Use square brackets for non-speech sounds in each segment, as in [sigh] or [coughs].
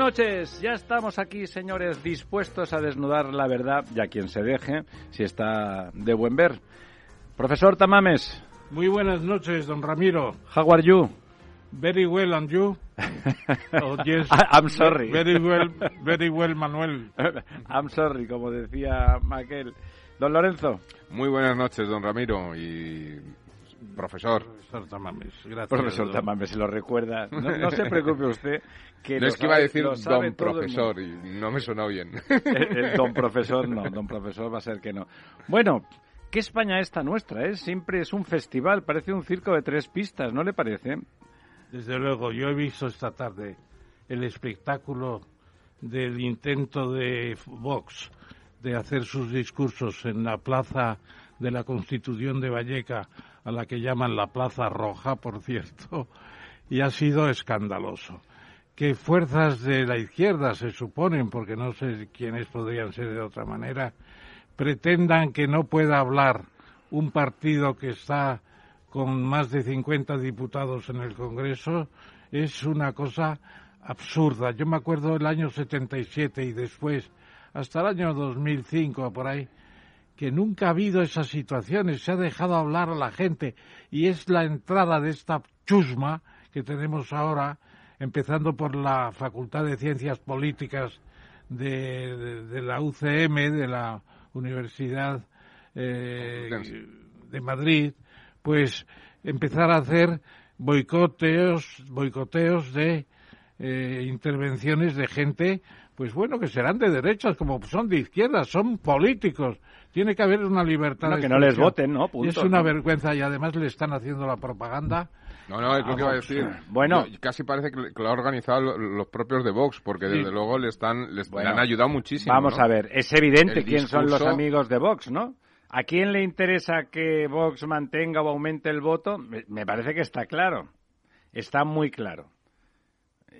Noches, ya estamos aquí, señores, dispuestos a desnudar la verdad y a quien se deje, si está de buen ver. Profesor Tamames. Muy buenas noches, don Ramiro. How are you? Very well, and you? [laughs] Oh, yes. I'm sorry. Very well, very well, Manuel. [laughs] I'm sorry, como decía Maquel. Don Lorenzo. Muy buenas noches, don Ramiro y profesor. Profesor Tamames, gracias. Profesor Tamames, si lo recuerda. No, se preocupe usted. Que [laughs] no es que iba a decir don profesor y no me sonó bien. El, [laughs] don profesor no, don profesor va a ser que no. Bueno, ¿qué España esta nuestra? Eh? Siempre es un festival, parece un circo de tres pistas, ¿no le parece? Desde luego, yo he visto esta tarde el espectáculo del intento de Vox de hacer sus discursos en la plaza de la Constitución de Valleca, a la que llaman la Plaza Roja, por cierto, y ha sido escandaloso que fuerzas de la izquierda, se suponen, porque no sé quiénes podrían ser de otra manera, pretendan que no pueda hablar un partido que está con más de 50 diputados en el Congreso, es una cosa absurda. Yo me acuerdo del año 77 y después, hasta el año 2005, por ahí, que nunca ha habido esas situaciones, se ha dejado hablar a la gente y es la entrada de esta chusma que tenemos ahora empezando por la Facultad de Ciencias Políticas de, la UCM, de la Universidad eh, de Madrid, pues empezar a hacer boicoteos, boicoteos de eh, intervenciones de gente, pues bueno, que serán de derechas, como son de izquierdas, son políticos. Tiene que haber una libertad. que no les voten, ¿no? es una vergüenza y además le están haciendo la propaganda no, no, es lo que iba a decir. Bueno, casi parece que lo han organizado los propios de Vox, porque desde luego le están les han ayudado muchísimo. Vamos a ver, es evidente quién son los amigos de Vox, ¿no? ¿A quién le interesa que Vox mantenga o aumente el voto? me parece que está claro. Está muy claro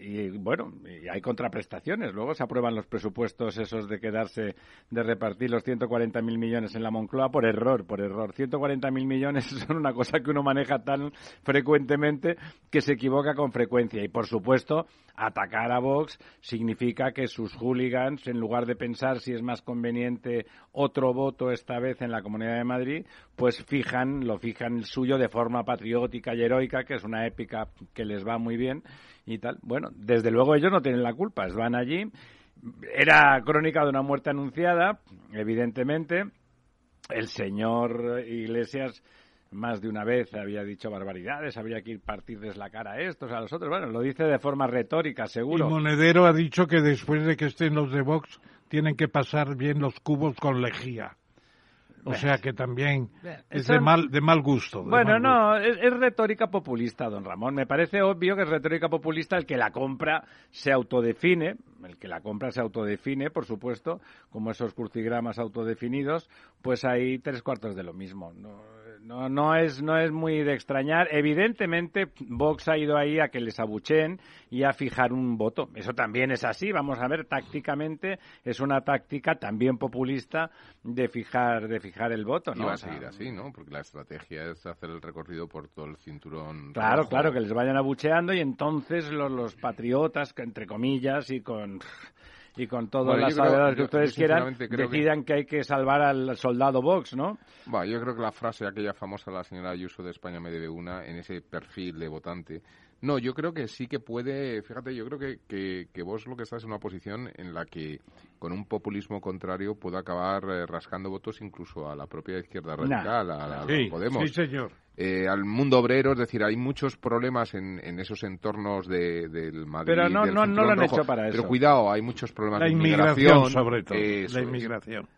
y bueno, y hay contraprestaciones. Luego se aprueban los presupuestos esos de quedarse, de repartir los 140.000 millones en la Moncloa por error, por error. 140.000 millones [laughs] son una cosa que uno maneja tan frecuentemente que se equivoca con frecuencia. Y por supuesto, atacar a Vox significa que sus hooligans, en lugar de pensar si es más conveniente otro voto esta vez en la Comunidad de Madrid, pues fijan, lo fijan el suyo de forma patriótica y heroica, que es una épica que les va muy bien y tal. Bueno, desde luego ellos no tienen la culpa, van allí. Era crónica de una muerte anunciada, evidentemente. El señor Iglesias más de una vez había dicho barbaridades, habría que ir partirles la cara a estos, a los otros. Bueno, lo dice de forma retórica, seguro. Y Monedero ha dicho que después de que estén los de Vox, tienen que pasar bien los cubos con lejía. O sea que también es de mal, de mal gusto. bueno, no, Es, retórica populista, don Ramón. Me parece obvio que es retórica populista el que la compra se autodefine, el que la compra se autodefine, por supuesto, como esos crucigramas autodefinidos, pues hay tres cuartos de lo mismo. No, no, es, no es muy de extrañar. Evidentemente, Vox ha ido ahí a que les abucheen y a fijar un voto. Eso también es así. Vamos a ver, tácticamente es una táctica también populista de fijar, de fijar el voto. ¿no? va a seguir así, ¿no? Porque la estrategia es hacer el recorrido por todo el cinturón. Claro, claro, que les vayan abucheando y entonces los, los patriotas, entre comillas, y con y con todas las salvedades que ustedes quieran, decidan que... hay que salvar al soldado Vox, ¿no? yo creo que la frase aquella famosa de la señora Ayuso de España medio de una, en ese perfil de votante, no, yo creo que sí que puede, fíjate, yo creo que, que, vos lo que estás en una posición en la que con un populismo contrario puede acabar eh, rascando votos incluso a la propia izquierda radical, a, Podemos. Sí, señor. Eh, al mundo obrero, es decir, hay muchos problemas en, en esos entornos de, del Madrid. Pero no, no, no lo han hecho para eso. Pero cuidado, hay muchos problemas la de inmigración, sobre todo. la inmigración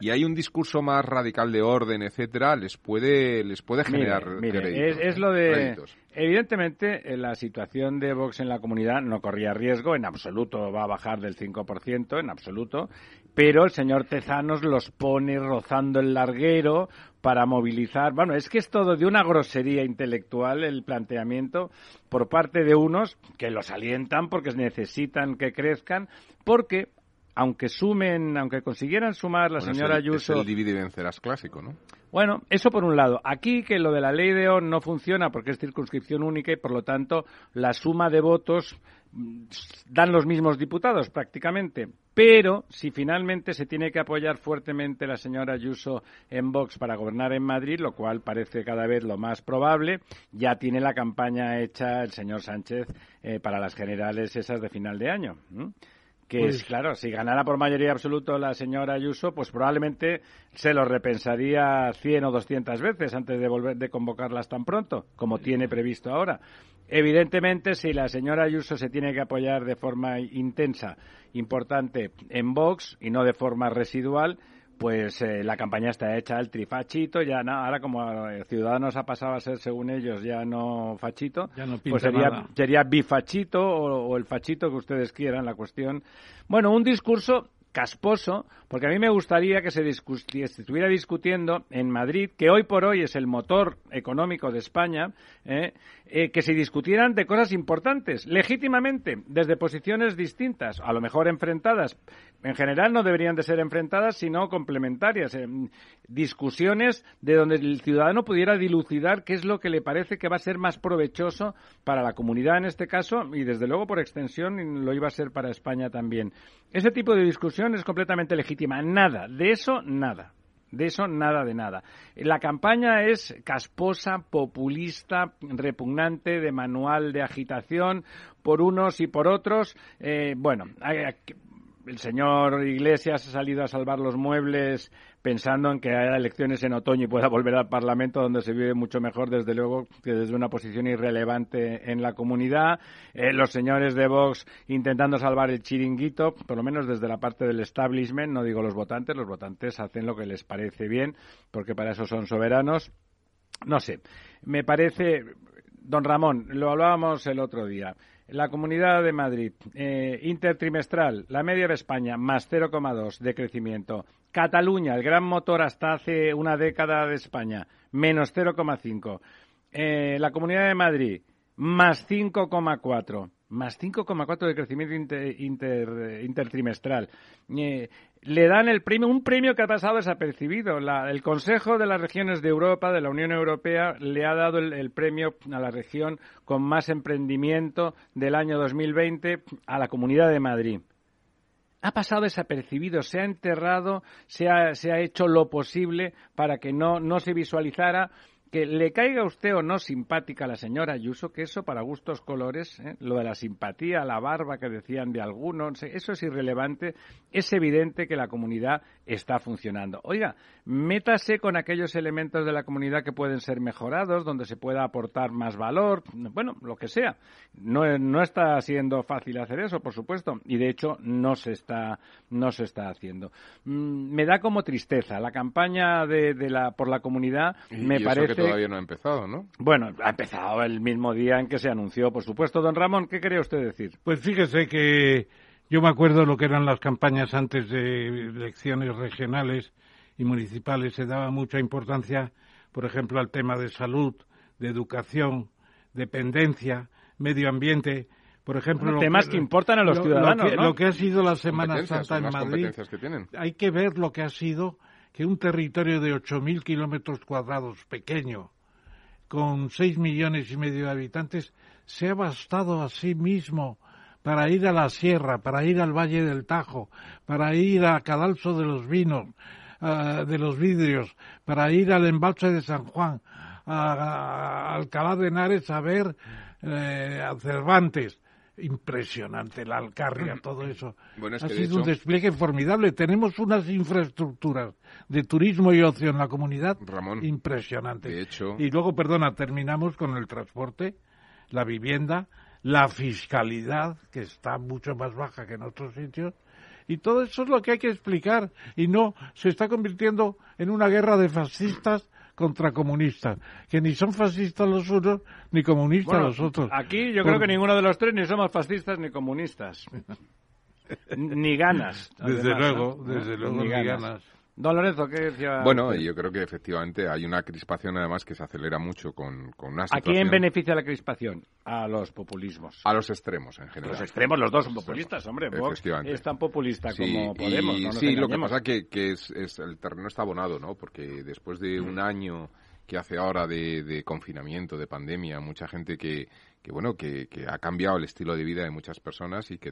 y hay un discurso más radical de orden, etcétera, les puede les puede generar mire, es, lo de evidentemente eh, la situación de Vox en la comunidad no corría riesgo, en absoluto va a bajar del 5%, en absoluto, pero el señor Tezanos los pone rozando el larguero para movilizar. Bueno, es que es todo de una grosería intelectual el planteamiento por parte de unos que los alientan porque necesitan que crezcan, porque aunque sumen, aunque consiguieran sumar la señora Ayuso. Es el divide y vencerás clásico, ¿no? Bueno, eso por un lado. Aquí que lo de la ley de ON no funciona porque es circunscripción única y por lo tanto la suma de votos mm, dan los mismos diputados prácticamente. Pero si finalmente se tiene que apoyar fuertemente la señora Ayuso en Vox para gobernar en Madrid, lo cual parece cada vez lo más probable, ya tiene la campaña hecha el señor Sánchez eh, para las generales esas de final de año que es pues claro, si ganara por mayoría absoluta la señora Ayuso, pues probablemente se lo repensaría 100 o 200 veces antes de volver de convocarlas tan pronto, como tiene previsto ahora. Evidentemente, si la señora Ayuso se tiene que apoyar de forma intensa, importante en Vox y no de forma residual, pues eh, la campaña está hecha, el trifachito, ya no, ahora como Ciudadanos ha pasado a ser, según ellos, ya no fachito, pues sería, sería bifachito o, o, el fachito que ustedes quieran, la cuestión. Bueno, un discurso casposo, porque a mí me gustaría que se, estuviera discutiendo en Madrid, que hoy por hoy es el motor económico de España, ¿eh? Eh, que se discutieran de cosas importantes, legítimamente, desde posiciones distintas, a lo mejor enfrentadas. En general no deberían de ser enfrentadas, sino complementarias. Discusiones de donde el ciudadano pudiera dilucidar qué es lo que le parece que va a ser más provechoso para la comunidad en este caso y desde luego por extensión lo iba a ser para España también. Ese tipo de discusión es completamente legítima. Nada, de eso nada. De eso nada de nada. La campaña es casposa, populista, repugnante, de manual de agitación por unos y por otros. Eh, bueno, el señor Iglesias ha salido a salvar los muebles pensando en que haya elecciones en otoño y pueda volver al Parlamento, donde se vive mucho mejor, desde luego, que desde una posición irrelevante en la comunidad. Eh, los señores de Vox intentando salvar el chiringuito, por lo menos desde la parte del establishment, no digo los votantes, los votantes hacen lo que les parece bien, porque para eso son soberanos. No sé, me parece, don Ramón, lo hablábamos el otro día la Comunidad de Madrid, eh, intertrimestral, la media de España, más 0,2 de crecimiento. Cataluña, el gran motor hasta hace una década de España, menos 0,5. Eh, la Comunidad de Madrid, más 5,4 más 5,4 de crecimiento intertrimestral. Eh, le dan el premio, un premio que ha pasado desapercibido. el Consejo de las Regiones de Europa, de la Unión Europea, le ha dado el, premio a la región con más emprendimiento del año 2020 a la Comunidad de Madrid. Ha pasado desapercibido, se ha enterrado, se ha, se ha hecho lo posible para que no, no se visualizara que le caiga a usted o no simpática a la señora Ayuso, que eso para gustos colores, ¿eh? lo de la simpatía, la barba que decían de algunos, eso es irrelevante. Es evidente que la comunidad está funcionando. Oiga, métase con aquellos elementos de la comunidad que pueden ser mejorados, donde se pueda aportar más valor, bueno, lo que sea. No, no está siendo fácil hacer eso, por supuesto, y de hecho no se está, no se está haciendo. Mm, me da como tristeza. La campaña de, la, por la comunidad me parece. Todavía no ha empezado, ¿no? Bueno, ha empezado el mismo día en que se anunció, por supuesto. Don Ramón, ¿qué quería usted decir? Pues fíjese que yo me acuerdo lo que eran las campañas antes de elecciones regionales y municipales. Se daba mucha importancia, por ejemplo, al tema de salud, de educación, dependencia, medio ambiente. Por ejemplo, temas que, importan a los ciudadanos. Lo que, ha sido la Semana Santa en Madrid. Hay que ver lo que ha sido que un territorio de 8.000 kilómetros cuadrados, pequeño, con 6 millones y medio de habitantes, se ha bastado a sí mismo para ir a la sierra, para ir al Valle del Tajo, para ir a Cadalso de los Vinos, de los Vidrios, para ir al embalse de San Juan, a, Alcalá de Henares a ver eh, a Cervantes impresionante, la Alcarria, [clears throat] todo eso. ha sido un despliegue formidable. Tenemos unas infraestructuras de turismo y ocio en la comunidad Ramón, impresionantes. Y luego, perdona, terminamos con el transporte, la vivienda, la fiscalidad, que está mucho más baja que en otros sitios. Y todo eso es lo que hay que explicar. Y no se está convirtiendo en una guerra de fascistas contra comunistas, que ni son fascistas los unos ni comunistas los otros. Aquí yo creo que ninguno de los tres ni somos fascistas ni comunistas. [laughs] ni ganas. Desde luego, desde luego ni, ganas. Don Lorenzo, ¿qué decía? Bueno, yo creo que efectivamente hay una crispación además que se acelera mucho con, con una situación... ¿A quién beneficia la crispación? A los populismos. A los extremos, en general. Los extremos, los dos son populistas, hombre. Vox es tan populista como Podemos. sí, lo que pasa que, que es, es, el terreno está abonado, ¿no? Porque después de un año que hace ahora de, de confinamiento, de pandemia, mucha gente que, que bueno que, que, ha cambiado el estilo de vida de muchas personas y que,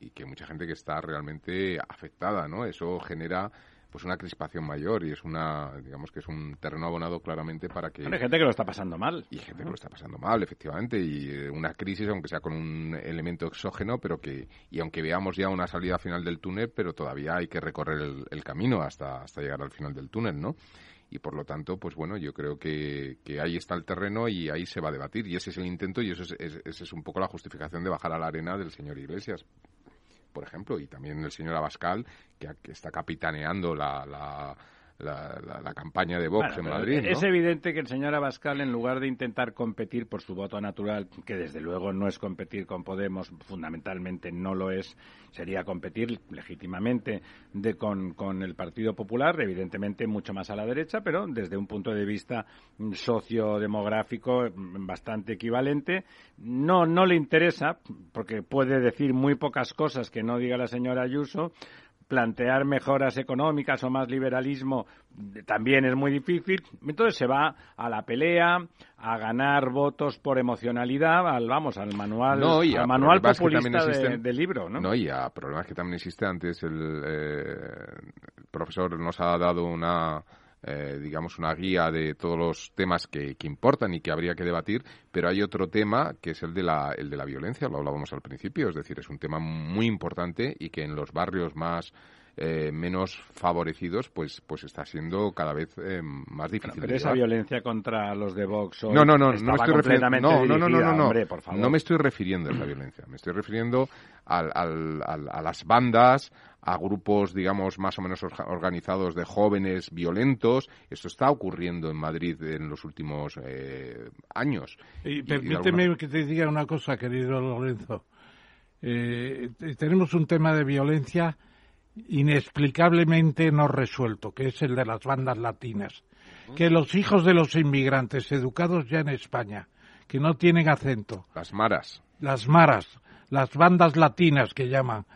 y que mucha gente que está realmente afectada, ¿no? Eso genera pues una crispación mayor y es una digamos que es un terreno abonado claramente para que hay gente que lo está pasando mal. Y gente que lo está pasando mal efectivamente y eh, una crisis aunque sea con un elemento exógeno pero que y aunque veamos ya una salida final del túnel pero todavía hay que recorrer el, camino hasta hasta llegar al final del túnel no y por lo tanto, pues bueno, yo creo que, que, ahí está el terreno y ahí se va a debatir. Y ese es el intento y eso es, esa es un poco la justificación de bajar a la arena del señor Iglesias por ejemplo, y también el señor Abascal, que, está capitaneando la, la la, campaña de Vox en Madrid. Es evidente que el señor Abascal, en lugar de intentar competir por su voto natural, que desde luego no es competir con Podemos, fundamentalmente no lo es, sería competir legítimamente de, con, con el Partido Popular, evidentemente mucho más a la derecha, pero desde un punto de vista sociodemográfico bastante equivalente. No, no le interesa, porque puede decir muy pocas cosas que no diga la señora Ayuso, plantear mejoras económicas o más liberalismo también es muy difícil. Entonces se va a la pelea, a ganar votos por emocionalidad, al, vamos, al manual, al manual populista del libro, ¿no? No, y a problemas que también existe. Antes el, eh, el profesor nos ha dado una eh, digamos, una guía de todos los temas que, importan y que habría que debatir, pero hay otro tema que es el de, la, el de la violencia, lo hablábamos al principio, es decir, es un tema muy importante y que en los barrios más eh, menos favorecidos, pues, pues está siendo cada vez eh, más difícil. pero esa violencia contra los de Vox no, no, no, no, estoy refiriendo, no, no, no, no, no, no me estoy refiriendo a esa violencia, me estoy refiriendo al, al, a las bandas, a grupos, digamos, más o menos organizados de jóvenes violentos. Esto está ocurriendo en Madrid en los últimos eh, años. Y, permíteme que te diga una cosa, querido Lorenzo. Eh, tenemos un tema de violencia inexplicablemente no resuelto, que es el de las bandas latinas. Que los hijos de los inmigrantes educados ya en España, que no tienen acento. Las maras. Las maras, las bandas latinas que llaman,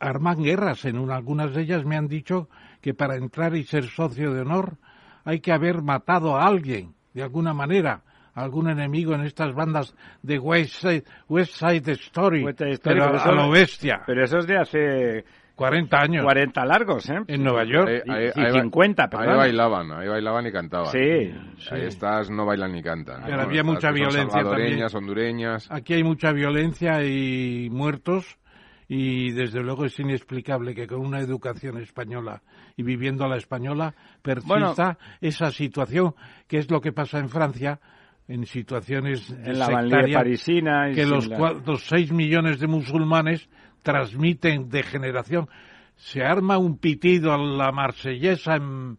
arman guerras. En algunas de ellas me han dicho que para entrar y ser socio de honor hay que haber matado a alguien, de alguna manera, algún enemigo en estas bandas de West Side, West Side Story, pero, a lo bestia. Pero eso es de hace 40 años. 40 largos, ¿eh? En Nueva York. Ahí, y, 50, perdón. Ahí bailaban, ahí bailaban y cantaban. Sí. Ahí estas no bailan ni cantan. Pero había mucha violencia también. hondureñas. Aquí hay mucha violencia y muertos y desde luego es inexplicable que con una educación española y viviendo a la española persista esa situación, que es lo que pasa en Francia, en situaciones en la parisina que los, los seis millones de musulmanes transmiten de generación. Se arma un pitido a la marsellesa en,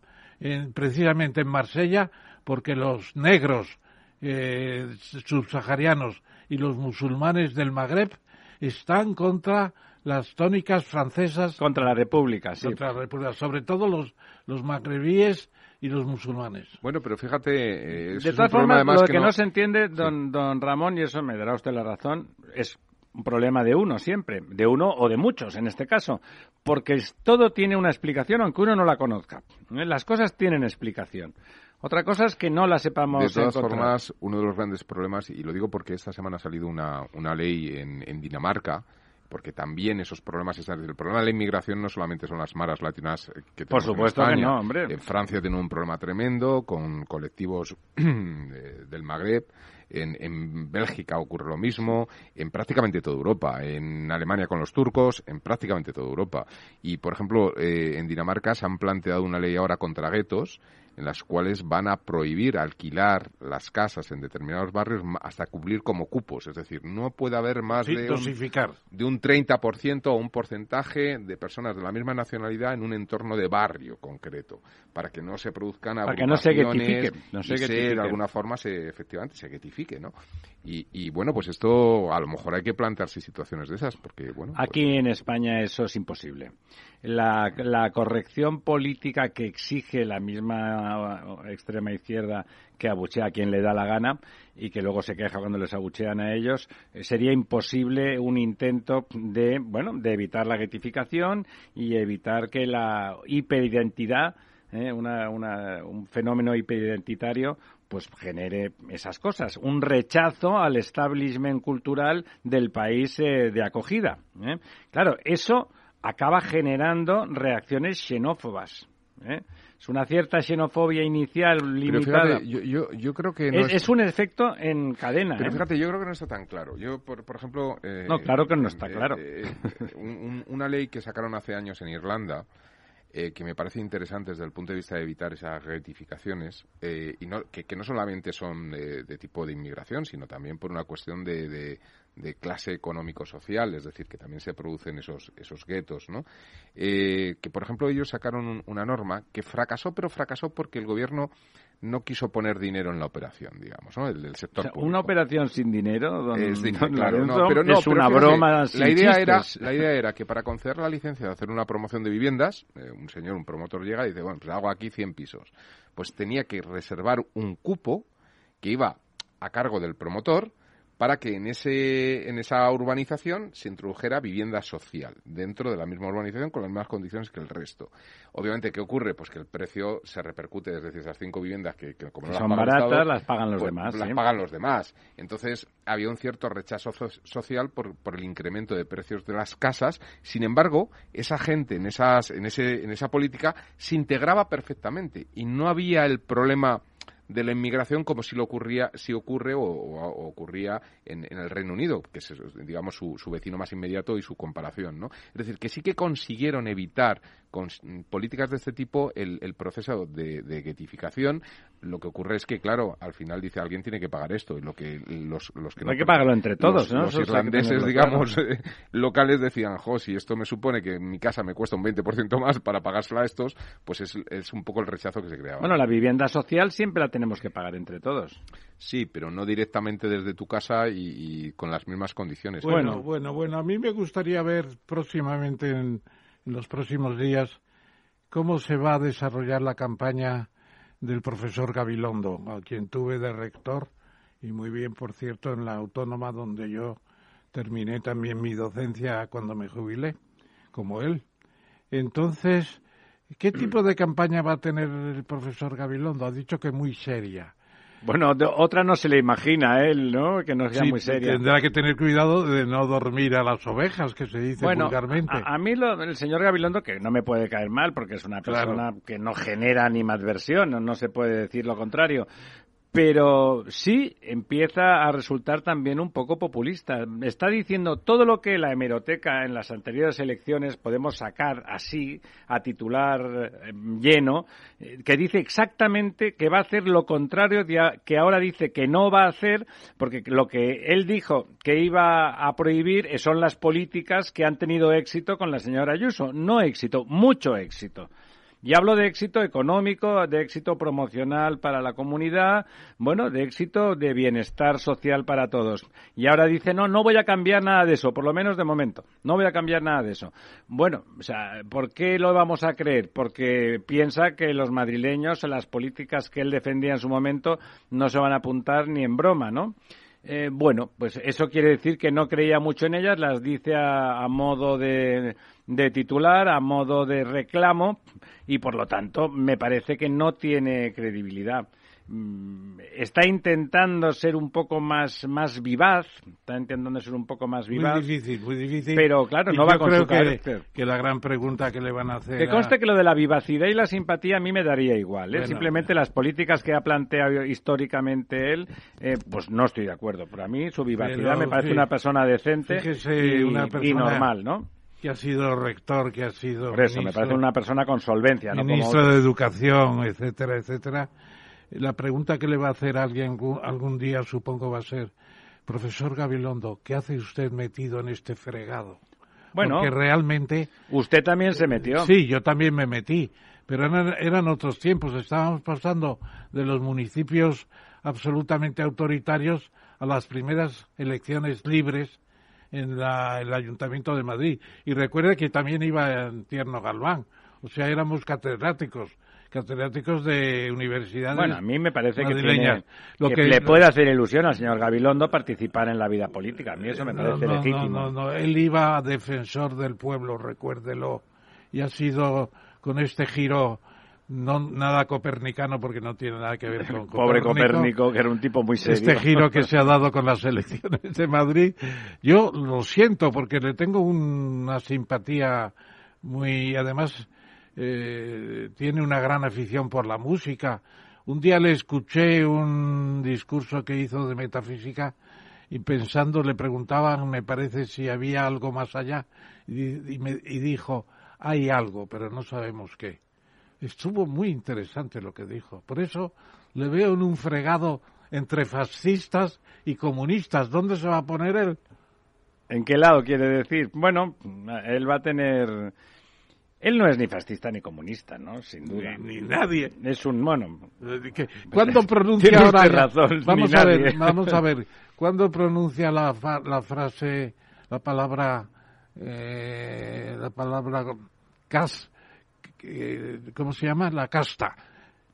precisamente en Marsella porque los negros eh, subsaharianos y los musulmanes del Magreb están contra las tónicas francesas. Contra la República, sí. Contra la República, sobre todo los, los magrebíes y los musulmanes. Bueno, pero fíjate, eh, de todas formas, lo que, no... se entiende, don, don Ramón, y eso me dará usted la razón, es un problema de uno siempre, de uno o de muchos en este caso, porque todo tiene una explicación aunque uno no la conozca. ¿eh? Las cosas tienen explicación. Otra cosa es que no la sepamos. De todas formas, uno de los grandes problemas, y lo digo porque esta semana ha salido una, una ley en, en Dinamarca porque también esos problemas están. El problema de la inmigración no solamente son las maras latinas eh, que Por supuesto en que no, hombre. En Francia tiene un problema tremendo con colectivos [clears throat] del Magreb. En, en, Bélgica ocurre lo mismo, en prácticamente toda Europa, en Alemania con los turcos, en prácticamente toda Europa. Y, por ejemplo, eh, en Dinamarca se han planteado una ley ahora contra guetos en las cuales van a prohibir alquilar las casas en determinados barrios hasta cumplir como cupos. Es decir, no puede haber más de, un, de un 30% o un porcentaje de personas de la misma nacionalidad en un entorno de barrio concreto, para que no se produzcan para que no se getifique, no se y de alguna forma se, efectivamente se getifique, ¿no? Y, bueno, pues esto a lo mejor hay que plantearse situaciones de esas, porque bueno. Pues Aquí en España eso es imposible. La, la corrección política que exige la misma extrema izquierda que abuchea a quien le da la gana y que luego se queja cuando les abuchean a ellos, eh, sería imposible un intento de, bueno, de evitar la getificación y evitar que la hiperidentidad ¿eh? una, un fenómeno hiperidentitario pues genere esas cosas, un rechazo al establishment cultural del país eh, de acogida. ¿eh? Claro, eso acaba generando reacciones xenófobas. ¿eh? Es una cierta xenofobia inicial limitada. yo, yo, creo que es, un efecto en cadena. Pero fíjate, yo creo que no está tan claro. Yo, por, ejemplo. no, claro que no está claro. una ley que sacaron hace años en Irlanda eh, que me parece interesante desde el punto de vista de evitar esas rectificaciones, eh, y no, que, no solamente son de, tipo de inmigración, sino también por una cuestión de, de, clase económico-social, es decir, que también se producen esos, esos guetos, ¿no? Eh, que, por ejemplo, ellos sacaron una norma que fracasó, pero fracasó porque el gobierno no quiso poner dinero en la operación, digamos, ¿no? El, sector Una operación sin dinero, es, una broma la idea era La idea era que para conceder la licencia de hacer una promoción de viviendas, eh, un señor, un promotor llega y dice, bueno, pues hago aquí 100 pisos. Pues tenía que reservar un cupo que iba a cargo del promotor para que en, ese, en esa urbanización se introdujera vivienda social dentro de la misma urbanización con las mismas condiciones que el resto. Obviamente, ¿qué ocurre? Pues que el precio se repercute, es decir, esas cinco viviendas que, como no son baratas, las pagan los pues, demás. Las pagan los demás. Entonces, había un cierto rechazo social por, por el incremento de precios de las casas. Sin embargo, esa gente en, esas, en, ese, en esa política se integraba perfectamente y no había el problema de la inmigración como si lo ocurría, si ocurre o, ocurría en, el Reino Unido, que es digamos su, su, vecino más inmediato y su comparación, ¿no? Es decir, que sí que consiguieron evitar con políticas de este tipo el, el proceso de, de getificación. Lo que ocurre es que, claro, al final dice alguien tiene que pagar esto y lo que los, los que no, hay que pagarlo entre todos, ¿no? Los irlandeses, digamos, [laughs] locales decían, jo, si esto me supone que mi casa me cuesta un 20% más para pagársela a estos, pues es, es un poco el rechazo que se creaba. Bueno, la vivienda social siempre la tenemos que pagar entre todos. Sí, pero no directamente desde tu casa y, con las mismas condiciones. Bueno, bueno, bueno, a mí me gustaría ver próximamente en en los próximos días cómo se va a desarrollar la campaña del profesor Gabilondo, a quien tuve de rector y muy bien, por cierto, en la autónoma donde yo terminé también mi docencia cuando me jubilé, como él. Entonces, ¿qué tipo de campaña va a tener el profesor Gabilondo? Ha dicho que muy seria. Bueno, otra no se le imagina a él, ¿no? Que no sea muy seria. Tendrá que tener cuidado de no dormir a las ovejas, que se dice vulgarmente. A, a mí el señor Gabilondo, que no me puede caer mal, porque es una persona que no genera animadversión, no se puede decir lo contrario pero sí empieza a resultar también un poco populista. Está diciendo todo lo que la hemeroteca en las anteriores elecciones podemos sacar así, a titular eh, lleno, eh, que dice exactamente que va a hacer lo contrario de que ahora dice que no va a hacer, porque lo que él dijo que iba a prohibir son las políticas que han tenido éxito con la señora Ayuso. No éxito, mucho éxito. Y hablo de éxito económico, de éxito promocional para la comunidad, bueno, de éxito de bienestar social para todos. Y ahora dice, no, no voy a cambiar nada de eso, por lo menos de momento. No voy a cambiar nada de eso. Bueno, o sea, ¿por qué lo vamos a creer? Porque piensa que los madrileños, las políticas que él defendía en su momento, no se van a apuntar ni en broma, ¿no? Eh, bueno, pues eso quiere decir que no creía mucho en ellas, las dice a, modo de, de, titular, a modo de reclamo, y por lo tanto me parece que no tiene credibilidad. Mm, está intentando ser un poco más más vivaz, está intentando ser un poco más vivaz. Muy difícil, muy difícil. Pero claro, no va con su que, que la gran pregunta que le van a hacer. Que conste que lo de la vivacidad y la simpatía a mí me daría igual. ¿eh? Simplemente las políticas que ha planteado históricamente él, eh, pues no estoy de acuerdo. Pero a mí su vivacidad me parece una persona decente y, una persona... y normal, ¿no? Que ha sido rector, que ha sido. Por eso, me parece una persona con solvencia. Ministro de Educación, etcétera, etcétera la pregunta que le va a hacer alguien algún día, supongo, va a ser, profesor Gabilondo, ¿qué hace usted metido en este fregado? Bueno, Porque realmente... Usted también se metió. Sí, yo también me metí, pero eran, eran otros tiempos. Estábamos pasando de los municipios absolutamente autoritarios a las primeras elecciones libres en el Ayuntamiento de Madrid. Y recuerde que también iba en Tierno Galván. O sea, éramos catedráticos catedráticos de universidades. Bueno, a mí me parece que, lo que, le puede hacer ilusión al señor Gabilondo participar en la vida política. A mí eso me parece legítimo. No, no, él iba a defensor del pueblo, recuérdelo, y ha sido con este giro no nada copernicano porque no tiene nada que ver con [laughs] Pobre Copérnico, que era un tipo muy serio. Este giro que se ha dado con las [laughs] elecciones de Madrid, yo lo siento porque le tengo una simpatía muy, además, eh, tiene una gran afición por la música. Un día le escuché un discurso que hizo de metafísica y pensando le preguntaban, me parece, si había algo más allá y, me, y dijo, hay algo, pero no sabemos qué. Estuvo muy interesante lo que dijo. Por eso le veo en un fregado entre fascistas y comunistas. ¿Dónde se va a poner él? ¿En qué lado quiere decir? Bueno, él va a tener él no es ni fascista ni comunista, ¿no? Sin duda. Ni, nadie. Es un mono. ¿Cuándo [laughs] pronuncia ahora? vamos a ver, vamos a [laughs] ver. ¿Cuándo pronuncia la, la frase, la palabra, eh, la palabra cas, ¿cómo se llama? La casta.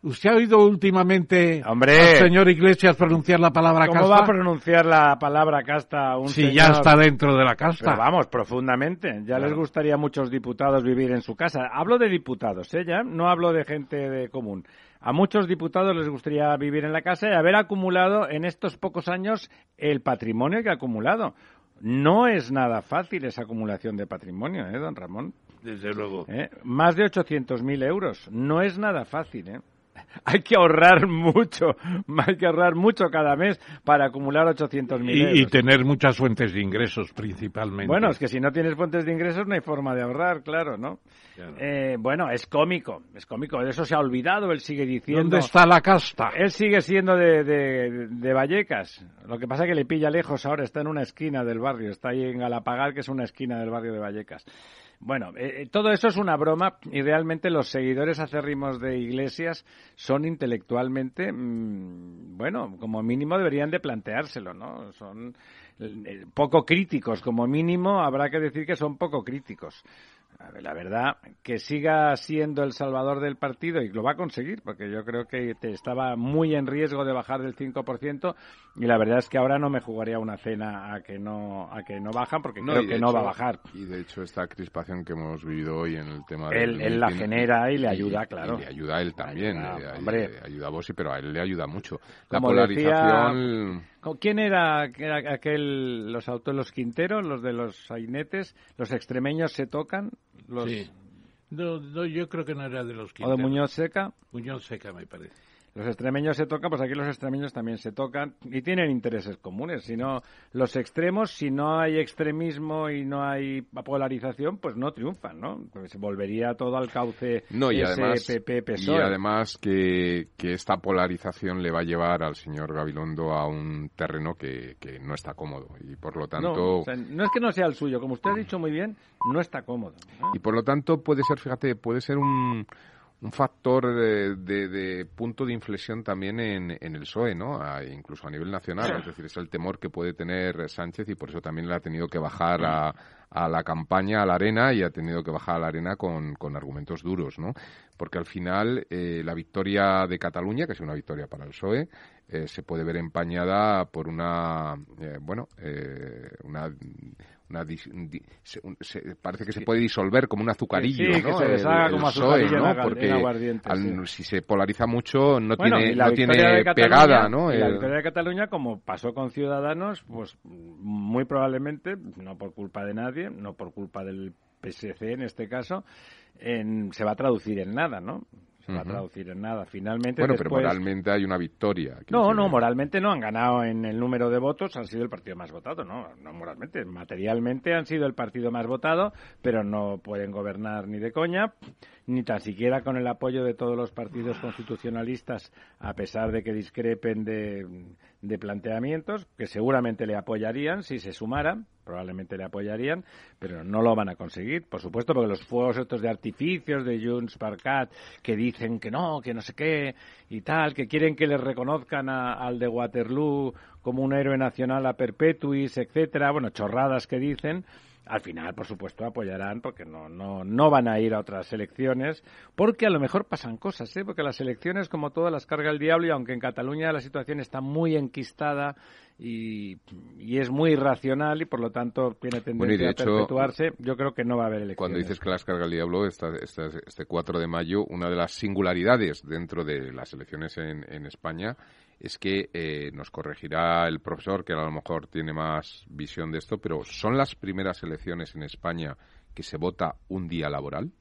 ¿Usted ha oído últimamente al señor Iglesias pronunciar la palabra casta? ¿Cómo va a pronunciar la palabra casta un Si ya está dentro de la casta. vamos, profundamente. Ya les gustaría a muchos diputados vivir en su casa. Hablo de diputados, ¿eh? Ya no hablo de gente de común. A muchos diputados les gustaría vivir en la casa y haber acumulado en estos pocos años el patrimonio que ha acumulado. No es nada fácil esa acumulación de patrimonio, ¿eh, don Ramón? Desde luego. ¿Eh? Más de 800.000 euros. No es nada fácil, ¿eh? [laughs] hay que ahorrar mucho, [laughs] hay que ahorrar mucho cada mes para acumular 800.000 euros. Y tener muchas fuentes de ingresos principalmente. Bueno, es que si no tienes fuentes de ingresos no hay forma de ahorrar, claro, ¿no? Eh, bueno, es cómico, es cómico, de eso se ha olvidado, él sigue diciendo... ¿Dónde está la casta? Él sigue siendo de, de, de Vallecas, lo que pasa es que le pilla lejos ahora, está en una esquina del barrio, está ahí en Galapagar, que es una esquina del barrio de Vallecas. Bueno, eh, eh, todo eso es una broma y realmente los seguidores acérrimos de Iglesias son intelectualmente, mm, bueno, como mínimo deberían de planteárselo, ¿no? Son eh, poco críticos, como mínimo habrá que decir que son poco críticos. La verdad, que siga siendo el salvador del partido y lo va a conseguir, porque yo creo que estaba muy en riesgo de bajar del 5% y la verdad es que ahora no me jugaría una cena a que no a que no bajan, porque creo que no va a bajar. Y de hecho esta crispación que hemos vivido hoy en el tema él, él la genera y le ayuda, claro. le ayuda a él también, ayuda, hombre. ayuda a Bossi, pero a él le ayuda mucho. La polarización... ¿Quién era, aquel, los autos, los Quinteros, los de los sainetes? ¿Los extremeños se tocan? Los... Sí. No, yo creo que no era de los Quinteros. ¿O de Muñoz Seca? Muñoz Seca, me parece los extremeños se tocan, pues aquí los extremeños también se tocan y tienen intereses comunes. Si no, los extremos, si no hay extremismo y no hay polarización, pues no triunfan, ¿no? Pues se volvería todo al cauce no, y además, Y además que, que, esta polarización le va a llevar al señor Gabilondo a un terreno que, que no está cómodo y por lo tanto... No, no es que no sea el suyo, como usted ha dicho muy bien, no está cómodo. Y por lo tanto puede ser, fíjate, puede ser un un factor de, punto de inflexión también en, el PSOE, ¿no? incluso a nivel nacional. Es decir, es el temor que puede tener Sánchez y por eso también le ha tenido que bajar a, a la campaña, a la arena y ha tenido que bajar a la arena con, con argumentos duros, ¿no? Porque al final eh, la victoria de Cataluña, que es una victoria para el PSOE, eh, se puede ver empañada por una, eh, bueno, una parece que se puede disolver como un azucarillo, ¿no? que se deshaga como azucarillo ¿no? Porque si se polariza mucho no tiene, no tiene pegada, ¿no? La victoria de Cataluña, como pasó con Ciudadanos, pues muy probablemente, no por culpa de nadie, no por culpa del PSC en este caso, se va a traducir en nada, ¿no? Se va a traducir en nada. Finalmente, bueno, pero moralmente hay una victoria. No, no, moralmente no han ganado en el número de votos, han sido el partido más votado, no, no moralmente, materialmente han sido el partido más votado, pero no pueden gobernar ni de coña, ni tan siquiera con el apoyo de todos los partidos constitucionalistas, a pesar de que discrepen de, de planteamientos, que seguramente le apoyarían si se sumaran, probablemente le apoyarían, pero no lo van a conseguir, por supuesto, porque los fuegos estos de artificios de Junts per que dicen que no, que no sé qué y tal, que quieren que les reconozcan al de Waterloo como un héroe nacional a perpetuis, etcétera, bueno, chorradas que dicen, al final, por supuesto, apoyarán porque no, no, no van a ir a otras elecciones, porque a lo mejor pasan cosas, ¿eh? porque las elecciones, como todas, las carga el diablo y aunque en Cataluña la situación está muy enquistada y, es muy irracional y por lo tanto tiene tendencia a perpetuarse, yo creo que no va a haber elecciones. Cuando dices que las carga el diablo, esta, este 4 de mayo, una de las singularidades dentro de las elecciones en, en España es que eh, nos corregirá el profesor, que a lo mejor tiene más visión de esto, pero ¿son las primeras elecciones en España que se vota un día laboral?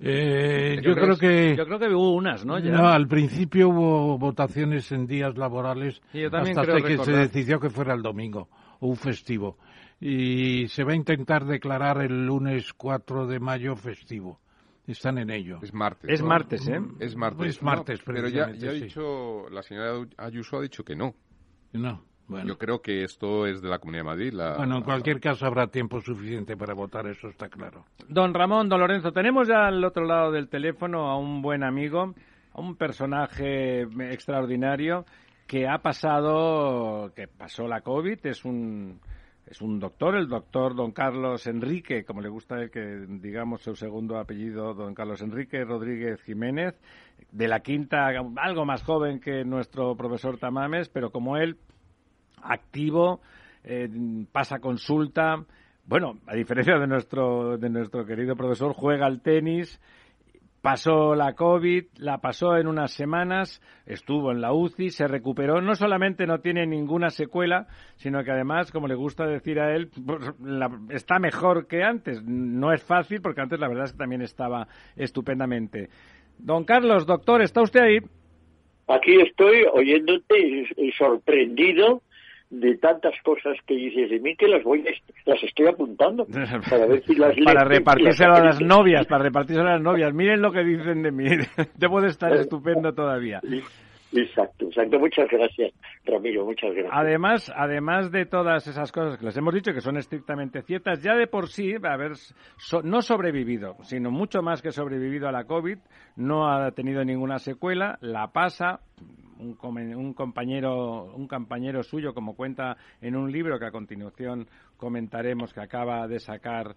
Eh, yo, creo que yo creo que hubo unas, ¿no? No, al principio hubo votaciones en días laborales hasta que se decidió que fuera el domingo o un festivo y se va a intentar declarar el lunes 4 de mayo festivo. Están en ello. Es martes. Es martes, ¿eh? Es martes. Es martes, pero ya, ya ha dicho, la señora Ayuso ha dicho que no. No. Bueno. Yo creo que esto es de la Comunidad de Madrid. La, bueno, en cualquier caso habrá tiempo suficiente para votar, eso está claro. Don Ramón, don Lorenzo, tenemos ya al otro lado del teléfono a un buen amigo, a un personaje extraordinario que ha pasado, que pasó la COVID, es un es un doctor, el doctor don Carlos Enrique, como le gusta que digamos su segundo apellido, don Carlos Enrique Rodríguez Jiménez, de la quinta, algo más joven que nuestro profesor Tamames, pero como él, activo, eh, pasa consulta, bueno, a diferencia de nuestro, de nuestro querido profesor, juega al tenis, Pasó la COVID, la pasó en unas semanas, estuvo en la UCI, se recuperó. No solamente no tiene ninguna secuela, sino que además, como le gusta decir a él, pues, está mejor que antes. No es fácil, porque antes la verdad es que también estaba estupendamente. Don Carlos, doctor, ¿está usted ahí? Aquí estoy oyéndote y sorprendido de tantas cosas que dices de mí que las voy las estoy apuntando [laughs] para ver si las para repartírselo a las novias para repartírselo a las novias miren lo que dicen de mí [laughs] debo de estar estupendo todavía Exacto, exacto. Muchas gracias, Ramiro, muchas gracias. Además, además de todas esas cosas que les hemos dicho que son estrictamente ciertas, ya de por sí, haber no sobrevivido, sino mucho más que sobrevivido a la COVID, no ha tenido ninguna secuela, la pasa un, compañero un compañero suyo, como cuenta en un libro que a continuación comentaremos que acaba de sacar,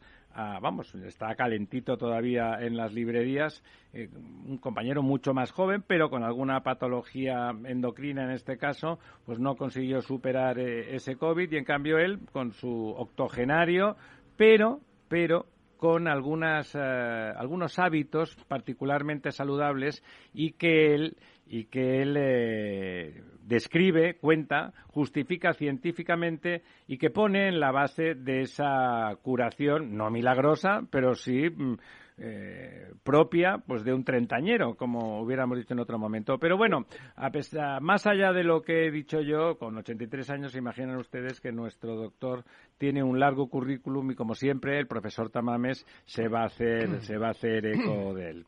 vamos, está calentito todavía en las librerías, eh, un compañero mucho más joven, pero con alguna patología endocrina en este caso, pues no consiguió superar eh, ese COVID y en cambio él, con su octogenario, pero, pero con algunas, eh, algunos hábitos particularmente saludables y que él, y que él eh, describe, cuenta, justifica científicamente y que pone en la base de esa curación, no milagrosa, pero sí mm, eh, propia pues de un treintañero, como hubiéramos dicho en otro momento. Pero bueno, a pesar, más allá de lo que he dicho yo, con 83 años, imaginan ustedes que nuestro doctor tiene un largo currículum y, como siempre, el profesor Tamames se va a hacer, se va a hacer eco [clears throat] de él.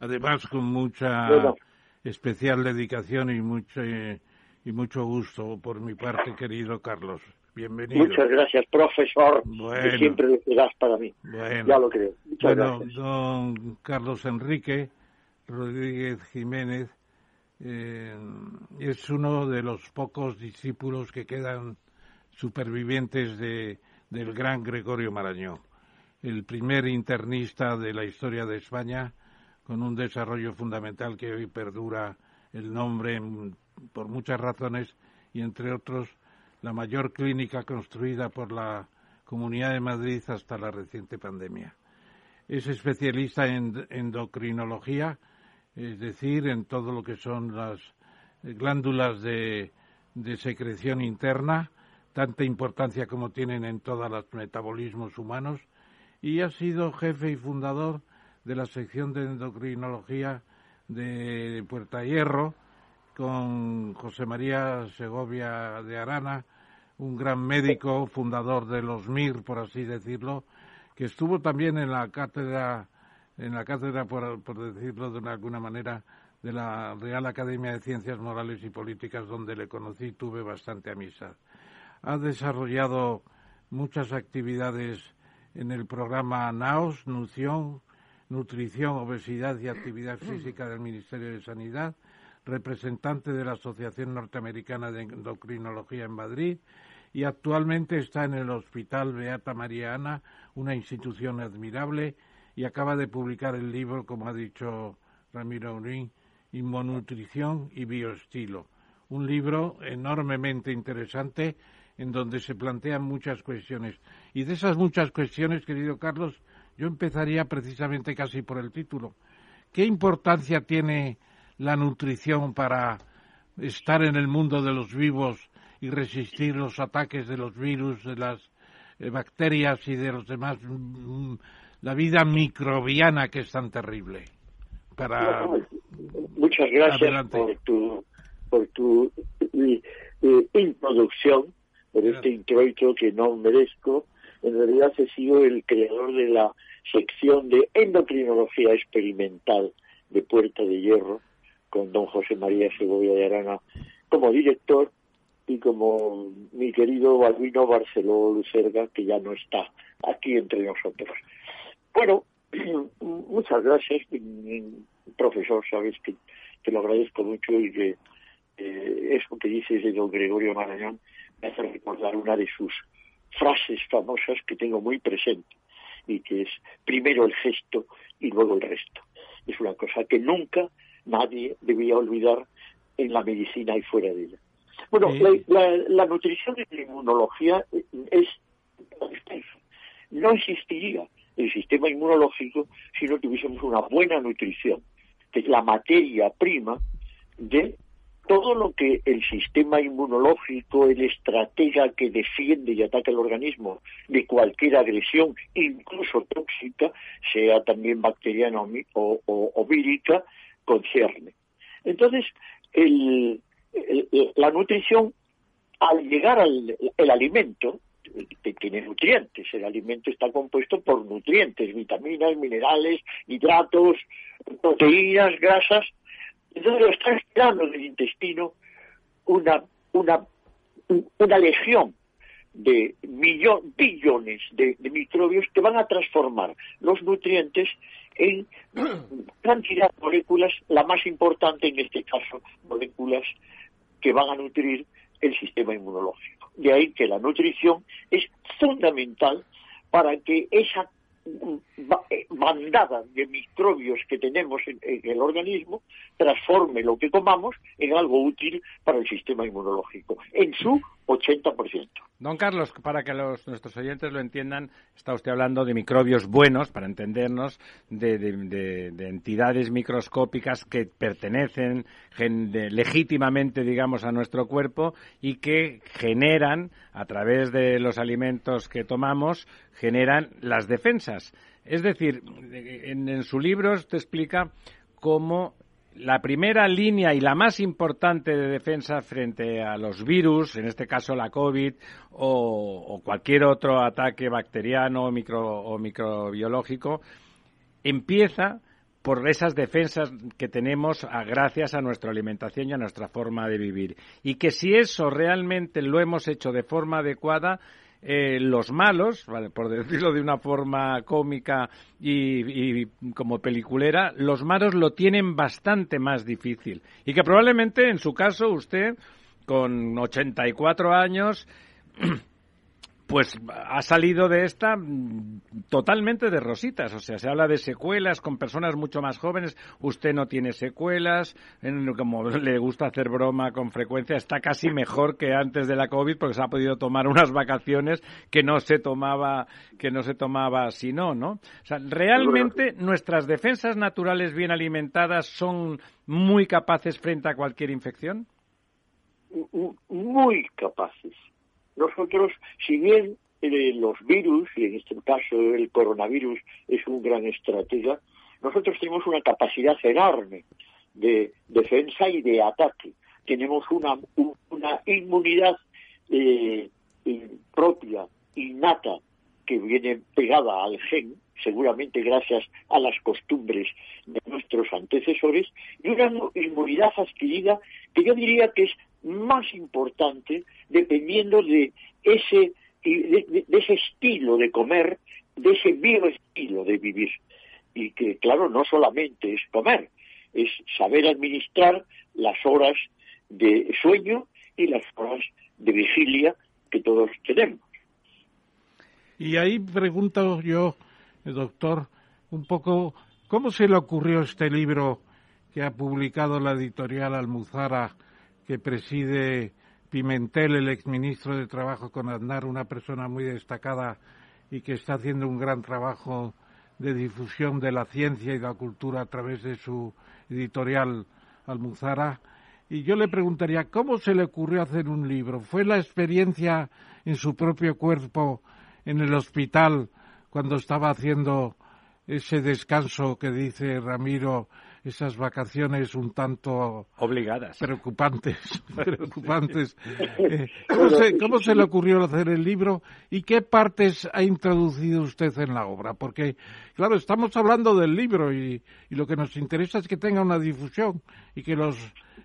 Además, con mucha especial dedicación y mucho, y mucho gusto por mi parte, querido Carlos. Bienvenido. Muchas gracias, profesor. siempre lo serás para mí. Ya lo creo. Muchas bueno, don Carlos Enrique Rodríguez Jiménez eh, es uno de los pocos discípulos que quedan supervivientes de, del gran Gregorio Marañón, el primer internista de la historia de España, con un desarrollo fundamental que hoy perdura el nombre por muchas razones y entre otros la mayor clínica construida por la Comunidad de Madrid hasta la reciente pandemia. Es especialista en endocrinología, es decir, en todo lo que son las glándulas de, secreción interna, tanta importancia como tienen en todos los metabolismos humanos, y ha sido jefe y fundador de la sección de endocrinología de Puerta Hierro, con José María Segovia de Arana, un gran médico, fundador de los MIR, por así decirlo, que estuvo también en la cátedra, en la cátedra, por, decirlo de alguna manera, de la Real Academia de Ciencias Morales y Políticas, donde le conocí y tuve bastante amistad. Ha desarrollado muchas actividades en el programa NAOS, Nutrición, Nutrición, Obesidad y Actividad Física del Ministerio de Sanidad, representante de la Asociación Norteamericana de Endocrinología en Madrid y actualmente está en el Hospital Beata María Ana, una institución admirable, y acaba de publicar el libro, como ha dicho Ramiro Urín, Inmonutrición y Bioestilo. Un libro enormemente interesante en donde se plantean muchas cuestiones. Y de esas muchas cuestiones, querido Carlos, yo empezaría precisamente casi por el título. ¿Qué importancia tiene la nutrición para estar en el mundo de los vivos y resistir los ataques de los virus, de las eh, bacterias y de los demás, mm, mm, la vida microbiana que es tan terrible. Para... Muchas gracias por tu, por tu eh, eh, introducción, por este introito que no merezco. En realidad he sido el creador de la sección de endocrinología experimental de Puerta de Hierro, con don José María Segovia de Arana como director y como mi querido Balbino Barceló Lucerga, que ya no está aquí entre nosotros. Bueno, [clears throat] muchas gracias, profesor, sabes que te lo agradezco mucho y que eh, eso que dices de don Gregorio Marañón me hace recordar una de sus frases famosas que tengo muy presente y que es primero el gesto y luego el resto. Es una cosa que nunca nadie debía olvidar en la medicina y fuera de ella. Bueno, la, nutrición y la inmunología es no existiría el sistema inmunológico si no tuviésemos una buena nutrición, que es la materia prima de todo lo que el sistema inmunológico, el estratega que defiende y ataca el organismo de cualquier agresión, incluso tóxica, sea también bacteriana o, vírica, concierne. Entonces, la nutrición, al llegar al el alimento, tiene nutrientes. El alimento está compuesto por nutrientes, vitaminas, minerales, hidratos, proteínas, grasas. Entonces lo está esperando del intestino una, una, una legión de billones de, microbios que van a transformar los nutrientes en [clears throat] cantidad de moléculas, la más importante en este caso, moléculas que van a nutrir el sistema inmunológico. De ahí que la nutrición es fundamental para que esa bandada de microbios que tenemos en, el organismo transforme lo que comamos en algo útil para el sistema inmunológico, en su 80%. Don Carlos, para que los, nuestros oyentes lo entiendan, está usted hablando de microbios buenos, para entendernos, de, entidades microscópicas que pertenecen legítimamente, digamos, a nuestro cuerpo y que generan, a través de los alimentos que tomamos, generan las defensas. Es decir, en, su libro te explica cómo la primera línea y la más importante de defensa frente a los virus, en este caso la COVID o, cualquier otro ataque bacteriano o, o microbiológico, empieza por esas defensas que tenemos gracias a nuestra alimentación y a nuestra forma de vivir. Y que si eso realmente lo hemos hecho de forma adecuada, eh, los malos, por decirlo de una forma cómica y, como peliculera, los malos lo tienen bastante más difícil. Y que probablemente, en su caso, usted, con 84 años, [clears throat] pues ha salido de esta mm, totalmente de rositas. O sea, se habla de secuelas con personas mucho más jóvenes. Usted no tiene secuelas. Como [laughs] le gusta hacer broma con frecuencia, está casi mejor que antes de la COVID porque se ha podido tomar unas vacaciones que no se tomaba, que no se tomaba si no, ¿no? O sea, realmente nuestras defensas naturales bien alimentadas son muy capaces frente a cualquier infección. Muy capaces nosotros, si bien eh, los virus, y en este caso el coronavirus es un gran estratega, nosotros tenemos una capacidad enorme de defensa y de ataque. Tenemos una, una inmunidad eh, propia, innata, que viene pegada al gen, seguramente gracias a las costumbres de nuestros antecesores, y una inmunidad adquirida que yo diría que es más importante dependiendo de ese, de, ese estilo de comer, de ese bioestilo de vivir. Y que, claro, no solamente es comer, es saber administrar las horas de sueño y las horas de vigilia que todos tenemos. Y ahí pregunto yo, doctor, un poco, ¿cómo se le ocurrió este libro que ha publicado la editorial Almuzara que preside Pimentel, el exministro de Trabajo con Aznar, una persona muy destacada y que está haciendo un gran trabajo de difusión de la ciencia y la cultura a través de su editorial Almuzara. Y yo le preguntaría, ¿cómo se le ocurrió hacer un libro? ¿Fue la experiencia en su propio cuerpo en el hospital cuando estaba haciendo ese descanso que dice Ramiro esas vacaciones un tanto obligadas, preocupantes, [laughs] [laughs] preocupantes. Eh, [laughs] ¿cómo, se, le ocurrió hacer el libro y qué partes ha introducido usted en la obra? Porque, claro, estamos hablando del libro y, lo que nos interesa es que tenga una difusión y que los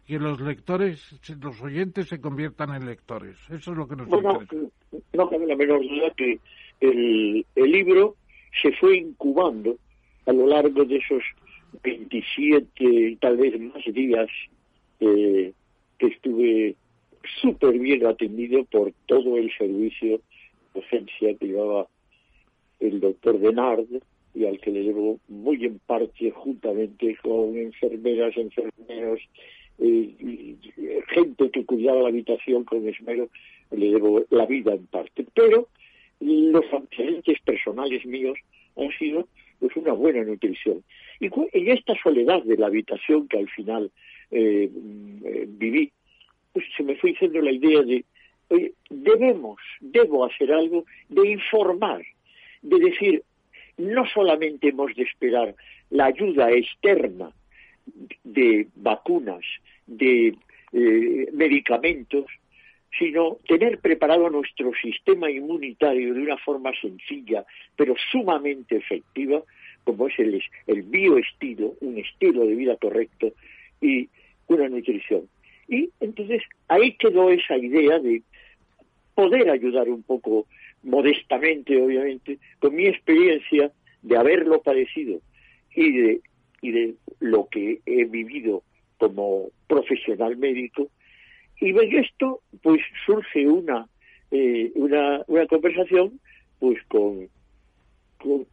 que los lectores, los oyentes se conviertan en lectores. Eso es lo que nos interesa. No cabe la menor duda que el, el libro se fue incubando a lo largo de esos 27 y tal vez más días eh, que estuve súper bien atendido por todo el servicio de urgencia que llevaba el doctor Denard y al que le debo muy en parte juntamente con enfermeras, enfermeros, eh, gente que cuidaba la habitación con esmero, le debo la vida en parte. Pero los antecedentes personales míos han sido pues una buena nutrición. Y en esta soledad de la habitación que al final eh, eh, viví, pues se me fue diciendo la idea de, debemos, debo hacer algo de informar, de decir, no solamente hemos de esperar la ayuda externa de vacunas, de eh, medicamentos, sino tener preparado nuestro sistema inmunitario de una forma sencilla, pero sumamente efectiva, como es el, el bioestilo, un estilo de vida correcto y una nutrición. Y entonces ahí quedó esa idea de poder ayudar un poco modestamente, obviamente, con mi experiencia de haberlo padecido y de, y de lo que he vivido como profesional médico. Y en esto, pues surge una, eh, una, una conversación, pues con, con,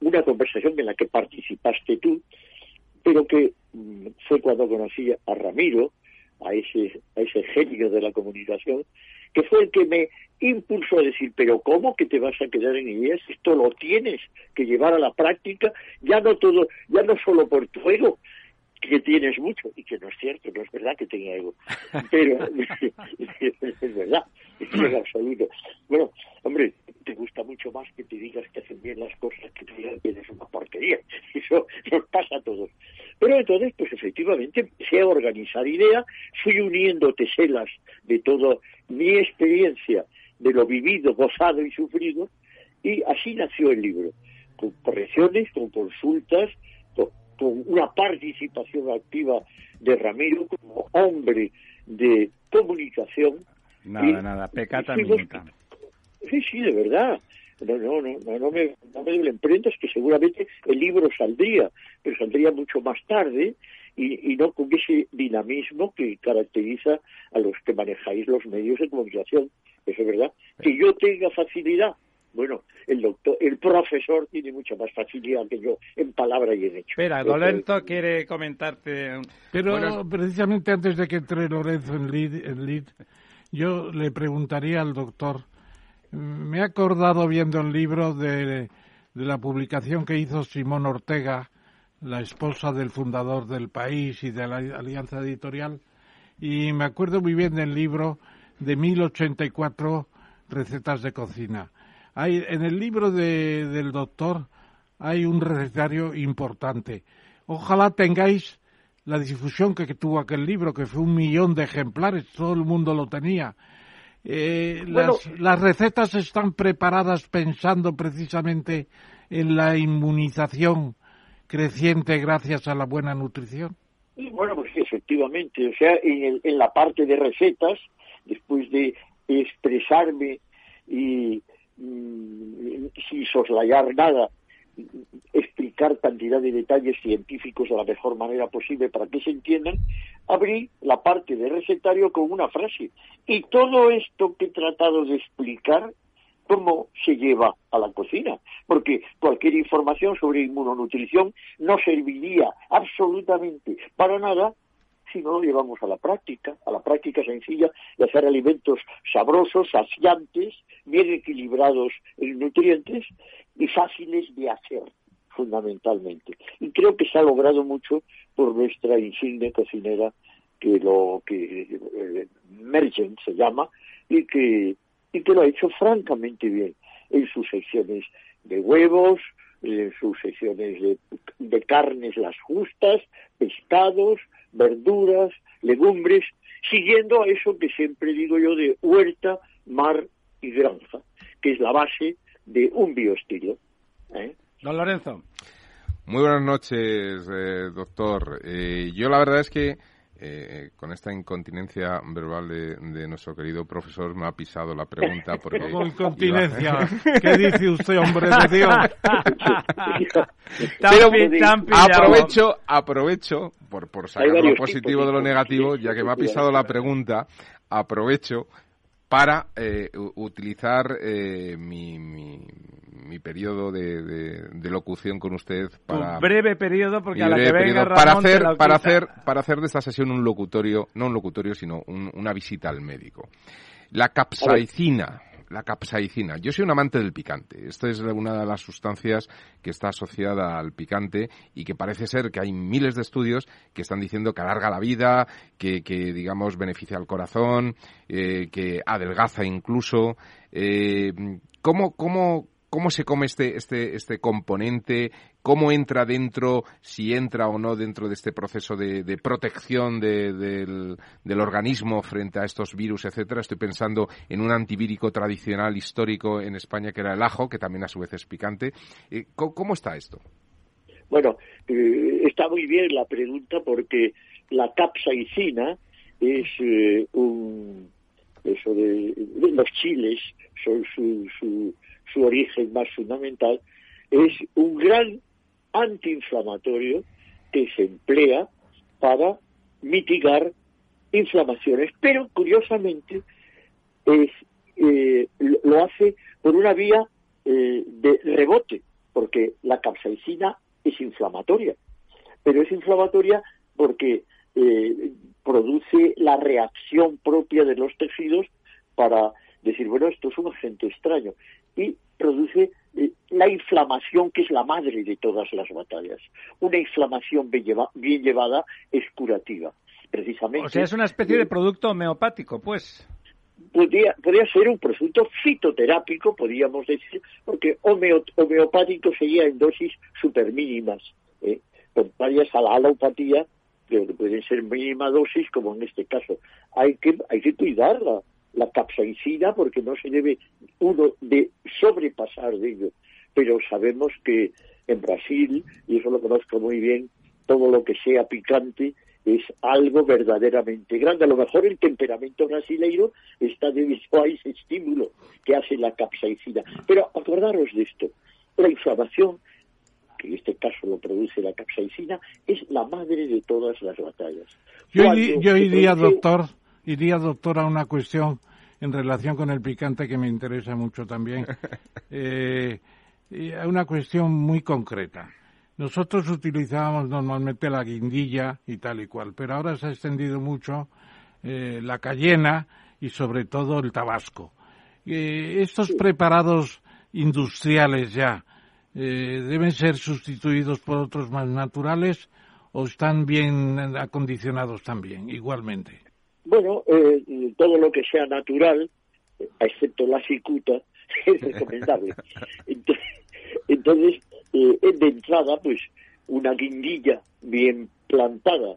una conversación en la que participaste tú, pero que mm, fue cuando conocí a Ramiro, a ese, a ese genio de la comunicación, que fue el que me impulsó a decir, pero ¿cómo que te vas a quedar en ideas? Esto lo tienes que llevar a la práctica, ya no todo, ya no solo por tu ego, que tienes mucho, y que no es cierto, no es verdad que tenga ego, pero [laughs] es verdad, es [laughs] absoluto. Bueno, hombre, te gusta mucho más que te digas que hacen bien las cosas que te digan que eres una porquería, [laughs] eso nos pasa a todos. Pero entonces, pues efectivamente empecé a organizar ideas, fui uniendo teselas de toda mi experiencia, de lo vivido, gozado y sufrido, y así nació el libro, con correcciones, con consultas, con, una participación activa de Ramiro como hombre de comunicación. Nada, nada, pecata nunca. Sí, sí, de verdad. No, no, no, no, no me, no me duelen prendas que seguramente el libro saldría, pero saldría mucho más tarde y, y no con ese dinamismo que caracteriza a los que manejáis los medios de comunicación. Eso es verdad. Que yo tenga facilidad. Bueno, el doctor, el profesor tiene mucha más facilidad que yo en palabra y en hecho. Espera, Dolento quiere comentarte. Pero precisamente antes de que entre Lorenzo en lead, en lead, yo le preguntaría al doctor me he acordado viendo el libro de, la publicación que hizo Simón Ortega, la esposa del fundador del país y de la Alianza Editorial, y me acuerdo muy bien del libro de 1084 recetas de cocina. Hay, en el libro del doctor hay un recetario importante. Ojalá tengáis la difusión que tuvo aquel libro, que fue un millón de ejemplares, todo el mundo lo tenía. Eh, las, recetas están preparadas pensando precisamente en la inmunización creciente gracias a la buena nutrición. bueno, pues efectivamente, o sea, en, en la parte de recetas, después de expresarme y mm, sin soslayar nada, explicar cantidad de detalles científicos de la mejor manera posible para que se entiendan, abrí la parte de recetario con una frase. Y todo esto que he tratado de explicar, cómo se lleva a la cocina, porque cualquier información sobre inmunonutrición no serviría absolutamente para nada si no lo llevamos a la práctica, a la práctica sencilla de hacer alimentos sabrosos, saciantes, bien equilibrados en nutrientes y fáciles de hacer fundamentalmente. Y creo que se ha logrado mucho por nuestra insigne cocinera, que lo que eh, Mergen se llama, y que, y que lo ha hecho francamente bien en sus secciones de huevos, en sus secciones de, de carnes las justas, pescados, verduras, legumbres, siguiendo a eso que siempre digo yo de huerta, mar y granja, que es la base de un bioestilo. ¿eh? Don Lorenzo. Muy buenas noches, eh, doctor. Eh, yo la verdad es que eh, con esta incontinencia verbal de, nuestro querido profesor me ha pisado la pregunta porque ¿Cómo incontinencia? [laughs] ¿Qué dice usted, hombre de Dios? aprovecho, aprovecho por, por sacar lo positivo de lo negativo, ya que me ha pisado la pregunta, aprovecho para utilizar mi, mi periodo de, locución con usted para un breve periodo porque a la que venga para hacer para hacer para hacer de esta sesión un locutorio no un locutorio sino una visita al médico la capsaicina la capsaicina. Yo soy un amante del picante. Esta es una de las sustancias que está asociada al picante y que parece ser que hay miles de estudios que están diciendo que alarga la vida, que, digamos, beneficia al corazón, eh, que adelgaza incluso. Eh, ¿cómo, cómo, cómo se come este, este, este componente, cómo entra dentro, si entra o no dentro de este proceso de, protección del, organismo frente a estos virus, etcétera. Estoy pensando en un antivírico tradicional histórico en España que era el ajo, que también a su vez es picante. Eh, ¿Cómo, está esto? Bueno, eh, está muy bien la pregunta porque la capsaicina es eh, un eso de, los chiles son su, su, su origen más fundamental, es un gran antiinflamatorio que se emplea para mitigar inflamaciones, pero curiosamente es, eh, lo hace por una vía eh, de rebote, porque la capsaicina es inflamatoria, pero es inflamatoria porque eh, produce la reacción propia de los tejidos para decir, bueno, esto es un agente extraño, y produce eh, la inflamación que es la madre de todas las batallas. Una inflamación bien, llevada es curativa, precisamente. O sea, es una especie de producto homeopático, pues. Podría, podría ser un producto fitoterápico, podríamos decir, porque homeopático sería en dosis supermínimas, ¿eh? contrarias a la alopatía, que pueden ser mínima dosis, como en este caso. Hay que, hay que cuidarla la capsaicina porque no se debe uno de sobrepasar de ello. Pero sabemos que en Brasil, y eso lo conozco muy bien, todo lo que sea picante es algo verdaderamente grande. A lo mejor el temperamento brasileiro está debido a ese estímulo que hace la capsaicina. Pero acordaros de esto, la inflamación, que en este caso lo produce la capsaicina, es la madre de todas las batallas. Yo, yo iría, doctor, iría, doctor, a una cuestión en relación con el picante que me interesa mucho también. [laughs] Eh, a una cuestión muy concreta. Nosotros utilizábamos normalmente la guindilla y tal y cual, pero ahora se ha extendido mucho eh, la cayena y sobre todo el tabasco. Eh, estos preparados industriales ya deben ser sustituidos por otros más naturales o están bien acondicionados también, igualmente. Bueno, eh, todo lo que sea natural, excepto la cicuta, [laughs] es recomendable. Entonces, eh, de entrada, pues, una guindilla bien plantada,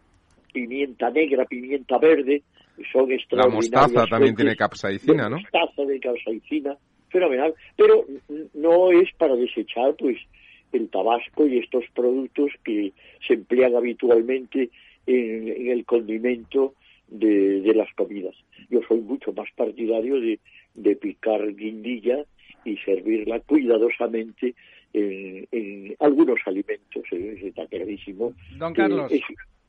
pimienta negra, pimienta verde, son. La mostaza también tiene capsaicina, ¿no? Mostaza de capsaicina, fenomenal. Pero no es para desechar, pues, el tabasco y estos productos que se emplean habitualmente en el condimento de, las comidas. Yo soy mucho más partidario de, de picar guindilla y servirla cuidadosamente en, algunos alimentos. ¿eh? Está clarísimo. Don Carlos,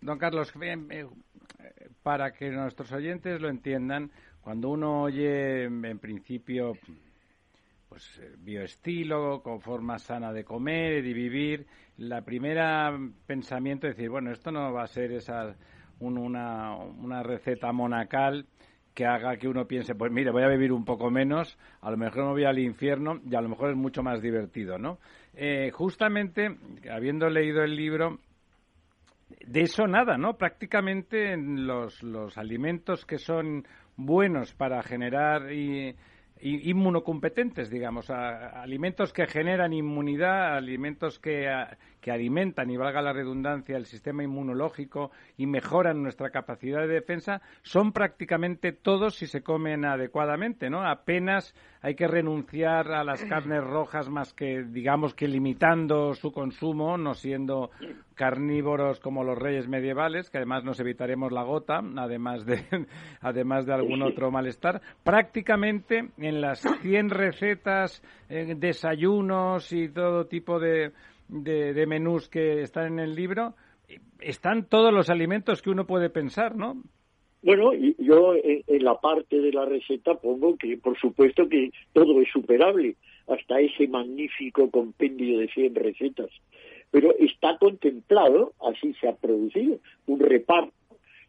don Carlos, eh, para que nuestros oyentes lo entiendan, cuando uno oye en principio pues eh, bioestilo, con forma sana de comer y vivir, la primera pensamiento es decir, bueno, esto no va a ser una, una receta monacal que haga que uno piense, pues mire, voy a vivir un poco menos, a lo mejor me voy al infierno y a lo mejor es mucho más divertido, ¿no? Eh, justamente, habiendo leído el libro, de eso nada, ¿no? Prácticamente los, los alimentos que son buenos para generar y inmunocompetentes, digamos, alimentos que generan inmunidad, alimentos que, que alimentan, y valga la redundancia, el sistema inmunológico y mejoran nuestra capacidad de defensa, son prácticamente todos si se comen adecuadamente, ¿no? Apenas hay que renunciar a las carnes rojas más que, digamos, que limitando su consumo, no siendo carnívoros como los reyes medievales, que además nos evitaremos la gota, además de, [laughs] además de algún otro malestar. Prácticamente en las 100 recetas, eh, desayunos y todo tipo de, de, menús que están en el libro, están todos los alimentos que uno puede pensar, ¿no? Bueno, yo en, la parte de la receta pongo que, por supuesto, que todo es superable, hasta ese magnífico compendio de 100 recetas. Pero está contemplado, así se ha producido, un reparto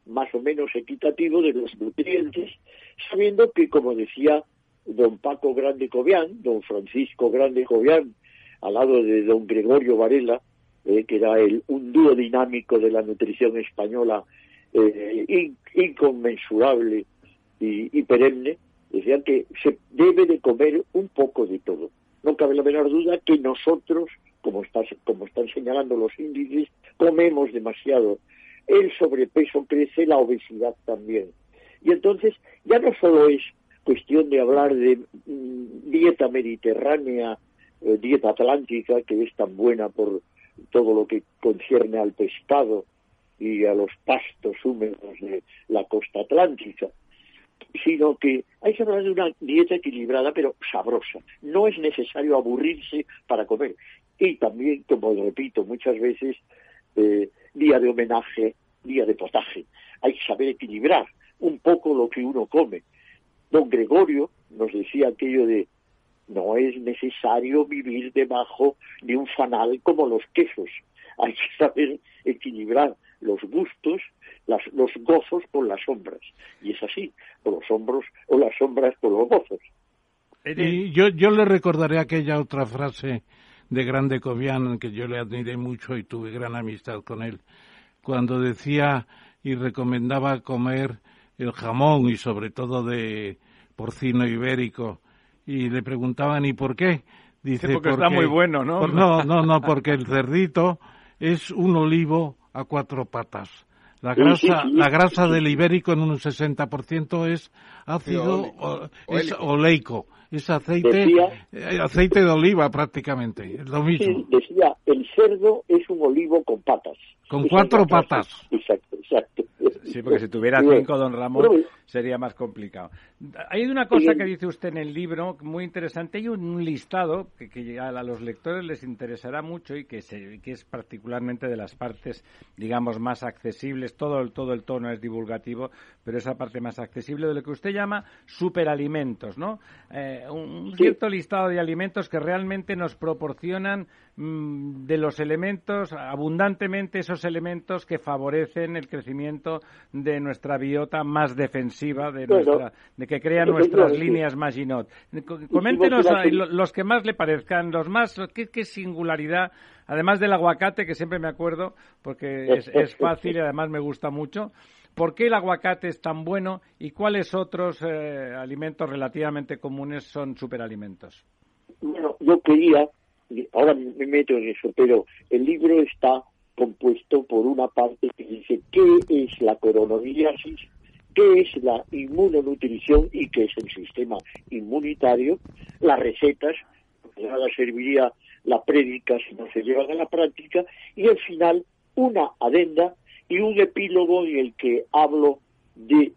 más o menos equitativo de los nutrientes, sabiendo que, como decía don Paco Grande Cobian, don Francisco Grande Cobian, al lado de don Gregorio Varela, eh, que era el, un dúo dinámico de la nutrición española eh, inconmensurable y, perenne, decían que se debe de comer un poco de todo. No cabe la menor duda que nosotros, como, está, como están señalando los índices, comemos demasiado. El sobrepeso crece, la obesidad también. Y entonces ya no solo es cuestión de hablar de mm, dieta mediterránea eh, dieta atlántica, que es tan buena por todo lo que concierne al pescado y a los pastos húmedos de la costa atlántica. sino que hay que hablar de una dieta equilibrada pero sabrosa. No es necesario aburrirse para comer. Y también, como repito muchas veces, eh, día de homenaje, día de potaje. Hay que saber equilibrar un poco lo que uno come. Don Gregorio nos decía aquello de no es necesario vivir debajo de un fanal como los quesos. Hay que saber equilibrar los gustos, las, los gozos con las sombras. Y es así, con los hombros o las sombras con los gozos. Y yo, yo le recordaré aquella otra frase de Grande Cobian que yo le admiré mucho y tuve gran amistad con él, cuando decía y recomendaba comer el jamón y sobre todo de porcino ibérico y le preguntaban ¿y por qué? Dice porque, está muy bueno, ¿no? no, no, no, porque el cerdito es un olivo a cuatro patas. La grasa, la grasa del ibérico en un 60% es ácido es oleico, es aceite, eh, aceite de oliva prácticamente, es lo mismo. decía, el cerdo es un olivo con patas. Con cuatro patas. Exacto, exacto. Sí, porque si tuviera cinco, don Ramón, sería más complicado. Hay una cosa que dice usted en el libro muy interesante. Hay un listado que, a los lectores les interesará mucho y que, que es particularmente de las partes, digamos, más accesibles. Todo el, todo el tono es divulgativo, pero esa parte más accesible de lo que usted llama superalimentos, ¿no? Eh, un cierto listado de alimentos que realmente nos proporcionan mm, de los elementos, abundantemente esos elementos que favorecen el crecimiento de nuestra biota más defensiva, de, nuestra, de que crea nuestras líneas Maginot. Coméntenos los que más le parezcan, los más, ¿qué, qué singularidad, además del aguacate, que siempre me acuerdo, porque es, es [laughs] fácil y además me gusta mucho. ¿Por qué el aguacate es tan bueno y cuáles otros eh, alimentos relativamente comunes son superalimentos? Bueno, yo quería, ahora me meto en eso, pero el libro está compuesto por una parte que dice qué es la coronavirus, qué es la inmunonutrición y qué es el sistema inmunitario, las recetas, nada serviría la prédica si no se llevan a la práctica, y al final una adenda y un epílogo en el que hablo de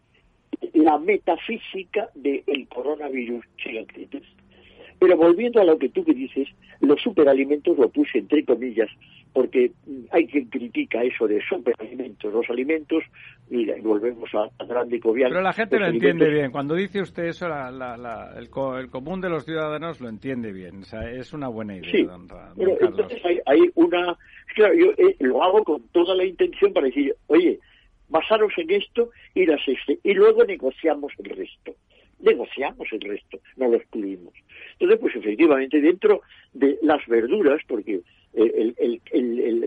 la metafísica del coronavirus Pero volviendo a lo que tú que dices, los superalimentos lo puse entre comillas, porque hay quien critica eso de superalimentos. Los alimentos, mira, y volvemos a, Grande Cobian. Pero la gente lo entiende bien. Cuando dice usted eso, el, común de los ciudadanos lo entiende bien. O sea, es una buena idea, don, Entonces hay, una... Claro, yo eh, lo hago con toda la intención para decir, oye, basaros en esto y, las este, y luego negociamos el resto negociamos el resto, no lo excluimos. Entonces, pues efectivamente, dentro de las verduras, porque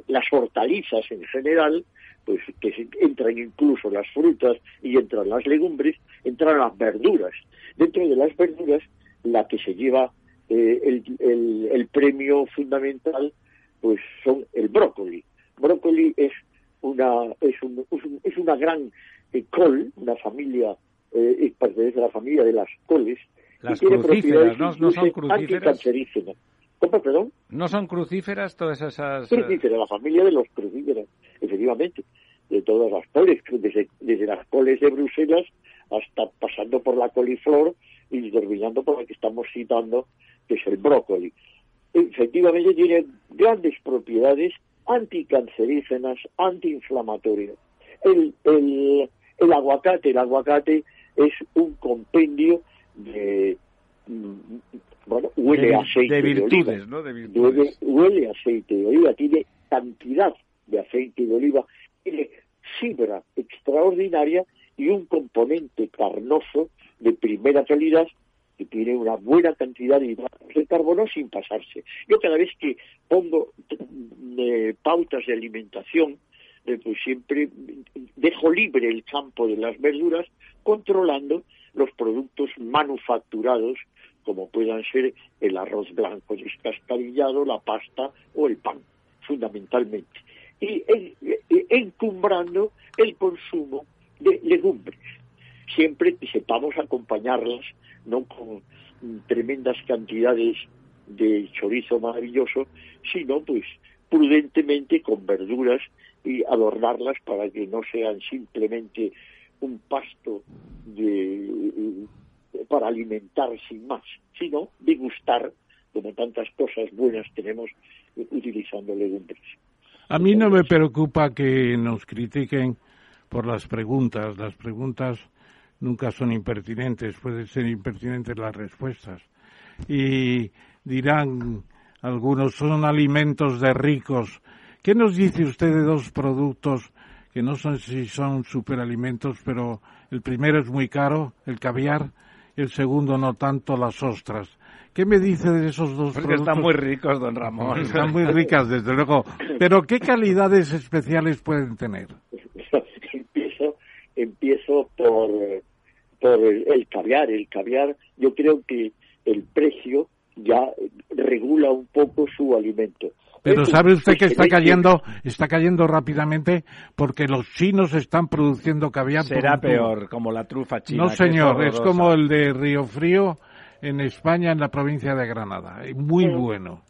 las hortalizas en general, pues que entran incluso las frutas y entran las legumbres, entran las verduras. Dentro de las verduras, la que se lleva eh, el, premio fundamental, pues son el brócoli. Brócoli es una es, es una gran eh, col, una familia eh, pertenece a la familia de las coles. Las crucíferas, ¿no, ¿no son crucíferas? ¿Cómo, perdón? ¿No son crucíferas todas esas...? Eh? Crucíferas, la familia de los crucíferas, efectivamente. De todas las coles, desde, desde las coles de Bruselas hasta pasando por la coliflor y terminando por la que estamos citando, que es el brócoli. Efectivamente tiene grandes propiedades anticancerígenas, antiinflamatorias. El, el, el aguacate, el aguacate es un compendio de mm, bueno, huele a aceite de virtudes, ¿no? De virtudes. Huele, aceite de oliva, tiene cantidad de aceite de oliva, tiene fibra extraordinaria y un componente carnoso de primera calidad que tiene una buena cantidad de hidratos de sin pasarse. Yo cada vez que pongo mm, eh, pautas de alimentación, eh, pues siempre dejo libre el campo de las verduras controlando los productos manufacturados como puedan ser el arroz blanco descascarillado, la pasta o el pan, fundamentalmente. Y encumbrando el consumo de legumbres, siempre que sepamos acompañarlas, no con tremendas cantidades de chorizo maravilloso, sino pues prudentemente con verduras y adornarlas para que no sean simplemente un pasto de, para alimentar sin más, sino degustar, como tantas cosas buenas tenemos utilizando legumbres. A mí no me preocupa que nos critiquen por las preguntas. Las preguntas nunca son impertinentes, pueden ser impertinentes las respuestas. Y dirán algunos, son alimentos de ricos. ¿Qué nos dice usted de dos productos que no sé si son superalimentos, pero el primero es muy caro, el caviar, y el segundo no tanto, las ostras? ¿Qué me dice de esos dos Porque están muy ricos, don Ramón. Están muy ricas, desde luego. [coughs] Pero ¿qué calidades especiales pueden tener? Empiezo, por, por el, caviar. El caviar, yo creo que el precio ya regula un poco su alimento. Pero ¿sabe usted que está cayendo, está cayendo rápidamente porque los chinos están produciendo caviar? Será peor, como la trufa china. No, señor, es como el de Río Frío en España, en la provincia de Granada. Muy bueno.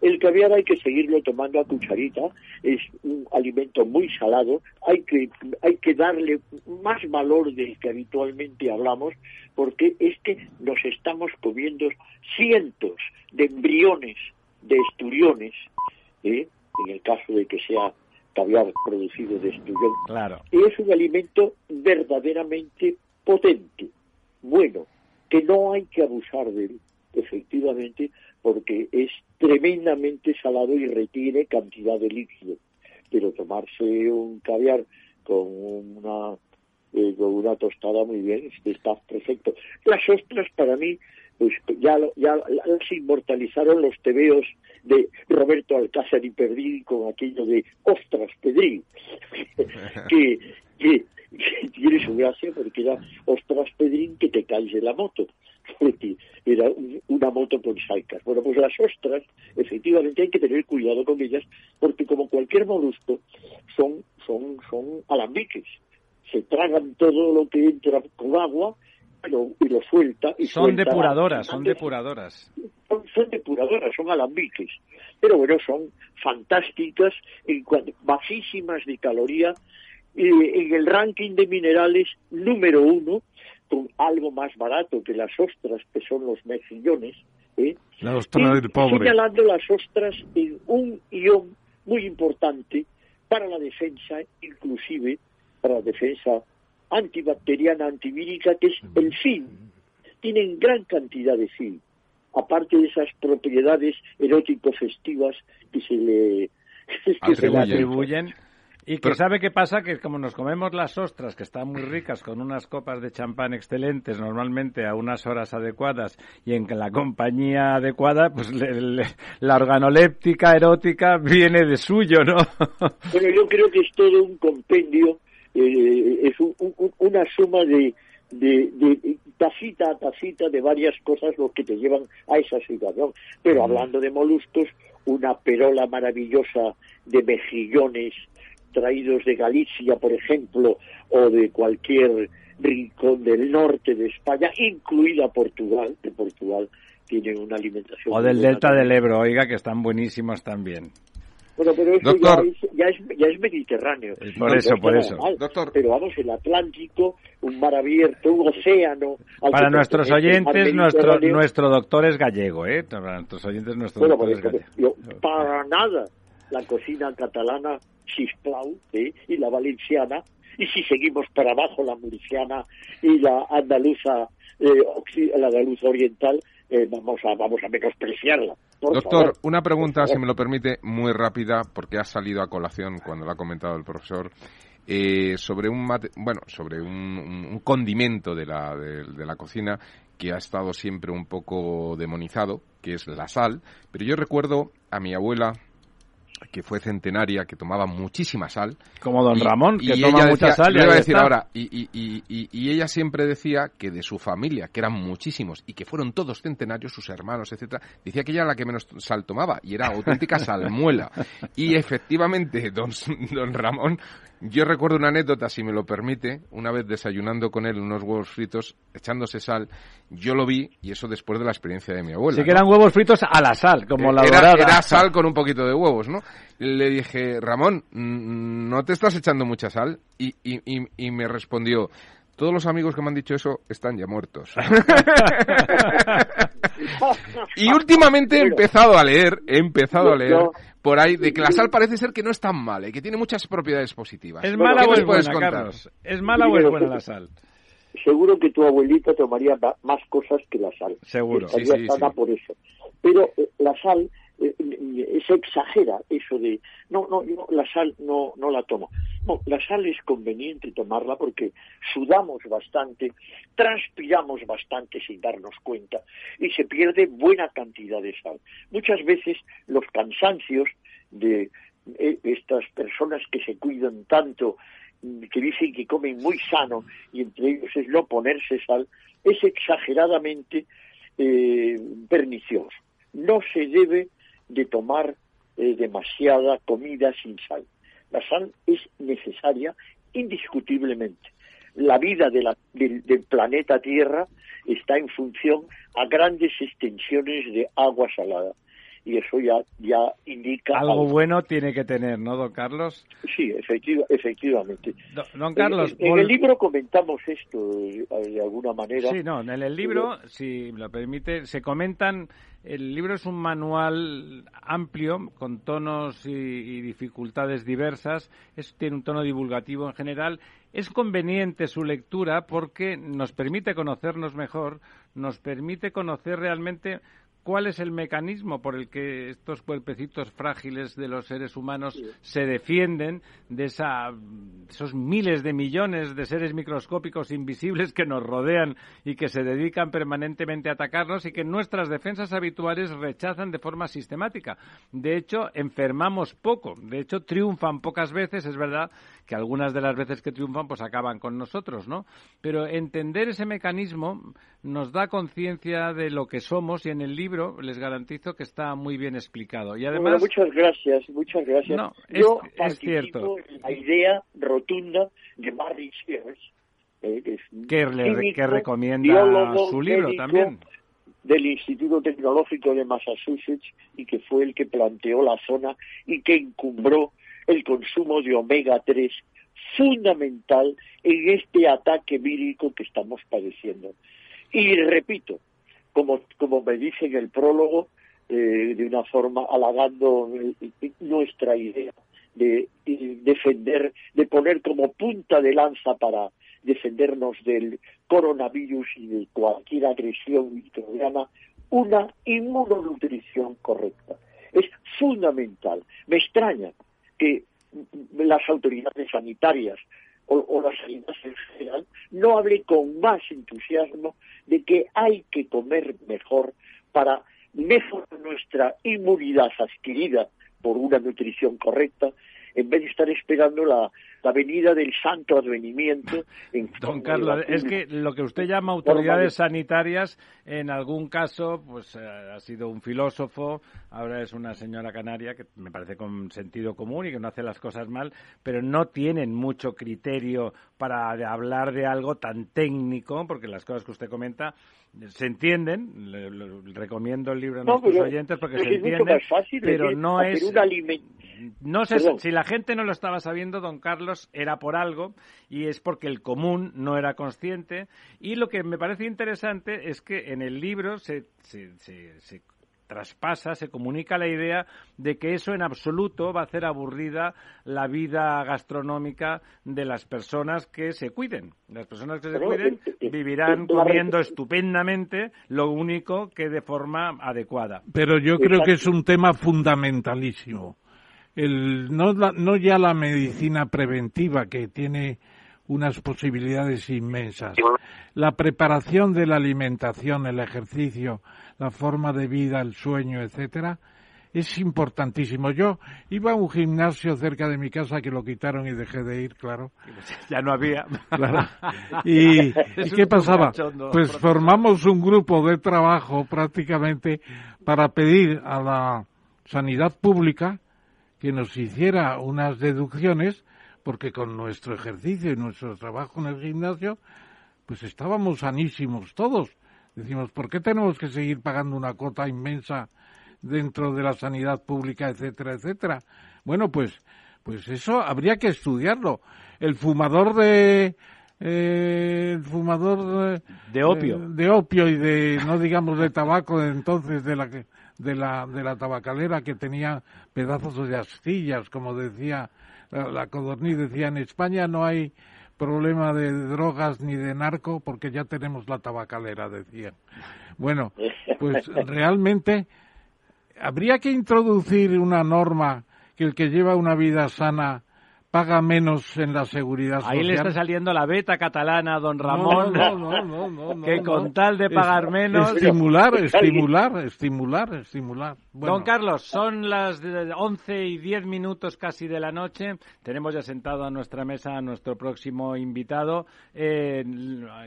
El caviar hay que seguirlo tomando a cucharita, es un alimento muy salado, hay que, hay que darle más valor del que habitualmente hablamos, porque es que nos estamos comiendo cientos de embriones de esturiones, ¿eh? en el caso de que sea caviar producido de esturión. Claro. Y es un alimento verdaderamente potente, bueno, que no hay que abusar de él, efectivamente, porque es tremendamente salado y retiene cantidad de líquido. Pero tomarse un caviar con una eh, con una tostada muy bien, está perfecto. Las ostras para mí, pues ya, ya las inmortalizaron los tebeos de Roberto Alcázar y Perdí con aquello de ostras Pedrí, [laughs] que, que, que, tiene su gracia porque era ostras Pedrín que te caes de la moto [laughs] era una moto con saicas. Bueno, pues las ostras, efectivamente hay que tener cuidado con ellas, porque como cualquier molusco, son, son, son alambiques. Se tragan todo lo que entra con agua pero, y lo suelta. Y son depuradoras, son depuradoras. Son, depuradoras, son alambiques. Pero bueno, son fantásticas, en bajísimas de caloría, en el ranking de minerales número uno, algo más barato que las ostras, que son los mejillones. ¿eh? La ostra del pobre. Señalando las ostras en un ion muy importante para la defensa, inclusive para la defensa antibacteriana, antivírica, que es el fin. Tienen gran cantidad de fin, aparte de esas propiedades erótico-festivas que se le, [laughs] que se le atribuyen y que sabe qué pasa, que como nos comemos las ostras, que están muy ricas, con unas copas de champán excelentes, normalmente a unas horas adecuadas y en la compañía adecuada, pues la organoléptica erótica viene de suyo, ¿no? [laughs] bueno, yo creo que es todo un compendio, eh, es una suma de, de, de, tacita a tacita de varias cosas lo que te llevan a esa situación. Pero hablando de moluscos, una perola maravillosa de mejillones traídos de Galicia, por ejemplo, o de cualquier rincón del norte de España, incluida Portugal, de Portugal tienen una alimentación. O del delta del Ebro, oiga, que están buenísimos también. Bueno, pero eso ya, es, ya, es, ya, es, mediterráneo. Por eso, por eso. Doctor. Pero vamos, el Atlántico, un mar abierto, un océano. Para nuestros oyentes, nuestro, nuestro doctor es gallego, ¿eh? Para nuestros oyentes, nuestro doctor es gallego. Yo, para nada la cocina catalana Sisplau, ¿eh? y la valenciana, y si seguimos para abajo la murciana y la andaluza, eh, la andaluza oriental, eh, vamos a vamos a menospreciarla. Doctor, una pregunta, si me lo permite, muy rápida, porque ha salido a colación cuando lo ha comentado el profesor. Eh, sobre un bueno sobre un, condimento de la, de la cocina que ha estado siempre un poco demonizado, que es la sal. Pero yo recuerdo a mi abuela, que fue centenaria, que tomaba muchísima sal. Como don Ramón, que toma mucha sal. iba a decir ahora, y, y, y, ella siempre decía que de su familia, que eran muchísimos, y que fueron todos centenarios, sus hermanos, etcétera, decía que ella era la que menos sal tomaba, y era auténtica [laughs] salmuela. Y efectivamente, don, don Ramón yo recuerdo una anécdota, si me lo permite, una vez desayunando con él unos huevos fritos, echándose sal, yo lo vi, y eso después de la experiencia de mi abuela. Sí que eran huevos fritos a la sal, como la era, Era sal [laughs] con un poquito de huevos, ¿no? Le dije, Ramón, ¿no te estás echando mucha sal? Y, y, y, me respondió, Todos los amigos que me han dicho eso están ya muertos. [laughs] y últimamente he empezado a leer, he empezado a leer por ahí de que la sal parece ser que no es tan mala y que tiene muchas propiedades positivas. ¿Es mala o es buena, Carlos? ¿Es mala o es buena la sal? Seguro que tu abuelita tomaría más cosas que la sal. Seguro. Estaría sí, por eso. Pero eh, la sal eh, se exagera eso de no, no, yo la sal no, no la tomo. La sal es conveniente tomarla porque sudamos bastante, transpiramos bastante sin darnos cuenta y se pierde buena cantidad de sal. Muchas veces los cansancios de eh, estas personas que se cuidan tanto, que dicen que comen muy sano y entre ellos es no ponerse sal, es exageradamente eh, pernicioso. No se debe de tomar eh, demasiada comida sin sal. La sal es necesaria indiscutiblemente. La vida de la, del, planeta Tierra está en función a grandes extensiones de agua salada y eso ya, ya indica... Algo, bueno tiene que tener, ¿no, don Carlos? Sí, efectivamente. Don, Carlos... En, el libro comentamos esto de, alguna manera. Sí, no, en el libro, si me lo permite, se comentan... El libro es un manual amplio, con tonos y, dificultades diversas. Es, tiene un tono divulgativo en general. Es conveniente su lectura porque nos permite conocernos mejor, nos permite conocer realmente cuál es el mecanismo por el que estos cuerpecitos frágiles de los seres humanos se defienden de esa, esos miles de millones de seres microscópicos invisibles que nos rodean y que se dedican permanentemente a atacarnos y que nuestras defensas habituales rechazan de forma sistemática. De hecho, enfermamos poco, de hecho, triunfan pocas veces, es verdad que algunas de las veces que triunfan pues acaban con nosotros, ¿no? Pero entender ese mecanismo nos da conciencia de lo que somos y en el libro les garantizo que está muy bien explicado. Y además... muchas gracias, muchas gracias. No, Yo es, cierto. la idea rotunda de Barry Sears, eh, que, recomienda su libro también del Instituto Tecnológico de Massachusetts y que fue el que planteó la zona y que encumbró el consumo de omega 3 fundamental en este ataque vírico que estamos padeciendo. Y repito, como, como me dice en el prólogo, eh, de una forma halagando nuestra idea de defender, de poner como punta de lanza para defendernos del coronavirus y de cualquier agresión microbiana, una inmunonutrición correcta. Es fundamental. Me extraña que las autoridades sanitarias o, las sanidades en general no hablen con más entusiasmo de que hay que comer mejor para mejorar nuestra inmunidad adquirida por una nutrición correcta en vez de estar esperando la, venida del santo advenimiento. [laughs] Don Carlos, es que lo que usted llama autoridades sanitarias, en algún caso, pues eh, ha sido un filósofo, ahora es una señora canaria que me parece con sentido común y que no hace las cosas mal, pero no tienen mucho criterio para hablar de algo tan técnico, porque las cosas que usted comenta se entienden, le, recomiendo el libro a nuestros oyentes porque se entiende, pero no es... No sé, si la gente no lo estaba sabiendo, don Carlos, era por algo y es porque el común no era consciente. Y lo que me parece interesante es que en el libro se, se, se traspasa, se comunica la idea de que eso en absoluto va a hacer aburrida la vida gastronómica de las personas que se cuiden. Las personas que se cuiden vivirán comiendo estupendamente, lo único que de forma adecuada. Pero yo creo que es un tema fundamentalísimo. El, no, no ya la medicina preventiva, que tiene unas posibilidades inmensas. La preparación de la alimentación, el ejercicio, la forma de vida, el sueño, etcétera, es importantísimo. Yo iba a un gimnasio cerca de mi casa que lo quitaron y dejé de ir, claro. Ya no había. [laughs] ¿Y, qué pasaba? Pues formamos un grupo de trabajo prácticamente para pedir a la sanidad pública que nos hiciera unas deducciones, porque con nuestro ejercicio y nuestro trabajo en el gimnasio, pues estábamos sanísimos todos. Decimos, ¿por qué tenemos que seguir pagando una cuota inmensa dentro de la sanidad pública, etcétera, etcétera? Bueno, pues, pues eso habría que estudiarlo. El fumador de eh, el fumador eh, de opio, de opio y de no digamos de tabaco entonces de la de la de la tabacalera que tenía pedazos de astillas, como decía la, la Codorniz decía en España no hay problema de drogas ni de narco porque ya tenemos la tabacalera decía. Bueno, pues [laughs] realmente habría que introducir una norma que el que lleva una vida sana paga menos en la seguridad social. Ahí le está saliendo la beta catalana a don Ramón, [laughs] que con tal de pagar menos... Estimular, [laughs] estimular, estimular, estimular. Don Carlos, son las 11 y 10 minutos casi de la noche. Tenemos ya sentado a nuestra mesa a nuestro próximo invitado. Eh,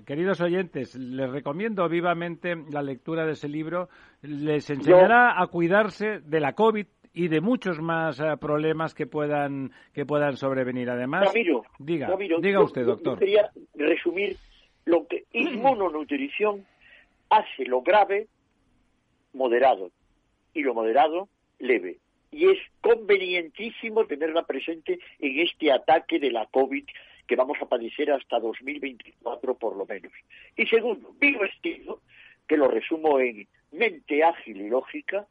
queridos oyentes, les recomiendo vivamente la lectura de ese libro. Les enseñará a cuidarse de la COVID y de muchos más eh, problemas que puedan que puedan sobrevenir. Además, diga, diga usted, doctor. Quería resumir lo que [clears throat] inmunonutrición hace lo grave moderado y lo moderado leve. Y es convenientísimo tenerla presente en este ataque de la COVID que vamos a padecer hasta 2024 por lo menos. Y segundo, vivo estilo, que lo resumo en mente ágil y lógica,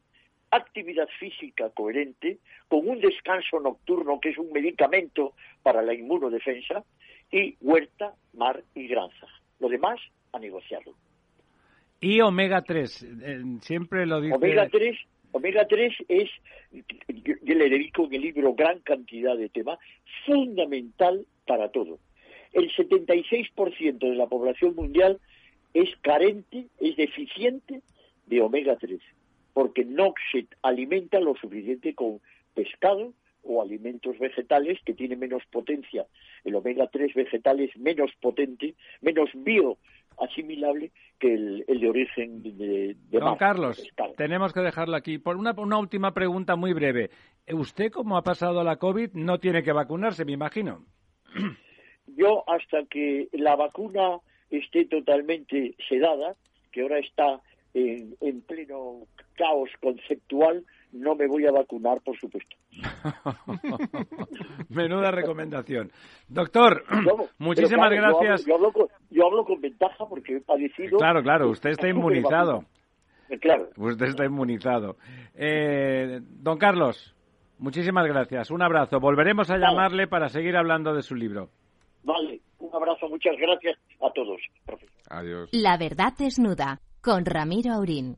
actividad física coherente, con un descanso nocturno que es un medicamento para la inmunodefensa, y huerta, mar y granza. Lo demás, a negociarlo. Y omega 3, eh, siempre lo dice. Omega 3, omega 3 es, yo, le dedico en el libro gran cantidad de temas, fundamental para todo. El 76% de la población mundial es carente, es deficiente de omega 3 porque no se alimenta lo suficiente con pescado o alimentos vegetales que tienen menos potencia. El omega 3 vegetal es menos potente, menos bio asimilable que el, de origen de, de Don Carlos, tenemos que dejarlo aquí. Por una, una última pregunta muy breve. ¿Usted, como ha pasado la COVID, no tiene que vacunarse, me imagino? [clears throat] Yo, hasta que la vacuna esté totalmente sedada, que ahora está en, pleno caos conceptual, no me voy a vacunar, por supuesto. [laughs] Menuda recomendación. Doctor, [clears throat] muchísimas gracias. Yo hablo, con, ventaja porque he padecido. Claro, claro, usted está [laughs] inmunizado. Claro. Usted está inmunizado. Eh, don Carlos, muchísimas gracias. Un abrazo. Volveremos a llamarle para seguir hablando de su libro. Vale, un abrazo. Muchas gracias a todos. Adiós. La verdad desnuda con Ramiro Aurín.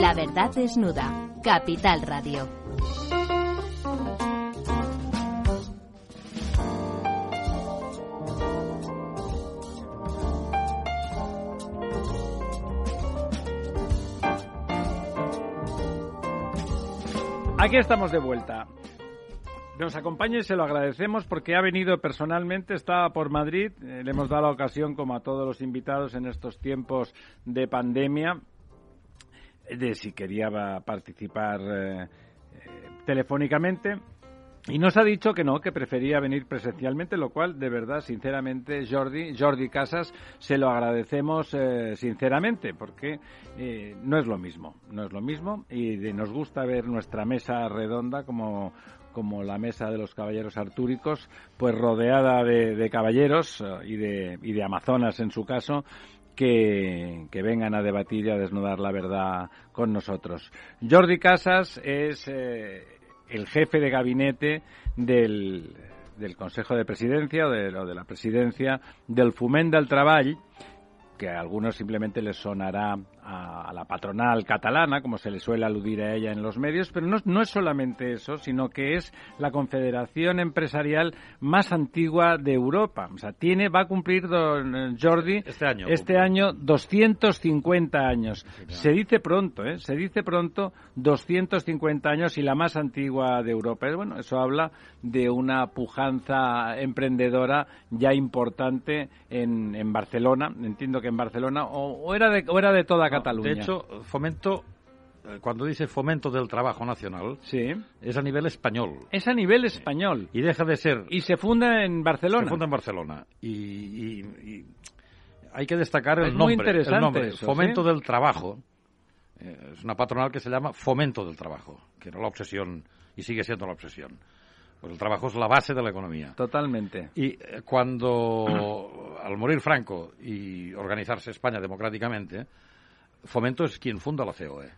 La verdad desnuda. Capital Radio. Aquí estamos de vuelta. Nos acompaña y se lo agradecemos porque ha venido personalmente, estaba por Madrid, eh, le hemos dado la ocasión, como a todos los invitados en estos tiempos de pandemia, de si quería participar eh, eh, telefónicamente. Y nos ha dicho que no, que prefería venir presencialmente, lo cual, de verdad, sinceramente, Jordi, Jordi Casas, se lo agradecemos eh, sinceramente, porque no es lo mismo, no es lo mismo, y nos gusta ver nuestra mesa redonda como, como la mesa de los caballeros artúricos, pues rodeada de, de caballeros y de, y de amazonas en su caso, que, vengan a debatir y a desnudar la verdad con nosotros. Jordi Casas es eh, el jefe de gabinete del, del Consejo de Presidencia o de, o de la Presidencia del Foment del Treball, que a algunos simplemente les sonará a, la patronal catalana, como se le suele aludir a ella en los medios, pero no, no, es solamente eso, sino que es la confederación empresarial más antigua de Europa. O sea, tiene, va a cumplir, don Jordi, este año, este año 250 años. Se dice pronto, ¿eh? Se dice pronto 250 años y la más antigua de Europa. Bueno, eso habla de una pujanza emprendedora ya importante en, en Barcelona. Entiendo que en Barcelona, o, era, de, o era de toda de hecho, fomento eh, cuando dice fomento del trabajo nacional, sí. es a nivel español. Es a nivel español. Y deja de ser. Y se funda en Barcelona. Se funda en Barcelona. Y, hay que destacar el nombre. el nombre, Fomento del Trabajo. Eh, es una patronal que se llama Fomento del Trabajo, que era la obsesión y sigue siendo la obsesión. Pues el trabajo es la base de la economía. Totalmente. Y eh, cuando, al morir Franco y organizarse España democráticamente, Fomento es quien funda la COE.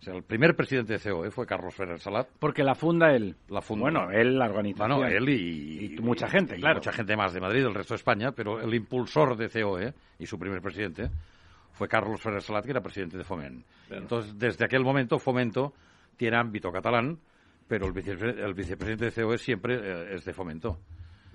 O sea, el primer presidente de COE fue Carlos Ferrer Salat. Porque la funda él. La funda. Bueno, él la organización. Bueno, él y, mucha gente, claro. Mucha gente más de Madrid, del resto de España, pero el impulsor de COE y su primer presidente fue Carlos Ferrer Salat, que era presidente de Foment. Entonces, desde aquel momento, Fomento tiene ámbito catalán, pero el, el vicepresidente de COE siempre eh, es de Fomento.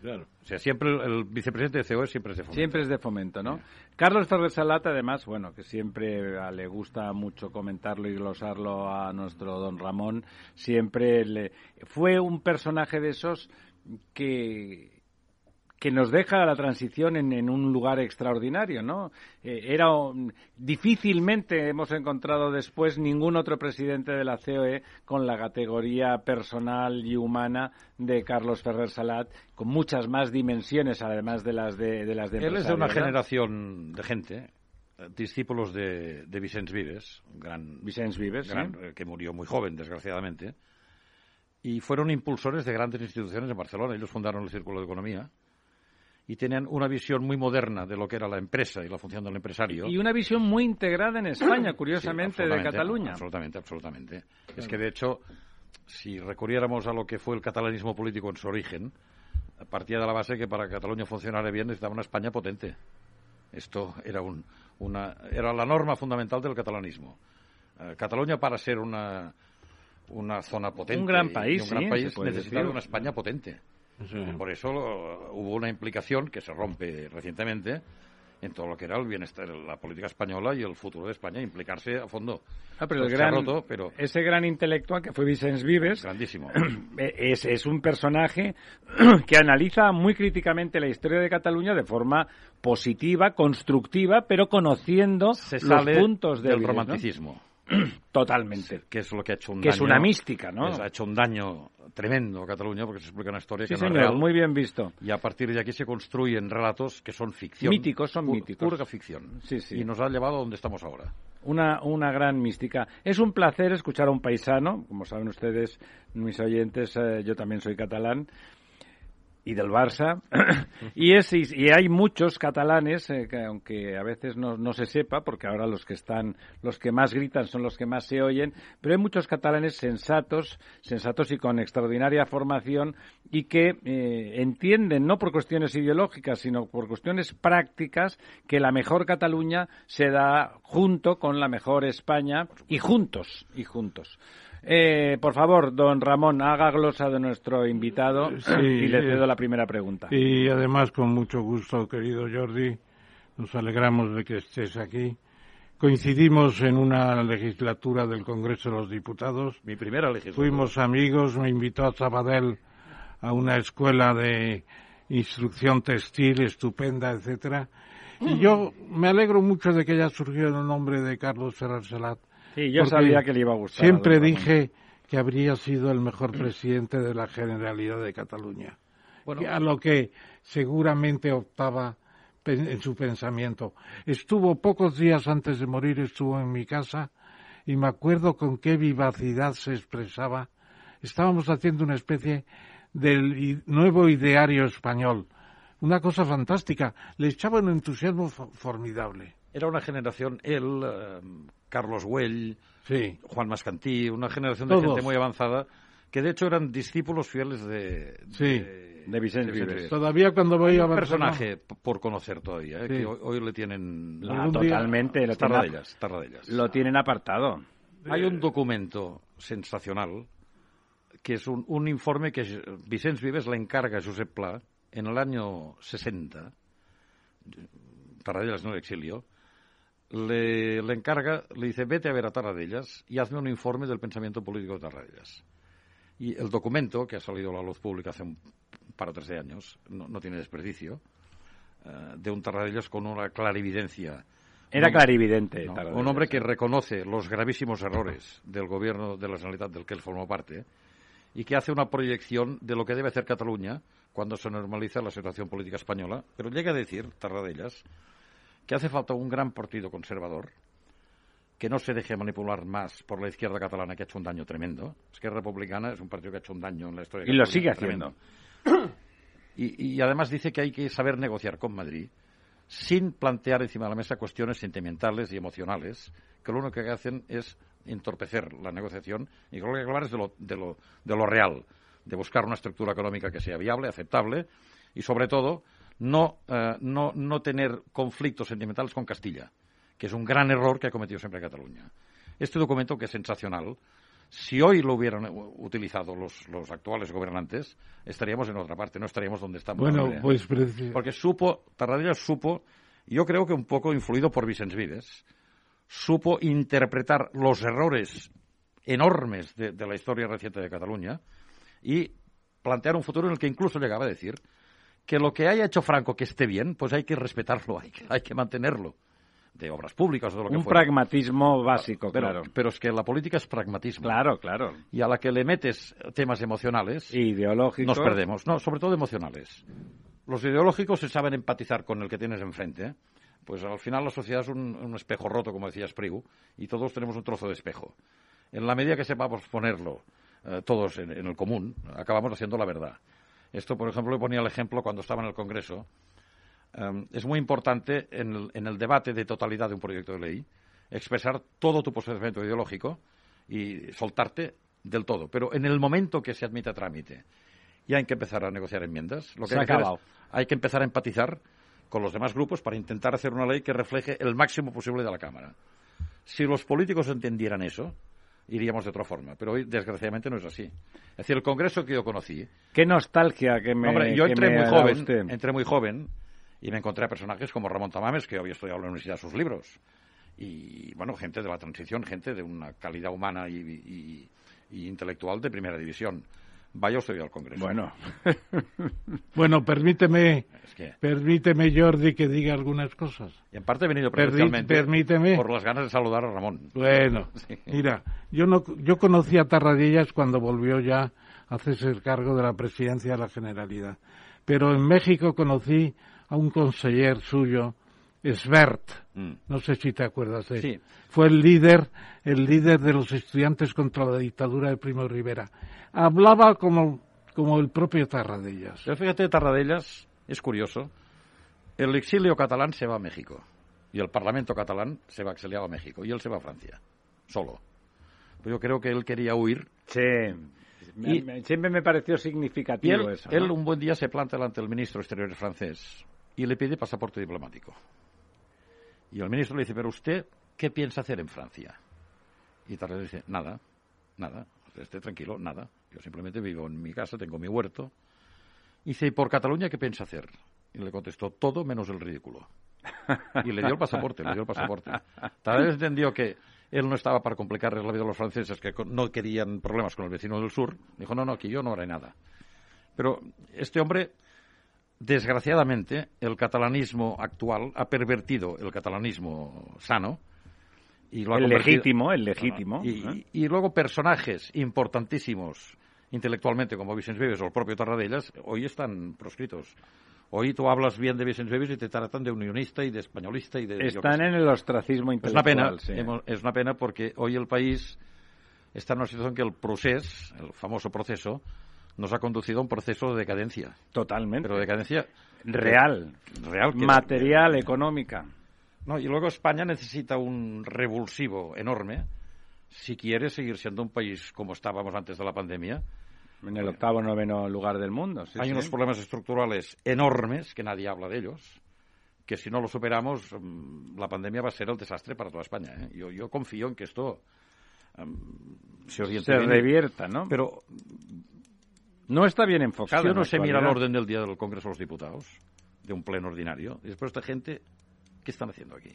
Claro. O sea, siempre el, vicepresidente de COE siempre es de fomento. Siempre es de fomento, ¿no? Carlos Ferrer Salata, además, bueno, que siempre le gusta mucho comentarlo y glosarlo a nuestro don Ramón, siempre le, fue un personaje de esos que que nos deja la transición en, un lugar extraordinario, ¿no? Eh, era difícilmente hemos encontrado después ningún otro presidente de la COE con la categoría personal y humana de Carlos Ferrer Salat, con muchas más dimensiones además de las de, las de Él es de una generación de gente eh, discípulos de, de Vicens Vives, gran Vicens Vives, eh, que murió muy joven, desgraciadamente, y fueron impulsores de grandes instituciones en Barcelona. Ellos fundaron el Círculo de Economía y tenían una visión muy moderna de lo que era la empresa y la función del empresario. Y una visión muy integrada en España, curiosamente, de Cataluña. Absolutamente, absolutamente. Es que, de hecho, si recurriéramos a lo que fue el catalanismo político en su origen, partía de la base que para que Cataluña funcionara bien necesitaba una España potente. Esto era, un, una, era la norma fundamental del catalanismo. Eh, Cataluña, para ser una, una zona potente, un gran país, un gran país necesitaba una España potente. Por eso uh, hubo una implicación que se rompe recientemente en todo lo que era el bienestar, la política española y el futuro de España, implicarse a fondo. Ah, pero, pero ese gran intelectual que fue Vicens Vives, grandísimo, [clears throat] es, es un personaje [clears throat] que analiza muy críticamente la historia de Cataluña de forma positiva, constructiva, pero conociendo los puntos del romanticismo. [clears throat] Totalmente. Que es lo que ha hecho un que es una mística, ¿no? ha hecho un daño tremendo a Cataluña porque se explica una historia que no es real. muy bien visto. Y a partir de aquí se construyen relatos que son ficción. Míticos, son míticos. Pura ficción. Sí, sí. Y nos ha llevado a donde estamos ahora. Una, una gran mística. Es un placer escuchar a un paisano, como saben ustedes, mis oyentes, eh, yo también soy catalán, y del Barça. [clears throat] y, es, y, hay muchos catalanes, eh, que aunque a veces no, se sepa, porque ahora los que están, los que más gritan son los que más se oyen, pero hay muchos catalanes sensatos, sensatos y con extraordinaria formación y que eh, entienden, no por cuestiones ideológicas, sino por cuestiones prácticas, que la mejor Cataluña se da junto con la mejor España y juntos, y juntos. Eh, por favor, don Ramón, haga glosa de nuestro invitado y le cedo la primera pregunta. Y además, con mucho gusto, querido Jordi, nos alegramos de que estés aquí. Coincidimos en una legislatura del Congreso de los Diputados. Mi primera legislatura. Fuimos amigos, me invitó a Sabadell a una escuela de instrucción textil estupenda, etcétera. Y yo me alegro mucho de que haya surgido el nombre de Carlos Ferrer Salat Sí, yo sabía que le iba a gustar. Siempre dije que habría sido el mejor presidente de la Generalidad de Cataluña. a lo que seguramente optaba en su pensamiento. Estuvo pocos días antes de morir, estuvo en mi casa y me acuerdo con qué vivacidad se expresaba. Estábamos haciendo una especie del nuevo ideario español. Una cosa fantástica. Le echaba un entusiasmo formidable. Era una generación, él, eh, Carlos Güell, Juan Mascantí, una generación de gente muy avanzada que de hecho eran discípulos fieles de, de, Vicente, Vives. Todavía cuando voy a un personaje por conocer todavía, ¿eh? que hoy, le tienen totalmente lo tienen, lo tienen apartado. Hay un documento sensacional que es un, un informe que Vicente Vives le encarga a Josep Pla en el año 60, Tarradellas no el exilio, le, le, encarga, le dice, vete a ver a Tarradellas y hazme un informe del pensamiento político de Tarradellas. Y el documento, que ha salido a la luz pública hace un par o tres de años, no, tiene desperdicio, eh, de un Tarradellas con una clarividencia. Era clarividente. un hombre que reconoce los gravísimos errores del gobierno de la Generalitat del que él formó parte y que hace una proyección de lo que debe hacer Cataluña cuando se normaliza la situación política española. Pero llega a decir, Tarradellas, que hace falta un gran partido conservador que no se deje manipular más por la izquierda catalana que ha hecho un daño tremendo. Izquierda Republicana es un partido que ha hecho un daño en la historia. Y lo sigue haciendo. Y, y, además dice que hay que saber negociar con Madrid sin plantear encima de la mesa cuestiones sentimentales y emocionales, que lo único que hacen es entorpecer la negociación y creo que hablar es de lo, de, lo, de lo real, de buscar una estructura económica que sea viable, aceptable y, sobre todo, no, eh, no, no tener conflictos sentimentales con Castilla que es un gran error que ha cometido siempre Cataluña. Este documento, que es sensacional, si hoy lo hubieran utilizado los, los actuales gobernantes, estaríamos en otra parte, no estaríamos donde estamos. Bueno, pues Porque supo, Tarradellas supo, yo creo que un poco influido por Vicens Vives, supo interpretar los errores enormes de, de la historia reciente de Cataluña y plantear un futuro en el que incluso llegaba a decir que lo que haya hecho Franco que esté bien, pues hay que respetarlo, hay que, hay que mantenerlo de obras públicas o de lo que Un pragmatismo básico, pero, claro. Pero es que la política es pragmatismo. Claro, claro. Y a la que le metes temas emocionales... Ideológicos. Nos perdemos. No, sobre todo emocionales. Los ideológicos se saben empatizar con el que tienes enfrente. ¿eh? Pues al final la sociedad es un, espejo roto, como decía Sprigu, y todos tenemos un trozo de espejo. En la medida que sepamos ponerlo eh, todos en, en el común, acabamos haciendo la verdad. Esto, por ejemplo, le ponía el ejemplo cuando estaba en el Congreso Em, es muy importante en el, debate de totalidad de un proyecto de ley expresar todo tu posicionamiento ideológico y soltarte del todo. Pero en el momento que se admite a trámite y hay que empezar a negociar enmiendas, lo que hay, que hay que empezar a empatizar con los demás grupos para intentar hacer una ley que refleje el máximo posible de la Cámara. Si los políticos entendieran eso, iríamos de otra forma. Pero hoy, desgraciadamente, no es así. Es decir, el Congreso que yo conocí... Qué nostalgia que me... Hombre, yo entré muy joven, entré muy joven y me encontré a personajes como Ramón Tamames, que había estudiado en la universidad sus libros. Y, bueno, gente de la transición, gente de una calidad humana y, intelectual de primera división. Vaya usted al Congreso. Bueno. [laughs] bueno, permíteme, permíteme, Jordi, que diga algunas cosas. Y en parte he venido permíteme. por las ganas de saludar a Ramón. Bueno, [laughs] mira, yo, no, yo conocí a Tarradillas cuando volvió ya a hacerse el cargo de la presidencia de la Generalidad. Pero en México conocí a un conseller suyo, Svert, mm. no sé si te acuerdas de él. Fue el líder, el líder de los estudiantes contra la dictadura de Primo Rivera. Hablaba como, como el propio Tarradellas. Pero fíjate, Tarradellas, es curioso, el exilio catalán se va a México y el Parlamento catalán se va exiliado a México y él se va a Francia, solo. Pues yo creo que él quería huir. Sí. siempre me pareció significativo él, eso. Él un buen día se planta delante del ministro exterior francés y le pide pasaporte diplomático. Y el ministro le dice, pero usted, ¿qué piensa hacer en Francia? Y Tarrés dice, nada, nada, esté tranquilo, nada. Yo simplemente vivo en mi casa, tengo mi huerto. Y dice, ¿y por Cataluña qué piensa hacer? Y le contestó, todo menos el ridículo. Y le dio el pasaporte, le dio el pasaporte. Tarrés entendió que él no estaba para complicarles la vida a los franceses, que no querían problemas con el vecino del sur. Dijo, no, no, aquí yo no haré nada. Pero este hombre Desgraciadamente, el catalanismo actual ha pervertido el catalanismo sano. Y lo el legítimo, el legítimo. Y, luego personajes importantísimos intelectualmente como Vicente Vives o el propio Tarradellas hoy están proscritos. Hoy tú hablas bien de Vicente Vives y te tratan de unionista y de españolista y de... Están en el ostracismo intelectual. Es una pena, es una pena porque hoy el país está en una situación que el proceso, el famoso proceso, nos ha conducido a un proceso de decadencia. Totalmente. Pero decadencia real, real material, económica. No, y luego España necesita un revulsivo enorme si quiere seguir siendo un país como estábamos antes de la pandemia. En el octavo noveno lugar del mundo. Hay unos problemas estructurales enormes que nadie habla de ellos que si no lo superamos, mm, la pandemia va a ser el desastre para toda España. ¿eh? Yo, yo confío en que esto se oriente. Se revierta, ¿no? Pero no está bien enfocado. Si uno se mira el orden del día del Congreso de los Diputados, de un pleno ordinario, y después esta gente, ¿qué están haciendo aquí?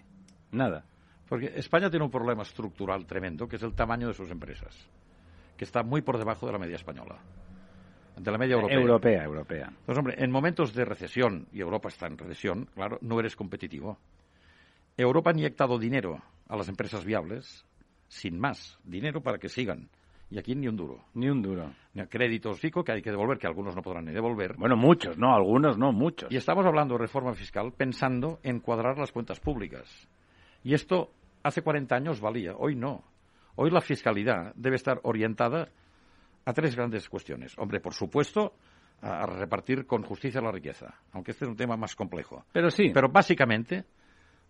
Nada. Porque España tiene un problema estructural tremendo, que es el tamaño de sus empresas, que está muy por debajo de la media española de la media europea. Europea, europea. Entonces, hombre, en momentos de recesión, y Europa está en recesión, claro, no eres competitivo. Europa ha inyectado dinero a las empresas viables, sin más, dinero para que sigan. Y aquí ni un duro. Ni un duro. Ni créditos FICO que hay que devolver, que algunos no podrán ni devolver. Bueno, muchos, no, algunos no, muchos. Y estamos hablando de reforma fiscal pensando en cuadrar las cuentas públicas. Y esto hace 40 años valía, hoy no. Hoy la fiscalidad debe estar orientada a tres grandes cuestiones. Hombre, por supuesto, a, repartir con justicia la riqueza, aunque este es un tema más complejo. Pero sí. Pero básicamente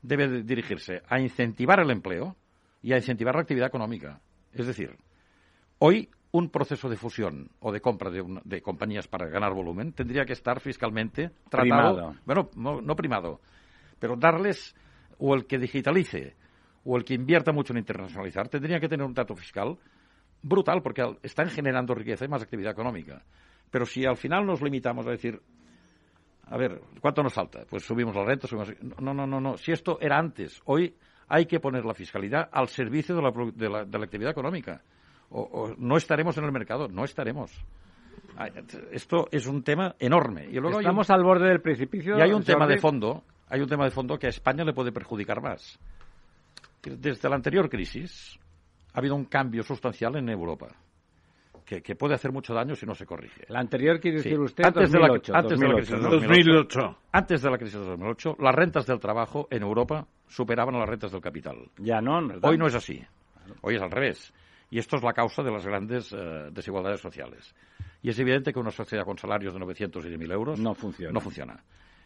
debe dirigirse a incentivar el empleo y a incentivar la actividad económica. Es decir, hoy un proceso de fusión o de compra de, compañías para ganar volumen tendría que estar fiscalmente tratado. Bueno, no, no primado, pero darles o el que digitalice o el que invierta mucho en internacionalizar tendría que tener un trato fiscal brutal porque están generando riqueza y más actividad económica. Pero si al final nos limitamos a decir, a ver, ¿cuánto nos falta? Pues subimos la renta, subimos... No, no, no, no. Si esto era antes, hoy hay que poner la fiscalidad al servicio de la, de la, de la actividad económica. O, no estaremos en el mercado, no estaremos. Esto es un tema enorme. Y luego Estamos al borde del precipicio. Y hay un tema de fondo, hay un tema de fondo que a España le puede perjudicar más. Desde la anterior crisis, ha habido un cambio sustancial en Europa. Que, puede hacer mucho daño si no se corrige. La anterior quiere decir usted antes, de la, antes de la crisis de 2008. Antes de la crisis de 2008, las rentas del trabajo en Europa superaban a las rentas del capital. Ya no, Hoy no es así. Hoy es al revés. Y esto es la causa de las grandes eh, desigualdades sociales. Y es evidente que una sociedad con salarios de 900 y de 1.000 euros no funciona. no funciona.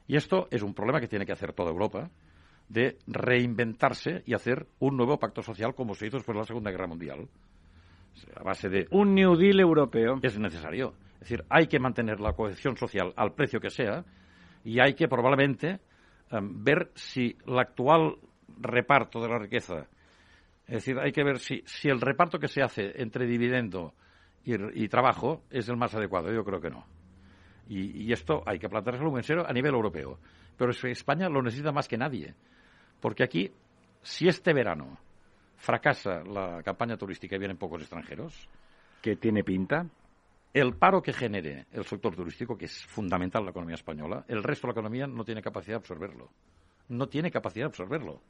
Y esto es un problema que tiene que hacer toda Europa de reinventarse y hacer un nuevo pacto social como se hizo después de la Segunda Guerra Mundial. A base de un New Deal europeo. Es necesario. Es decir, hay que mantener la cohesión social al precio que sea y hay que probablemente em, ver si el actual reparto de la riqueza, es decir, hay que ver si, si el reparto que se hace entre dividendo y, trabajo es el más adecuado. Yo creo que no. Y, esto hay que planteárselo en serio a nivel europeo. Pero España lo necesita más que nadie. Porque aquí, si este verano fracasa la campaña turística y vienen pocos extranjeros. ¿Que tiene pinta? El paro que genere el sector turístico, que es fundamental en la economía española, el resto de la economía no tiene capacidad de absorberlo. No tiene capacidad de absorberlo.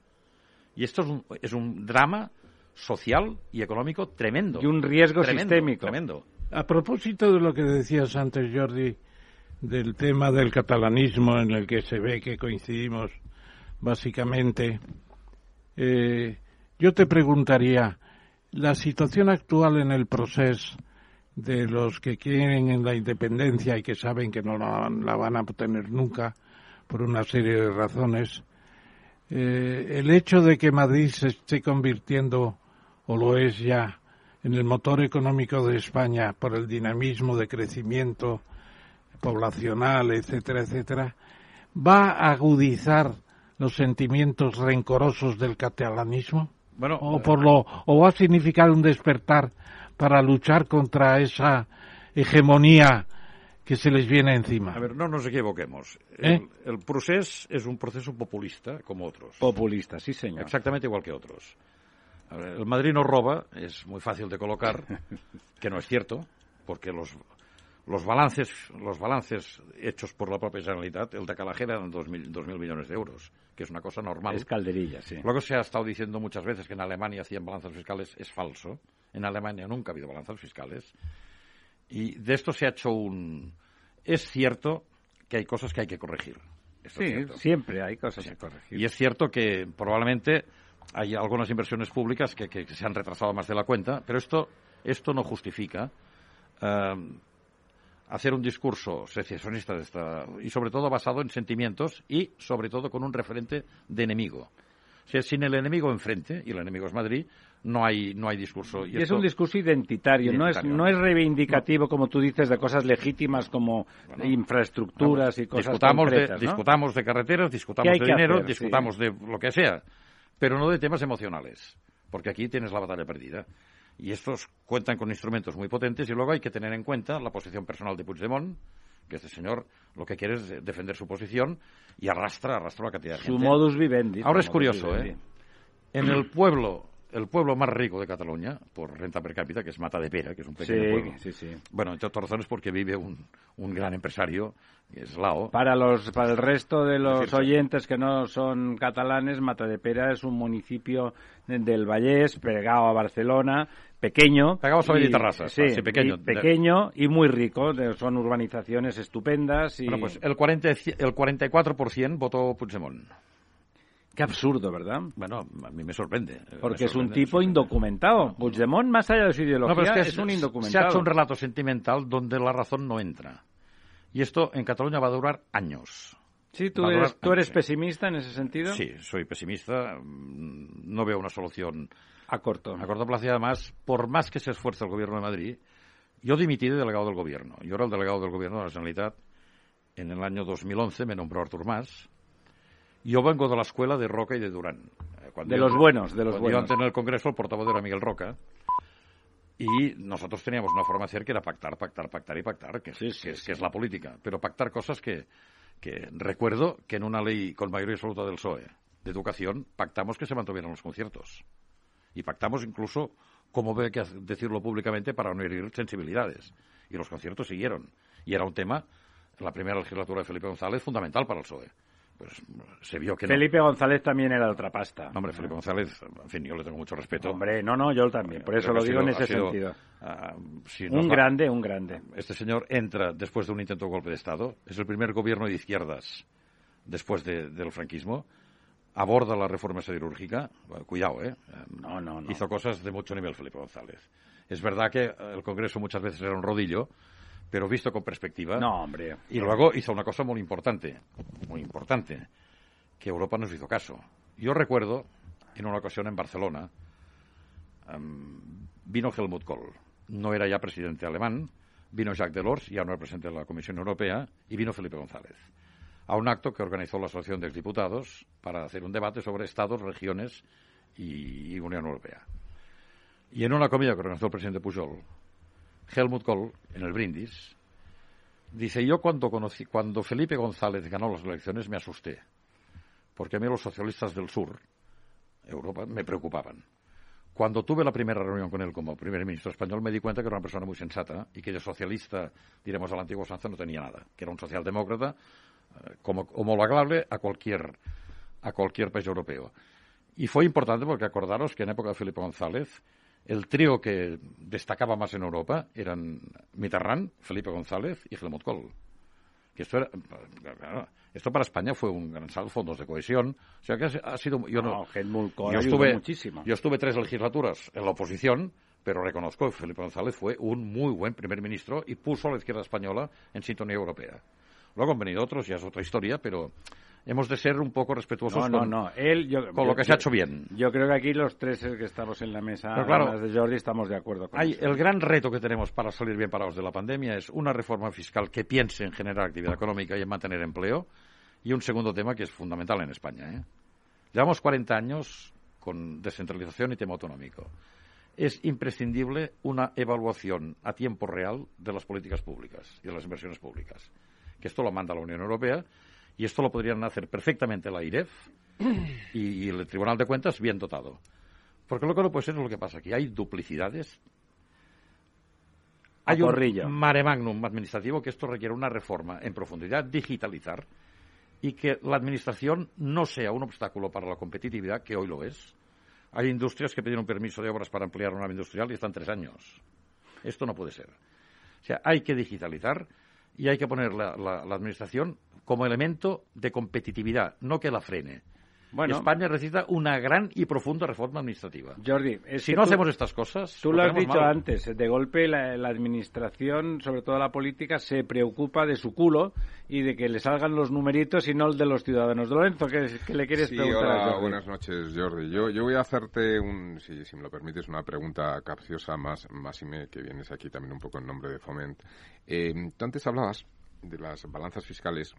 Y esto es un, es un drama social y económico tremendo. Y un riesgo sistémico. Tremendo. A propósito de lo que decías antes, Jordi, del tema del catalanismo en el que se ve que coincidimos básicamente. Eh, yo te preguntaría, la situación actual en el proceso de los que quieren en la independencia y que saben que no la, van a obtener nunca por una serie de razones, eh, el hecho de que Madrid se esté convirtiendo, o lo es ya, en el motor económico de España por el dinamismo de crecimiento poblacional, etcétera, etcétera, va a agudizar los sentimientos rencorosos del catalanismo? Bueno, o por lo o va a significar un despertar para luchar contra esa hegemonía que se les viene encima. A ver, no nos equivoquemos. ¿Eh? El, proceso es un proceso populista, como otros. Populista, sí, señor. Exactamente igual que otros. el Madrid no roba, es muy fácil de colocar, [laughs] que no es cierto, porque los, los balances, los balances hechos por la propia Generalitat, el de Calajera eran dos mil, dos mil millones de euros que es una cosa normal. Es calderilla, sí. Luego se ha estado diciendo muchas veces que en Alemania hacían balanzas fiscales, es falso. En Alemania nunca ha habido balanzas fiscales. Y de esto se ha hecho un... Es cierto que hay cosas que hay que corregir. sí, siempre hay cosas que corregir. Y es cierto que probablemente hay algunas inversiones públicas que, que se han retrasado más de la cuenta, pero esto, esto no justifica eh, hacer un discurso secesionista de esta, y sobre todo basado en sentimientos y sobre todo con un referente de enemigo. sin el enemigo enfrente, y el enemigo es Madrid, no hay, no hay discurso. Y, es un discurso identitario, no, es, no es reivindicativo, como tú dices, de cosas legítimas como infraestructuras y cosas discutamos de, Discutamos de carreteras, discutamos de dinero, discutamos de lo que sea, pero no de temas emocionales, porque aquí tienes la batalla perdida. Y estos cuentan con instrumentos muy potentes y luego hay que tener en cuenta la posición personal de Puigdemont, que este señor lo que quiere es defender su posición y arrastra, arrastra la cantidad de gente. Su modus vivendi. Ahora es curioso, ¿eh? En el pueblo el pueblo más rico de Cataluña, por renta per cápita, que es Mata de Pera, que es un pequeño pueblo. Sí, sí. Bueno, entre otras razones porque vive un, un gran empresario, que es Lao. Para, los, para el resto de los oyentes que no son catalanes, Mata de Pera es un municipio del Vallés, pegado a Barcelona, pequeño. Pegado a y, sí, pequeño. Y pequeño y muy rico. Son urbanizaciones estupendas. Y... Bueno, pues el, 40, el 44% votó Puigdemont. Qué absurdo, ¿verdad? Bueno, a mí me sorprende. Porque es un tipo indocumentado. Puigdemont, más allá de su ideología, es, un indocumentado. Se ha hecho un relato sentimental donde la razón no entra. Y esto en Cataluña va a durar años. Sí, ¿tú, eres, ¿tú eres pesimista en ese sentido? Sí, soy pesimista. No veo una solución a corto. A corto plazo y además, por más que se esfuerce el gobierno de Madrid, yo dimití de delegado del gobierno. Yo era el delegado del gobierno de la Generalitat. En el año 2011 me nombró Artur Mas yo vengo de la escuela de Roca y de Durán. Eh, de los buenos, de los buenos. Yo antes en el Congreso el portavoz era Miguel Roca. Y nosotros teníamos una forma de hacer que era pactar, pactar, pactar y pactar, que, es, que, es, la política. Pero pactar cosas que, que recuerdo que en una ley con mayoría absoluta del PSOE de educación pactamos que se mantuvieran los conciertos. Y pactamos incluso cómo ve que decirlo públicamente para no herir sensibilidades. Y los conciertos siguieron. Y era un tema, en la primera legislatura de Felipe González, fundamental para el PSOE pues se vio que Felipe González también era otra pasta. hombre, Felipe González, en fin, yo le tengo mucho respeto. Hombre, no, no, yo también, por eso lo digo en ese sentido. Ah, un grande, un grande. Este señor entra después de un intento de golpe de Estado, es el primer gobierno de izquierdas después del franquismo, aborda la reforma siderúrgica, cuidado, ¿eh? No, no, no. Hizo cosas de mucho nivel Felipe González. Es verdad que el Congreso muchas veces era un rodillo, pero visto con perspectiva. No, hombre. Y luego hizo una cosa muy importante, muy importante, que Europa nos hizo caso. Yo recuerdo, en una ocasión en Barcelona, vino Helmut Kohl. No era ya presidente alemán, vino Jacques Delors, ya no era presidente de la Comisión Europea, y vino Felipe González. A un acto que organizó la Asociación de Diputados para hacer un debate sobre Estados, regiones y, y Unión Europea. Y en una comida que organizó el presidente Pujol, Helmut Kohl, en el brindis, dice, yo cuando, Felipe González ganó las elecciones me asusté, porque a mí los socialistas del sur, Europa, me preocupaban. Cuando tuve la primera reunión con él como primer ministro español, me di cuenta que era una persona muy sensata y que de socialista, diremos a la antigua Sanza, no tenía nada, que era un socialdemócrata eh, como homologable a cualquier, a cualquier país europeo. Y fue importante porque acordaros que en época de Felipe González, el trío que destacaba más en Europa eran Mitterrand, Felipe González y Helmut Kohl. Que esto, era, esto para España fue un gran salto, fondos de cohesión. O sea que ha, sido. Yo no, Helmut Kohl yo estuve, muchísimo. Yo estuve tres legislaturas en la oposición, pero reconozco que Felipe González fue un muy buen primer ministro y puso a la izquierda española en sintonía europea. Luego han venido otros, ya es otra historia, pero hemos de ser un poco respetuosos con, lo que se ha hecho bien. Yo creo que aquí los tres que estamos en la mesa, claro, de Jordi, estamos de acuerdo con hay, El gran reto que tenemos para salir bien parados de la pandemia es una reforma fiscal que piense en generar actividad económica y en mantener empleo, y un segundo tema que es fundamental en España. ¿eh? Llevamos 40 años con descentralización y tema autonómico. Es imprescindible una evaluación a tiempo real de las políticas públicas y de las inversiones públicas. Que esto lo manda la Unión Europea y esto lo podrían hacer perfectamente la IREF y, el Tribunal de Cuentas bien dotado. Porque lo que no puede ser es lo que pasa aquí. Hay duplicidades. Hay un mare magnum administrativo que esto requiere una reforma en profundidad, digitalizar y que la administración no sea un obstáculo para la competitividad, que hoy lo es. Hay industrias que piden un permiso de obras para ampliar una nave industrial y están tres años. Esto no puede ser. O sea, hay que digitalizar y hay que poner la, la administración como elemento de competitividad, no que la frene. España necesita una gran y profunda reforma administrativa. Jordi, si no hacemos estas cosas... Tú lo, has dicho antes, de golpe la, administración, sobre todo la política, se preocupa de su culo y de que le salgan los numeritos y no el de los ciudadanos. Lorenzo, ¿qué, le quieres preguntar a Buenas noches, Jordi. Yo, yo voy a hacerte, un, si, si me lo permites, una pregunta capciosa más, más y me, que vienes aquí también un poco en nombre de Foment. Eh, tú antes hablabas de las balanzas fiscales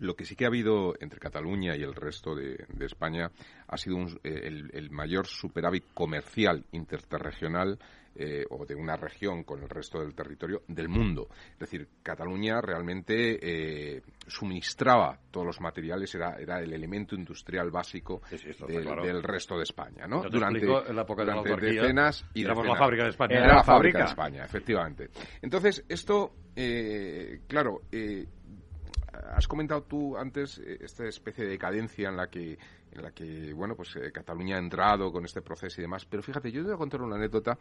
lo que sí que ha habido entre Cataluña y el resto de, España ha sido eh, el, mayor superávit comercial interterregional eh, o de una región con el resto del territorio del mundo. Es decir, Cataluña realmente eh, suministraba todos los materiales, era, era el elemento industrial básico del resto de España. ¿no? Durante, en la época de decenas y éramos la fábrica de España. Era, la fábrica de España, efectivamente. Entonces, esto, claro, has comentado tú antes eh, esta especie de decadencia en la que en la que bueno pues eh, Cataluña ha entrado con este proceso y demás pero fíjate yo te voy a contar una anécdota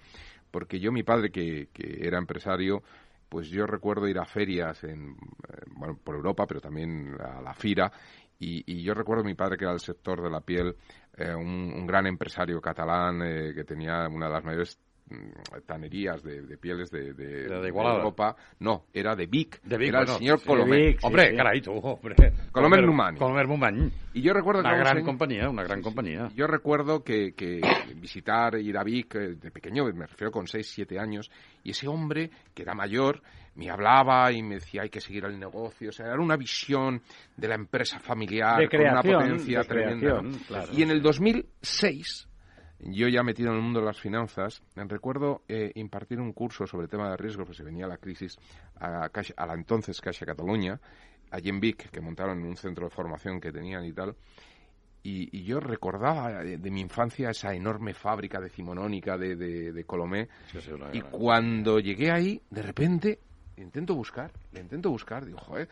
porque yo mi padre que, era empresario pues yo recuerdo ir a ferias en eh, bueno por Europa pero también a la FIRA y, yo recuerdo a mi padre que era del sector de la piel un, gran empresario catalán que tenía una de las mayores tanerías de, pieles de, de, Europa. No, era de Vic. era el señor Colomer. hombre, sí, hombre. Colomer Numani. Y yo recuerdo una gran compañía, una gran compañía. Yo recuerdo que, que visitar, ir a Vic, eh, de pequeño, me refiero con 6, 7 años, y ese hombre, que era mayor, me hablaba y me decía hay que seguir el negocio. O sea, era una visión de la empresa familiar con una potencia tremenda. Y en el 2006 yo ya metido en el mundo de las finanzas, recuerdo eh, impartir un curso sobre el tema de riesgos, pues se venía la crisis a, a la entonces Caixa Cataluña, allí en Vic, que montaron un centro de formación que tenían y tal. Y, yo recordaba de, mi infancia esa enorme fábrica decimonónica de, de, Colomé. y cuando llegué ahí, de repente, intento buscar, le intento buscar, digo, joder,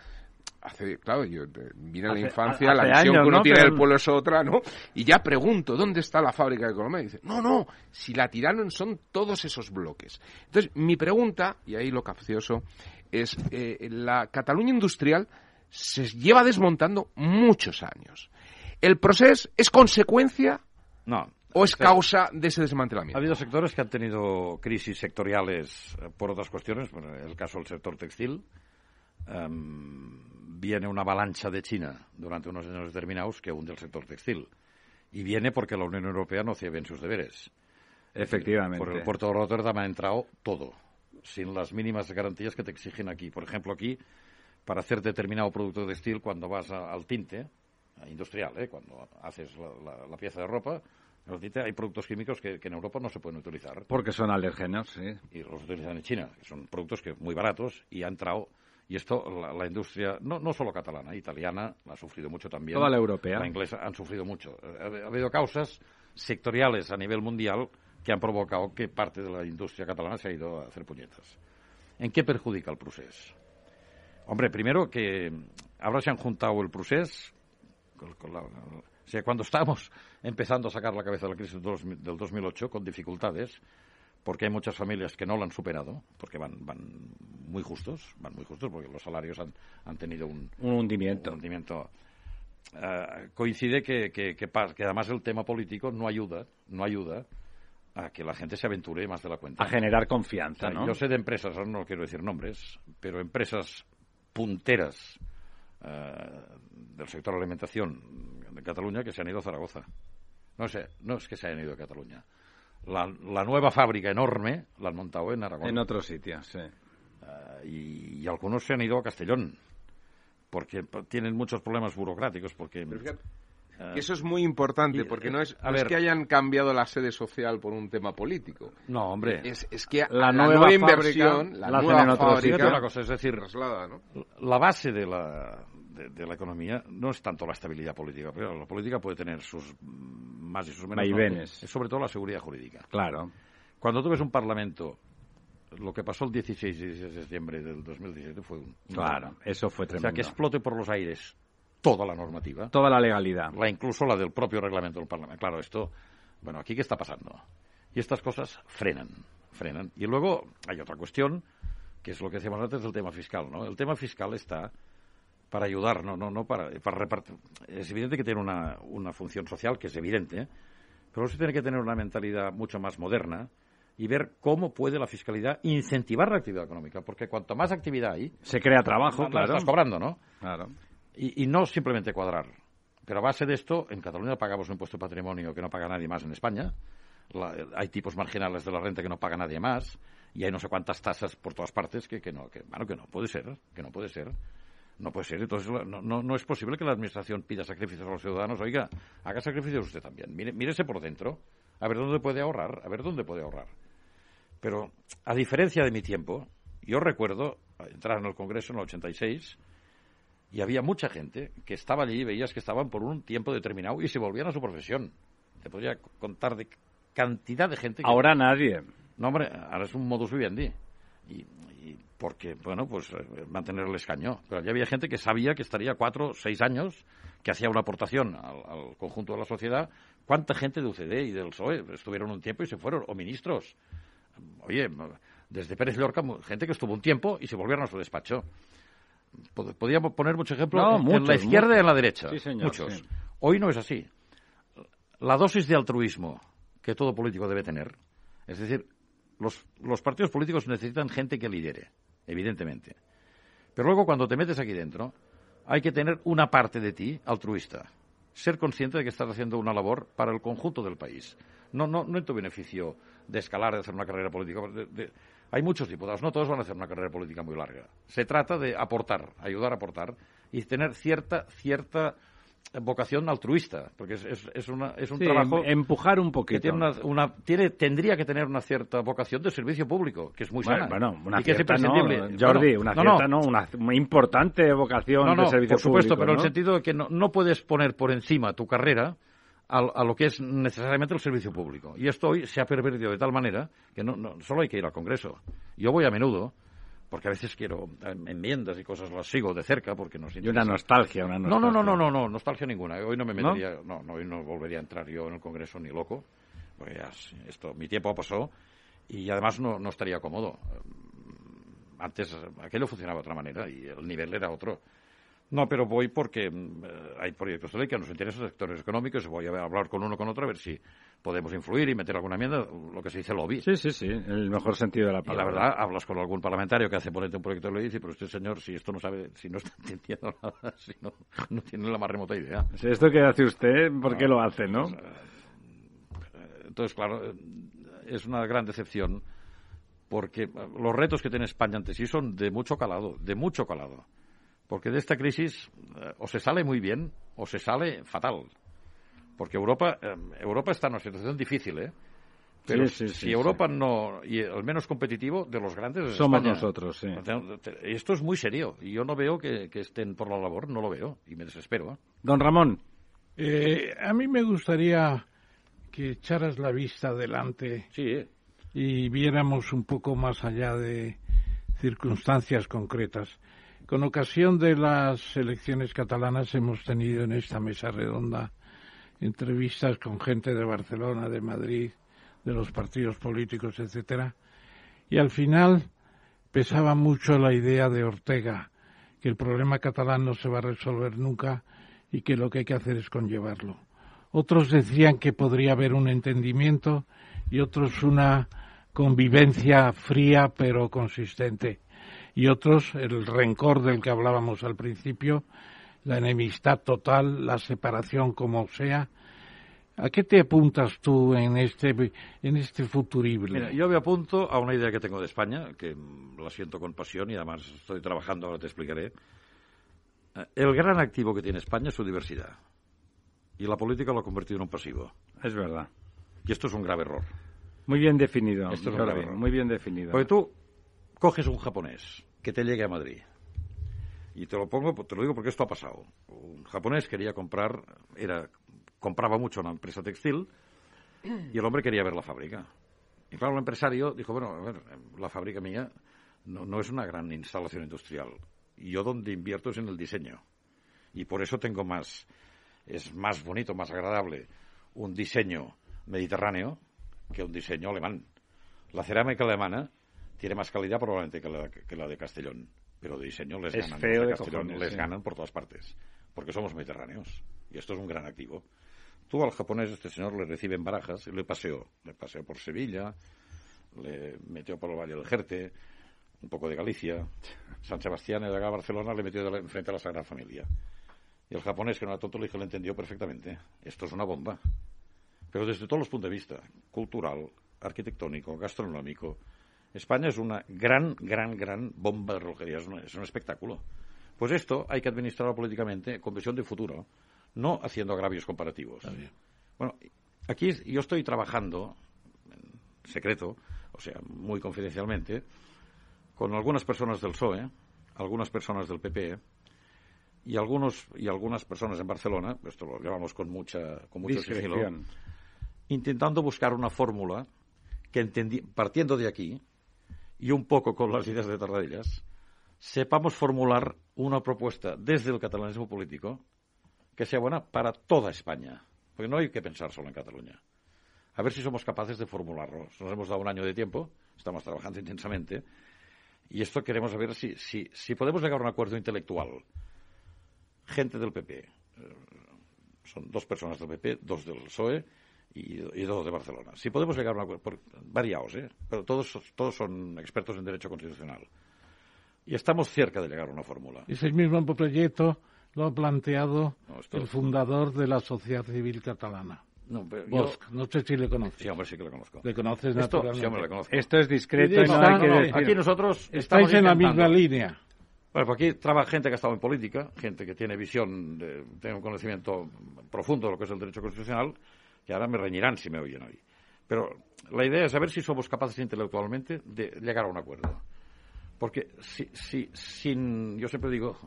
hace, claro, yo eh, vine a la infancia, la visión que uno tiene del pueblo es otra, ¿no? Y ya pregunto, ¿dónde está la fábrica de Colomé? Y dice, no, no, si la tiraron son todos esos bloques. Entonces, mi pregunta, y ahí lo capcioso, es, eh, la Cataluña industrial se lleva desmontando muchos años. ¿El proceso es consecuencia no, o es causa de ese desmantelamiento? Ha habido sectores que han tenido crisis sectoriales eh, por otras cuestiones, bueno, el caso del sector textil, em, viene una avalancha de China durante unos años determinados que hunde el sector textil. Y viene porque la Unión Europea no hacía bien sus deberes. Efectivamente. Por el puerto de Rotterdam ha entrado todo, sin las mínimas garantías que te exigen aquí. Por ejemplo, aquí, para hacer determinado producto textil, cuando vas al tinte, industrial, ¿eh? cuando haces la, pieza de ropa, hay productos químicos que, en Europa no se pueden utilizar. Porque son alérgenos, sí. Y los utilizan en China, que son productos que muy baratos y ha entrado y esto, la, industria, no, no solo catalana, italiana, ha sufrido mucho también. Toda la europea. La inglesa han sufrido mucho. Ha, habido causas sectoriales a nivel mundial que han provocado que parte de la industria catalana se ha ido a hacer puñetas. ¿En qué perjudica el proceso? Hombre, primero que ahora se han juntado el proceso o sea, cuando [laughs] estábamos empezando a sacar la cabeza de la crisis del 2008 con dificultades, porque hay muchas familias que no lo han superado, porque van, van muy justos, van muy justos, porque los salarios han, han tenido un, hundimiento. hundimiento. Eh, coincide que, que, que, además el tema político no ayuda, no ayuda a que la gente se aventure más de la cuenta. A generar confianza, ¿no? Yo sé de empresas, no quiero decir nombres, pero empresas punteras eh, del sector de alimentación de Cataluña que se han ido a Zaragoza. No sé, no es que se hayan ido a Cataluña la, nueva fábrica enorme la han montado en Aragón. En otros sitios, sí. Eh, y, algunos se han ido a Castellón, porque tienen muchos problemas burocráticos, porque... Eh, eso es muy importante, porque no, es, que hayan cambiado la sede social por un tema político. No, hombre. Es, que la, nueva, inversión, la, nueva en otro fábrica, cosa, es decir, la base de la, de, la economía no es tanto la estabilidad política, pero la política puede tener sus más y sus menos. Es sobre todo la seguridad jurídica. Claro. Cuando tú ves un parlamento, lo que pasó el 16 de septiembre del 2017 fue un... Claro, eso fue tremendo. O sea, que explote por los aires toda la normativa. Toda la legalidad. La, incluso la del propio reglamento del Parlamento. Claro, esto... Bueno, aquí qué está pasando. Y estas cosas frenan, frenan. Y luego hay otra cuestión, que es lo que decíamos antes del tema fiscal, ¿no? El tema fiscal está para ayudar, no, no, no para, para repartir. Es evidente que tiene una, una función social, que es evidente, ¿eh? pero se tiene que tener una mentalidad mucho más moderna y ver cómo puede la fiscalidad incentivar la actividad económica, porque cuanto más actividad hay... Se crea trabajo, claro. Estás cobrando, ¿no? Claro. Y, y, no simplemente cuadrar. Pero a base de esto, en Cataluña pagamos un impuesto de patrimonio que no paga nadie más en España. La, hay tipos marginales de la renta que no paga nadie más. Y hay no sé cuántas tasas por todas partes que, que no, que, bueno, que no puede ser, que no puede ser. No puede ser. Entonces, no, no, no, es posible que la Administración pida sacrificios a los ciudadanos. Oiga, haga sacrificios usted también. Mire, mírese por dentro. A ver dónde puede ahorrar. A ver dónde puede ahorrar. Pero, a diferencia de mi tiempo, yo recuerdo entrar en el Congreso en el 86 y había mucha gente que estaba allí y veías que estaban por un tiempo determinado y se volvían a su profesión. Te podría contar de cantidad de gente. Que... Ahora nadie. No, hombre, ahora es un modus vivendi. Y, porque, bueno, pues mantener el escaño. Pero ya había gente que sabía que estaría cuatro, seis años, que hacía una aportación al, al conjunto de la sociedad. ¿Cuánta gente de UCD y del PSOE estuvieron un tiempo y se fueron? O ministros. Oye, desde Pérez Llorca, gente que estuvo un tiempo y se volvieron a su despacho. Podríamos poner muchos ejemplos no, en, muchos, en la izquierda muchos. y en la derecha. Sí, señor, muchos. Sí. Hoy no es así. La dosis de altruismo que todo político debe tener, es decir, los, los partidos políticos necesitan gente que lidere, evidentemente. Pero luego cuando te metes aquí dentro, hay que tener una parte de ti altruista. Ser consciente de que estás haciendo una labor para el conjunto del país. No, no, no en tu beneficio de escalar, de hacer una carrera política. De, hay muchos diputados, no todos van a hacer una carrera política muy larga. Se trata de aportar, ayudar a aportar y tener cierta, cierta vocación altruista, porque es, es, es, una, es un sí, trabajo empujar un poquito. que tiene una, una, tiene, tendría que tener una cierta vocación de servicio público, que es muy sana. Bueno, una y que cierta es no, imprescindible. Jordi, Bueno, una no, cierta no, no, una muy importante vocación de servicio por supuesto, público, pero en el sentido de que no, no puedes poner por encima tu carrera a, a, lo que es necesariamente el servicio público. Y esto hoy se ha pervertido de tal manera que no, no, solo hay que ir al Congreso. Yo voy a menudo, porque a veces quiero enmiendas y cosas las sigo de cerca porque nos Y una nostalgia, una nostalgia. No, no, no, no, no, no, nostalgia ninguna. Hoy no me metería, ¿No? no, no, hoy no volvería a entrar yo en el Congreso ni loco, porque ya esto, mi tiempo pasó y además no, no estaría cómodo. Antes aquello funcionaba de otra manera y el nivel era otro. No, pero voy porque eh, hay proyectos de ley que nos interesan sectores económicos. Voy a hablar con uno con otro a ver si podemos influir y meter alguna enmienda, lo que se dice lobby. Sí, sí, sí, en el mejor sentido de la palabra. Y la verdad, hablas con algún parlamentario que hace ponerte un proyecto de ley y dice, pero usted, señor, si esto no sabe, si no está [laughs] entendiendo nada, si no, no tiene la más remota idea. Si esto que hace usted, ¿por qué lo hace, no? Pues, entonces, claro, es una gran decepción porque los retos que tiene España ante sí son de mucho calado, de mucho calado. Porque de esta crisis eh, o se sale muy bien o se sale fatal. Porque Europa, eh, Europa está en una situación difícil, ¿eh? Pero sí, sí, si sí, Europa no, y el menos competitivo de los grandes es Somos España. nosotros, sí. Esto es muy serio y yo no veo que, que estén por la labor, no lo veo y me desespero. ¿eh? Don Ramón. Eh, a mí me gustaría que echaras la vista adelante sí. y viéramos un poco más allá de circunstancias concretas. Con ocasión de las elecciones catalanas hemos tenido en esta mesa redonda entrevistas con gente de Barcelona, de Madrid, de los partidos políticos, etcétera, y al final pesaba mucho la idea de Ortega, que el problema catalán no se va a resolver nunca y que lo que hay que hacer es conllevarlo. Otros decían que podría haber un entendimiento y otros una convivencia fría pero consistente y otros el rencor del que hablábamos al principio, la enemistad total, la separación como sea. ¿A qué te apuntas tú en este, en este futurible? Mira, yo me apunto a una idea que tengo de España, que la siento con pasión y además estoy trabajando, ahora te explicaré. El gran activo que tiene España es su diversidad. Y la política lo ha convertido en un pasivo. Es verdad. Y esto es un grave error. Muy bien definido. Esto es un grave error. muy bien definido. Porque tú coges un japonés que te llegue a Madrid. Y te lo pongo, te lo digo porque esto ha pasado. Un japonés quería comprar, era, compraba mucho una empresa textil y el hombre quería ver la fábrica. Y claro, el empresario dijo, bueno, a ver, la fábrica mía no, es una gran instalación industrial. Y yo donde invierto es en el diseño. Y por eso tengo más, es más bonito, más agradable un diseño mediterráneo que un diseño alemán. La cerámica alemana tiene más calidad probablemente que la, que la de Castellón. Pero de diseño les ganan. Feo les ganan por todas partes, porque somos mediterráneos. Y esto es un gran activo. Tú al japonés, este señor le recibe en barajas y le paseó. Le paseó por Sevilla, le metió por el Valle del Jerte, un poco de Galicia. San Sebastián y de acá a Barcelona le metió frente a la Sagrada Familia. Y el japonés, que no era tonto, le entendió perfectamente. Esto es una bomba. Pero desde todos los puntos de vista, cultural, arquitectónico, gastronómico, España es una gran, gran, gran bomba de relojería, es un, espectáculo. Pues esto hay que administrarlo políticamente con visión de futuro, no haciendo agravios comparativos. Bueno, aquí yo estoy trabajando en secreto, o sea, muy confidencialmente, con algunas personas del PSOE, algunas personas del PP y algunos y algunas personas en Barcelona, esto lo llevamos con mucha con mucho sigilo, intentando buscar una fórmula que partiendo de aquí y un poco con las ideas de Tarradellas, sepamos formular una propuesta desde el catalanismo político que sea buena para toda España. Porque no hay que pensar solo en Cataluña. A ver si somos capaces de formularlo. Nos hemos dado un año de tiempo, estamos trabajando intensamente, y esto queremos saber si, si, si podemos llegar a un acuerdo intelectual. Gente del PP, eh, son dos personas del PP, dos del PSOE, y, dos de Barcelona. Si podemos llegar a un acuerdo, variados, ¿eh? pero todos, todos son expertos en derecho constitucional. Y estamos cerca de llegar a una fórmula. Ese mismo proyecto lo ha planteado el fundador de la Sociedad Civil Catalana. No, no sé si le conoces. Sí, hombre, sí que le conozco. ¿Le conoces Esto, naturalmente? conozco. Esto es discreto y no, hay que decir. Aquí nosotros Estáis en la misma línea. Bueno, pues aquí trabaja gente que ha estado en política, gente que tiene visión, de, tiene un conocimiento profundo de lo que es el derecho constitucional, que ahora me reñirán si me oyen hoy. Pero la idea es saber si somos capaces intelectualmente de llegar a un acuerdo. Porque si, si, sin, yo siempre digo,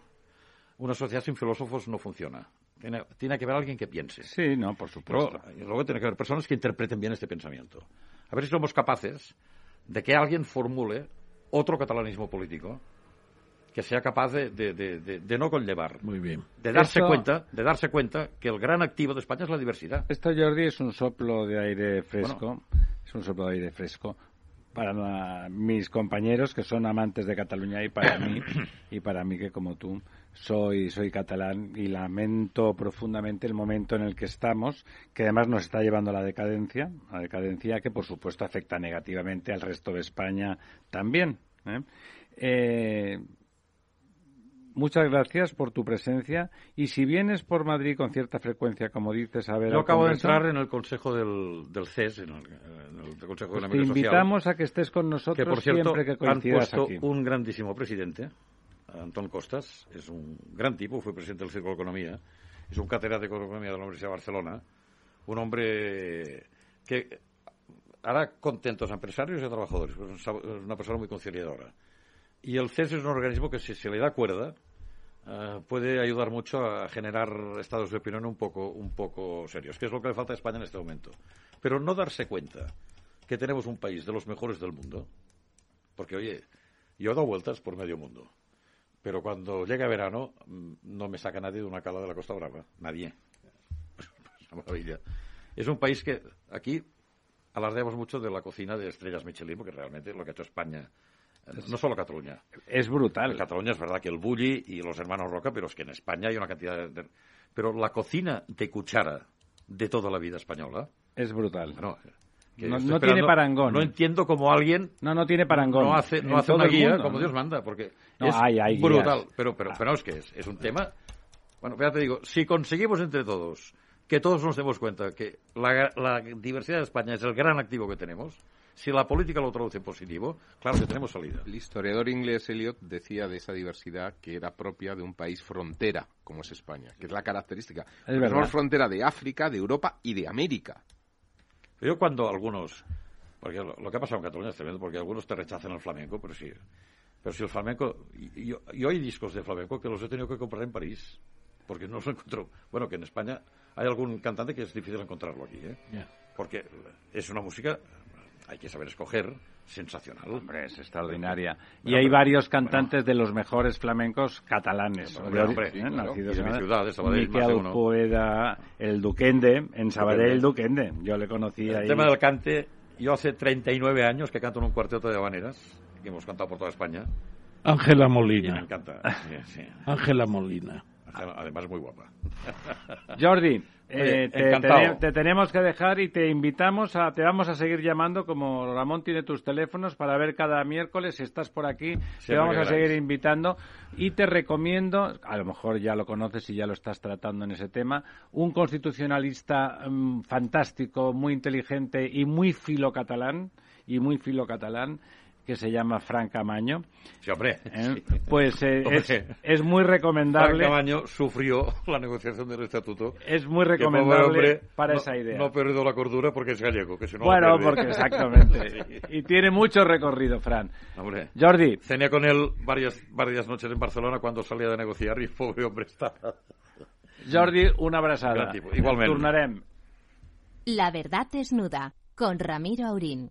una sociedad sin filósofos no funciona. Tiene, tiene, que haber alguien que piense. Sí, no, por supuesto. y luego tiene que haber personas que interpreten bien este pensamiento. A ver si somos capaces de que alguien formule otro catalanismo político que sea capaz de, de, no conllevar. Muy bien. De darse cuenta, de darse cuenta que el gran activo de España es la diversidad. Esto, Jordi, es un soplo de aire fresco. Es un soplo de aire fresco para mis compañeros que son amantes de Cataluña y para mí [coughs] y para mí que como tú soy soy catalán y lamento profundamente el momento en el que estamos que además nos está llevando a la decadencia la decadencia que por supuesto afecta negativamente al resto de España también ¿eh? Eh, muchas gracias por tu presencia. Y si vienes por Madrid con cierta frecuencia, como dices, a ver. Yo acabo de entrar en el consejo del, del CES, en el, consejo de la Te invitamos a que estés con nosotros que, por cierto, siempre que coincidas han puesto un grandísimo presidente, Antón Costas. Es un gran tipo, fue presidente del Círculo de Economía. Es un catedrático de Economía de la Universidad de Barcelona. Un hombre que hará contentos a empresarios y a trabajadores. Es una persona muy conciliadora. Y el CES es un organismo que si se le da cuerda, eh, puede ayudar mucho a generar estados de opinión un poco, un poco serios, que es lo que le falta a España en este momento. Pero no darse cuenta que tenemos un país de los mejores del mundo, porque oye, yo he dado vueltas por medio mundo, pero cuando llega verano mm, no me saca nadie de una cala de la Costa Brava, nadie. Es [laughs] una maravilla. Es un país que aquí alardeamos mucho de la cocina de estrellas Michelin, porque realmente lo que ha hecho España no solo Cataluña. Es brutal. En Cataluña es verdad que el Bulli y los hermanos Roca, pero es que en España hay una cantidad de... Pero la cocina de cuchara de toda la vida española... Es brutal. no, tiene parangón. No entiendo cómo alguien... No, no tiene parangón. No hace, no hace una guía como Dios manda, porque es hay, brutal. Pero, pero, pero no es que es, es un tema... Bueno, fíjate, digo, si conseguimos entre todos que todos nos demos cuenta que la, la diversidad de España es el gran activo que tenemos, si la política lo traduce positivo, claro que tenemos salida. El historiador inglés Eliot decía de esa diversidad que era propia de un país frontera, como es España, que es la característica. Es Somos frontera de África, de Europa y de América. Yo cuando algunos, porque lo, que ha pasado en Cataluña es tremendo, porque algunos te rechazan el flamenco, pero sí, pero si el flamenco, yo, yo hay discos de flamenco que los he tenido que comprar en París, porque no los [laughs] encuentro. Bueno, que en España hay algún cantante que es difícil encontrarlo aquí, ¿eh? Porque es una música hay que saber escoger, sensacional. Hombre, es extraordinaria. y hay varios cantantes de los mejores flamencos catalanes. Hombre, ¿eh? nacidos en mi ciudad, de Sabadell, Poeda, el Duquende, en Sabadell el Duquende. Yo le conocí el tema del cante, yo hace 39 años que canto en un cuarteto de habaneras, que hemos cantado por toda España, Ángela Molina. me encanta. [laughs] Ángela Molina. Además, muy guapa. [laughs] Jordi, eh, te, tenemos que dejar y te invitamos a, te vamos a seguir llamando como Ramón tiene tus teléfonos para ver cada miércoles. Si estás por aquí, te vamos a seguir invitando. Y te recomiendo, a lo mejor ya lo conoces y ya lo estás tratando en ese tema, un constitucionalista mm, fantástico, muy inteligente y muy filo catalán y muy filo catalán que se llama Fran Camaño. Sí, hombre. ¿Eh? Pues eh, [laughs] Es, muy recomendable. Fran Camaño sufrió [laughs] la negociación del estatuto. Es muy recomendable para esa idea. No ha perdido la cordura porque es gallego, que Bueno, porque exactamente. [laughs] y tiene mucho recorrido, Fran. Hombre. Jordi. Tenía con él varias, varias noches en Barcelona cuando salía de negociar y pobre hombre estaba. Jordi, una abrazada. Igualmente. Turnarem. La verdad desnuda, con Ramiro Aurín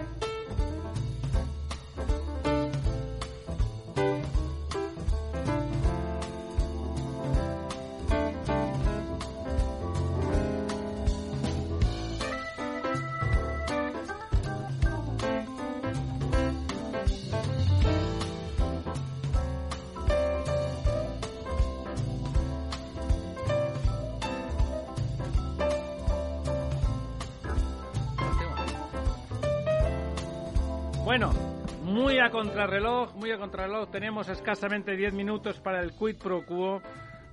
Contrarreloj, muy a contrarreloj. Tenemos escasamente 10 minutos para el quid pro quo.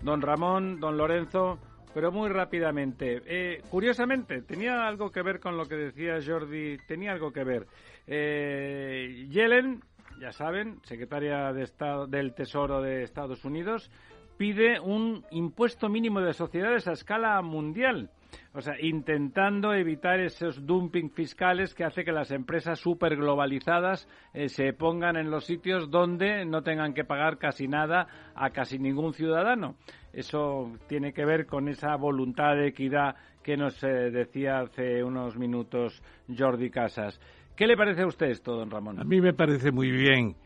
Don Ramón, don Lorenzo, pero muy rápidamente. Eh, curiosamente, tenía algo que ver con lo que decía Jordi, tenía algo que ver. Eh, Yellen, ya saben, secretaria de Estado, del Tesoro de Estados Unidos, pide un impuesto mínimo de sociedades a escala mundial. O sea, intentando evitar esos dumping fiscales que hace que las empresas superglobalizadas eh, se pongan en los sitios donde no tengan que pagar casi nada a casi ningún ciudadano. Eso tiene que ver con esa voluntad de equidad que nos eh, decía hace unos minutos Jordi Casas. ¿Qué le parece a usted esto, don Ramón? A mí me parece muy bien.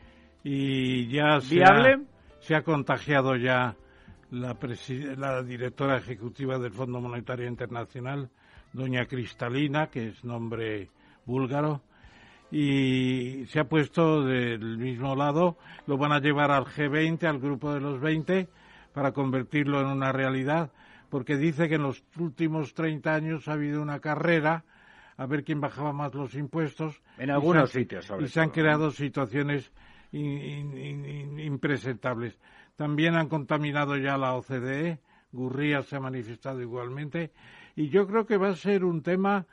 Y ya ¿Viable? se ha contagiado ya la, directora ejecutiva del Fondo Monetario Internacional, doña Cristalina, que es nombre búlgaro, y se ha puesto del mismo lado, lo van a llevar al G20, al grupo de los 20, para convertirlo en una realidad, porque dice que en los últimos 30 años ha habido una carrera a ver quién bajaba más los impuestos. En algunos sitios, Y se han creado situaciones impresentables. También han contaminado ya la OCDE, Gurría se ha manifestado igualmente, y yo creo que va a ser un tema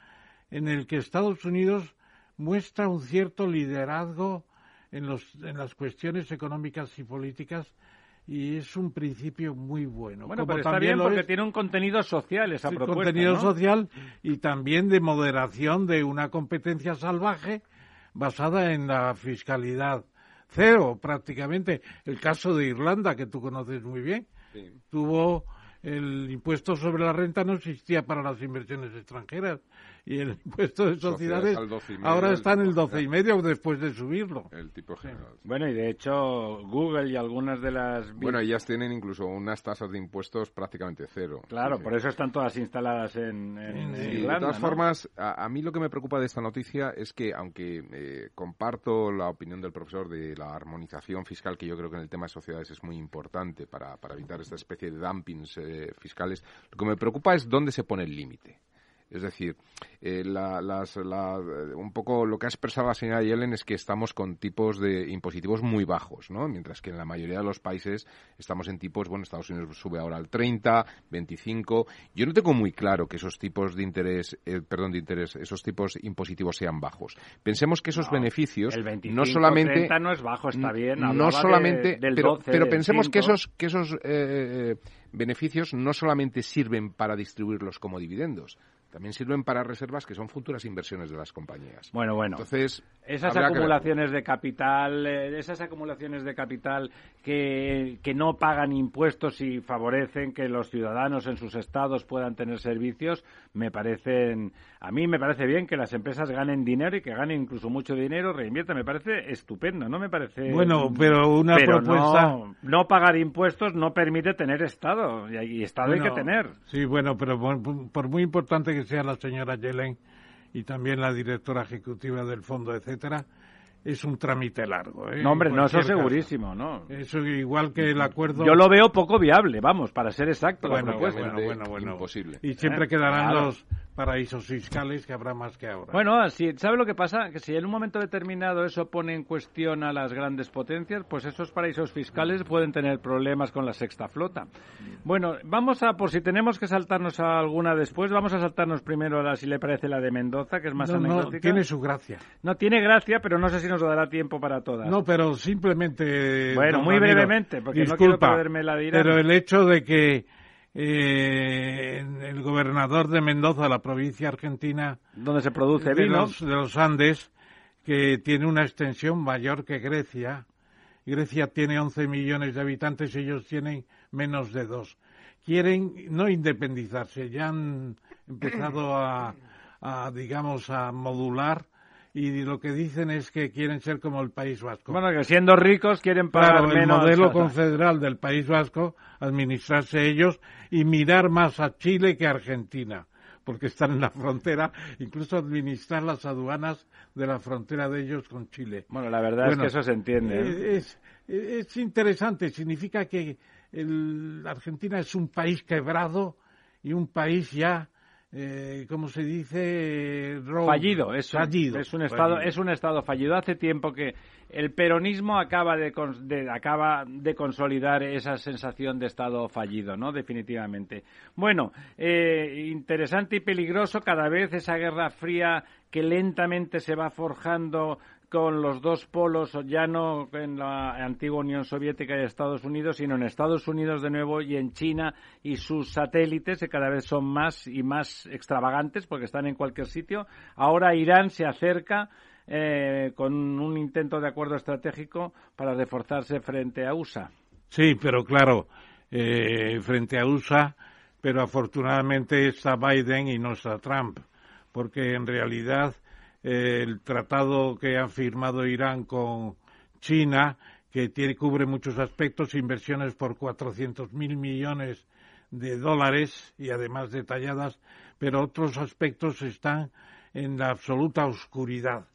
en el que Estados Unidos muestra un cierto liderazgo en, los, en las cuestiones económicas y políticas y es un principio muy bueno. Bueno, pero está bien porque tiene un contenido social esa propuesta. Contenido social y también de moderación de una competencia salvaje basada en la fiscalidad cero prácticamente. El caso de Irlanda, que tú conoces muy bien, tuvo el impuesto sobre la renta no existía para las inversiones extranjeras y el impuesto de sociedades ahora está en el 12 y medio después de subirlo. El tipo general. Bueno, y de hecho Google y algunas de las... Bueno, ellas tienen incluso unas tasas de impuestos prácticamente cero. Claro, por eso están todas instaladas en, Irlanda. De todas formas, a, mí lo que me preocupa de esta noticia es que, aunque eh, comparto la opinión del profesor de la armonización fiscal, que yo creo que en el tema de sociedades es muy importante para, para evitar esta especie de dumpings eh, fiscales, lo que me preocupa es dónde se pone el límite. Es decir, eh, un poco lo que ha expresado la señora Yellen es que estamos con tipos de impositivos muy bajos, ¿no? Mientras que en la mayoría de los países estamos en tipos, bueno, Estados Unidos sube ahora al 30, 25. Yo no tengo muy claro que esos tipos de interés, eh, perdón, de interés, esos tipos impositivos sean bajos. Pensemos que esos beneficios no solamente no es bajo, está bien. No solamente, pero, pensemos que esos que esos eh, beneficios no solamente sirven para distribuirlos como dividendos, también sirven para reservas que son futuras inversiones de las compañías. Bueno, bueno. Entonces, esas acumulaciones de capital, eh, esas acumulaciones de capital que, que no pagan impuestos y favorecen que los ciudadanos en sus estados puedan tener servicios, me parecen, a mí me parece bien que las empresas ganen dinero y que ganen incluso mucho dinero, reinviertan, me parece estupendo, no me parece. Bueno, pero una propuesta. No, pagar impuestos no permite tener estado y, estado hay que tener. Sí, bueno, pero por muy importante que que sea la señora Yellen y también la directora ejecutiva del fondo, etcétera, es un trámite largo. ¿eh? No, hombre, no, eso segurísimo, ¿no? Eso igual que el acuerdo... Yo lo veo poco viable, vamos, para ser exacto. Bueno, bueno, bueno, bueno, Imposible. Y siempre ¿Eh? quedarán los paraísos fiscales que habrá más que ahora. Bueno, si, ¿sabe lo que pasa? Que si en un momento determinado eso pone en cuestión a las grandes potencias, pues esos paraísos fiscales pueden tener problemas con la sexta flota. Bueno, vamos a, por si tenemos que saltarnos a alguna después, vamos a saltarnos primero a la, si le parece la de Mendoza, que es más no, tiene su gracia. No, tiene gracia, pero no sé si nos dará tiempo para todas. No, pero simplemente... Bueno, muy brevemente, porque no quiero perderme la dirá. Pero el hecho de que eh, el gobernador de Mendoza, la provincia argentina, donde se produce vino, de los, Andes, que tiene una extensión mayor que Grecia. Grecia tiene 11 millones de habitantes, ellos tienen menos de dos. Quieren no independizarse, ya han empezado a, a digamos, a modular y lo que dicen es que quieren ser como el País Vasco. Bueno, que siendo ricos quieren pagar menos. el modelo confederal del País Vasco, administrarse ellos y mirar más a Chile que a Argentina, porque están en la frontera, incluso administrar las aduanas de la frontera de ellos con Chile. Bueno, la verdad es que eso se entiende. ¿eh? Es, es, interesante, significa que el, Argentina es un país quebrado y un país ya eh, ¿cómo se dice? fallido, es un, fallido. Es un estado, es un estado fallido. Hace tiempo que el peronismo acaba de, acaba de consolidar esa sensación de estado fallido, ¿no? Definitivamente. Bueno, eh, interesante y peligroso cada vez esa guerra fría que lentamente se va forjando con los dos polos, ya no en la antigua Unión Soviética y Estados Unidos, sino en Estados Unidos de nuevo y en China y sus satélites, que cada vez son más y más extravagantes porque están en cualquier sitio. Ahora Irán se acerca eh, con un intento de acuerdo estratégico para reforzarse frente a USA. Sí, pero claro, eh, frente a USA, pero afortunadamente está Biden y no está Trump, porque en realidad el tratado que ha firmado Irán con China, que tiene, cubre muchos aspectos, inversiones por 400 mil millones de dólares y además detalladas, pero otros aspectos están en la absoluta oscuridad.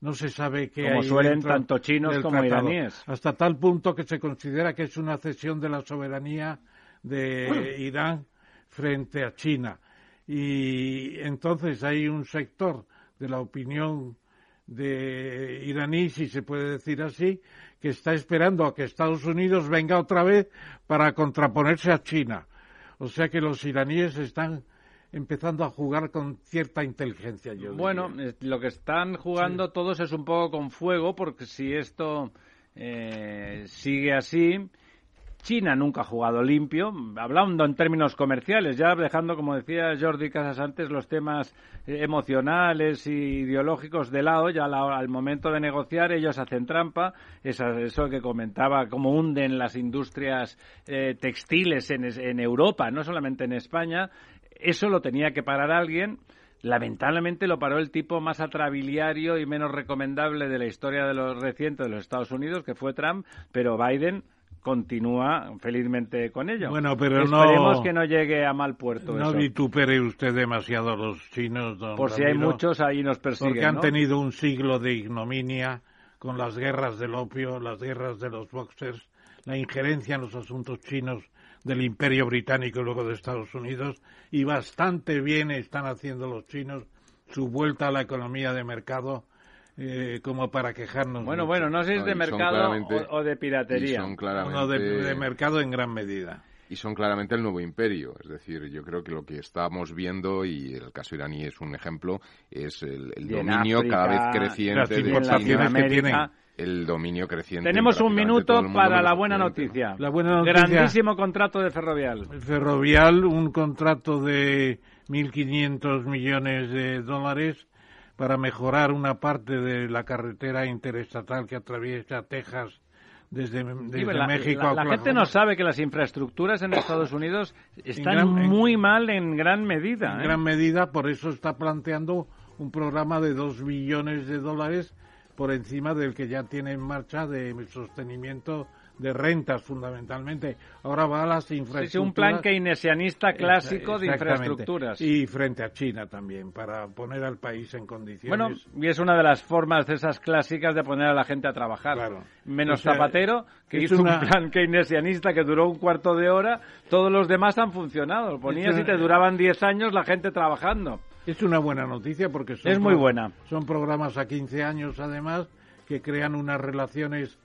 No se sabe qué como hay suelen tanto chinos como iraníes. Hasta tal punto que se considera que es una cesión de la soberanía de [clears throat] Irán frente a China. Y entonces hay un sector de la opinión de iraní, si se puede decir así, que está esperando a que Estados Unidos venga otra vez para contraponerse a China. O sea que los iraníes están empezando a jugar con cierta inteligencia. Yo bueno, lo que están jugando todos es un poco con fuego, porque si esto eh, sigue así, China nunca ha jugado limpio, hablando en términos comerciales, ya dejando, como decía Jordi Casas antes, los temas eh, emocionales y ideológicos de lado, ya al momento de negociar ellos hacen trampa, eso, que comentaba, cómo hunden las industrias eh, textiles en, en Europa, no solamente en España, eso lo tenía que parar alguien. Lamentablemente lo paró el tipo más atrabiliario y menos recomendable de la historia de los recientes de los Estados Unidos, que fue Trump, pero Biden continúa felizmente con ello. Bueno, pero Esperemos que no llegue a mal puerto. No vitupere usted demasiado a los chinos, don Por si hay muchos, ahí nos persiguen. Porque han tenido un siglo de ignominia con las guerras del opio, las guerras de los boxers, la injerencia en los asuntos chinos del imperio británico y luego de Estados Unidos y bastante bien están haciendo los chinos su vuelta a la economía de mercado eh, como para quejarnos. Bueno, bueno, no sé si es de mercado o, de piratería. Son claramente... de, mercado en gran medida. Y son claramente el nuevo imperio. Es decir, yo creo que lo que estamos viendo, y el caso iraní es un ejemplo, es el, dominio cada vez creciente de China. Que tienen el dominio creciente. Tenemos un minuto para la buena noticia. La buena noticia. Grandísimo contrato de Ferrovial. Ferrovial, un contrato de 1.500 millones de dólares para mejorar una parte de la carretera interestatal que atraviesa Texas desde, México la, la, gente no sabe que las infraestructuras en Estados Unidos están muy mal en gran medida. En ¿eh? gran medida, por eso está planteando un programa de dos billones de dólares por encima del que ya tiene en marcha de sostenimiento de rentas fundamentalmente. Ahora va a las infraestructuras. Sí, un plan keynesianista clásico de infraestructuras. Y frente a China también, para poner al país en condiciones. Bueno, y es una de las formas de esas clásicas de poner a la gente a trabajar. Menos Zapatero, que hizo un plan keynesianista que duró un cuarto de hora, todos los demás han funcionado. Ponías y te duraban 10 años la gente trabajando. Es una buena noticia porque son, es muy buena. son programas a 15 años además que crean unas relaciones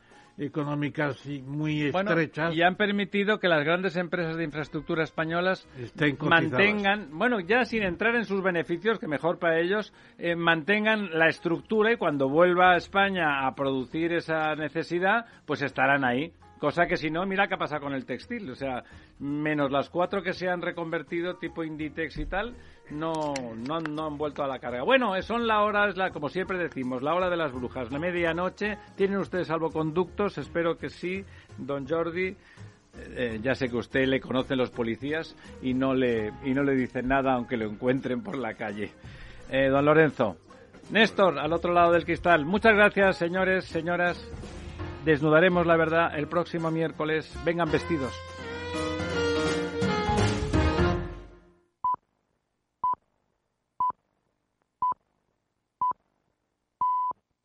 económicas muy estrechas. y han permitido que las grandes empresas de infraestructura españolas mantengan, bueno, ya sin entrar en sus beneficios, que mejor para ellos, eh, mantengan la estructura y cuando vuelva a España a producir esa necesidad, pues estarán ahí. Cosa que si no, mira qué pasa con el textil. O sea, menos las cuatro que se han reconvertido, tipo Inditex y tal, no, no, no han vuelto a la carga. Bueno, son la hora, es la, como siempre decimos, la hora de las brujas, la medianoche. ¿Tienen ustedes salvoconductos? Espero que sí, don Jordi. Eh, ya sé que usted le conocen los policías y no le, y no le dicen nada aunque lo encuentren por la calle. Eh, don Lorenzo. Néstor, al otro lado del cristal. Muchas gracias, señores, señoras. Desnudaremos la verdad el próximo miércoles. Vengan vestidos.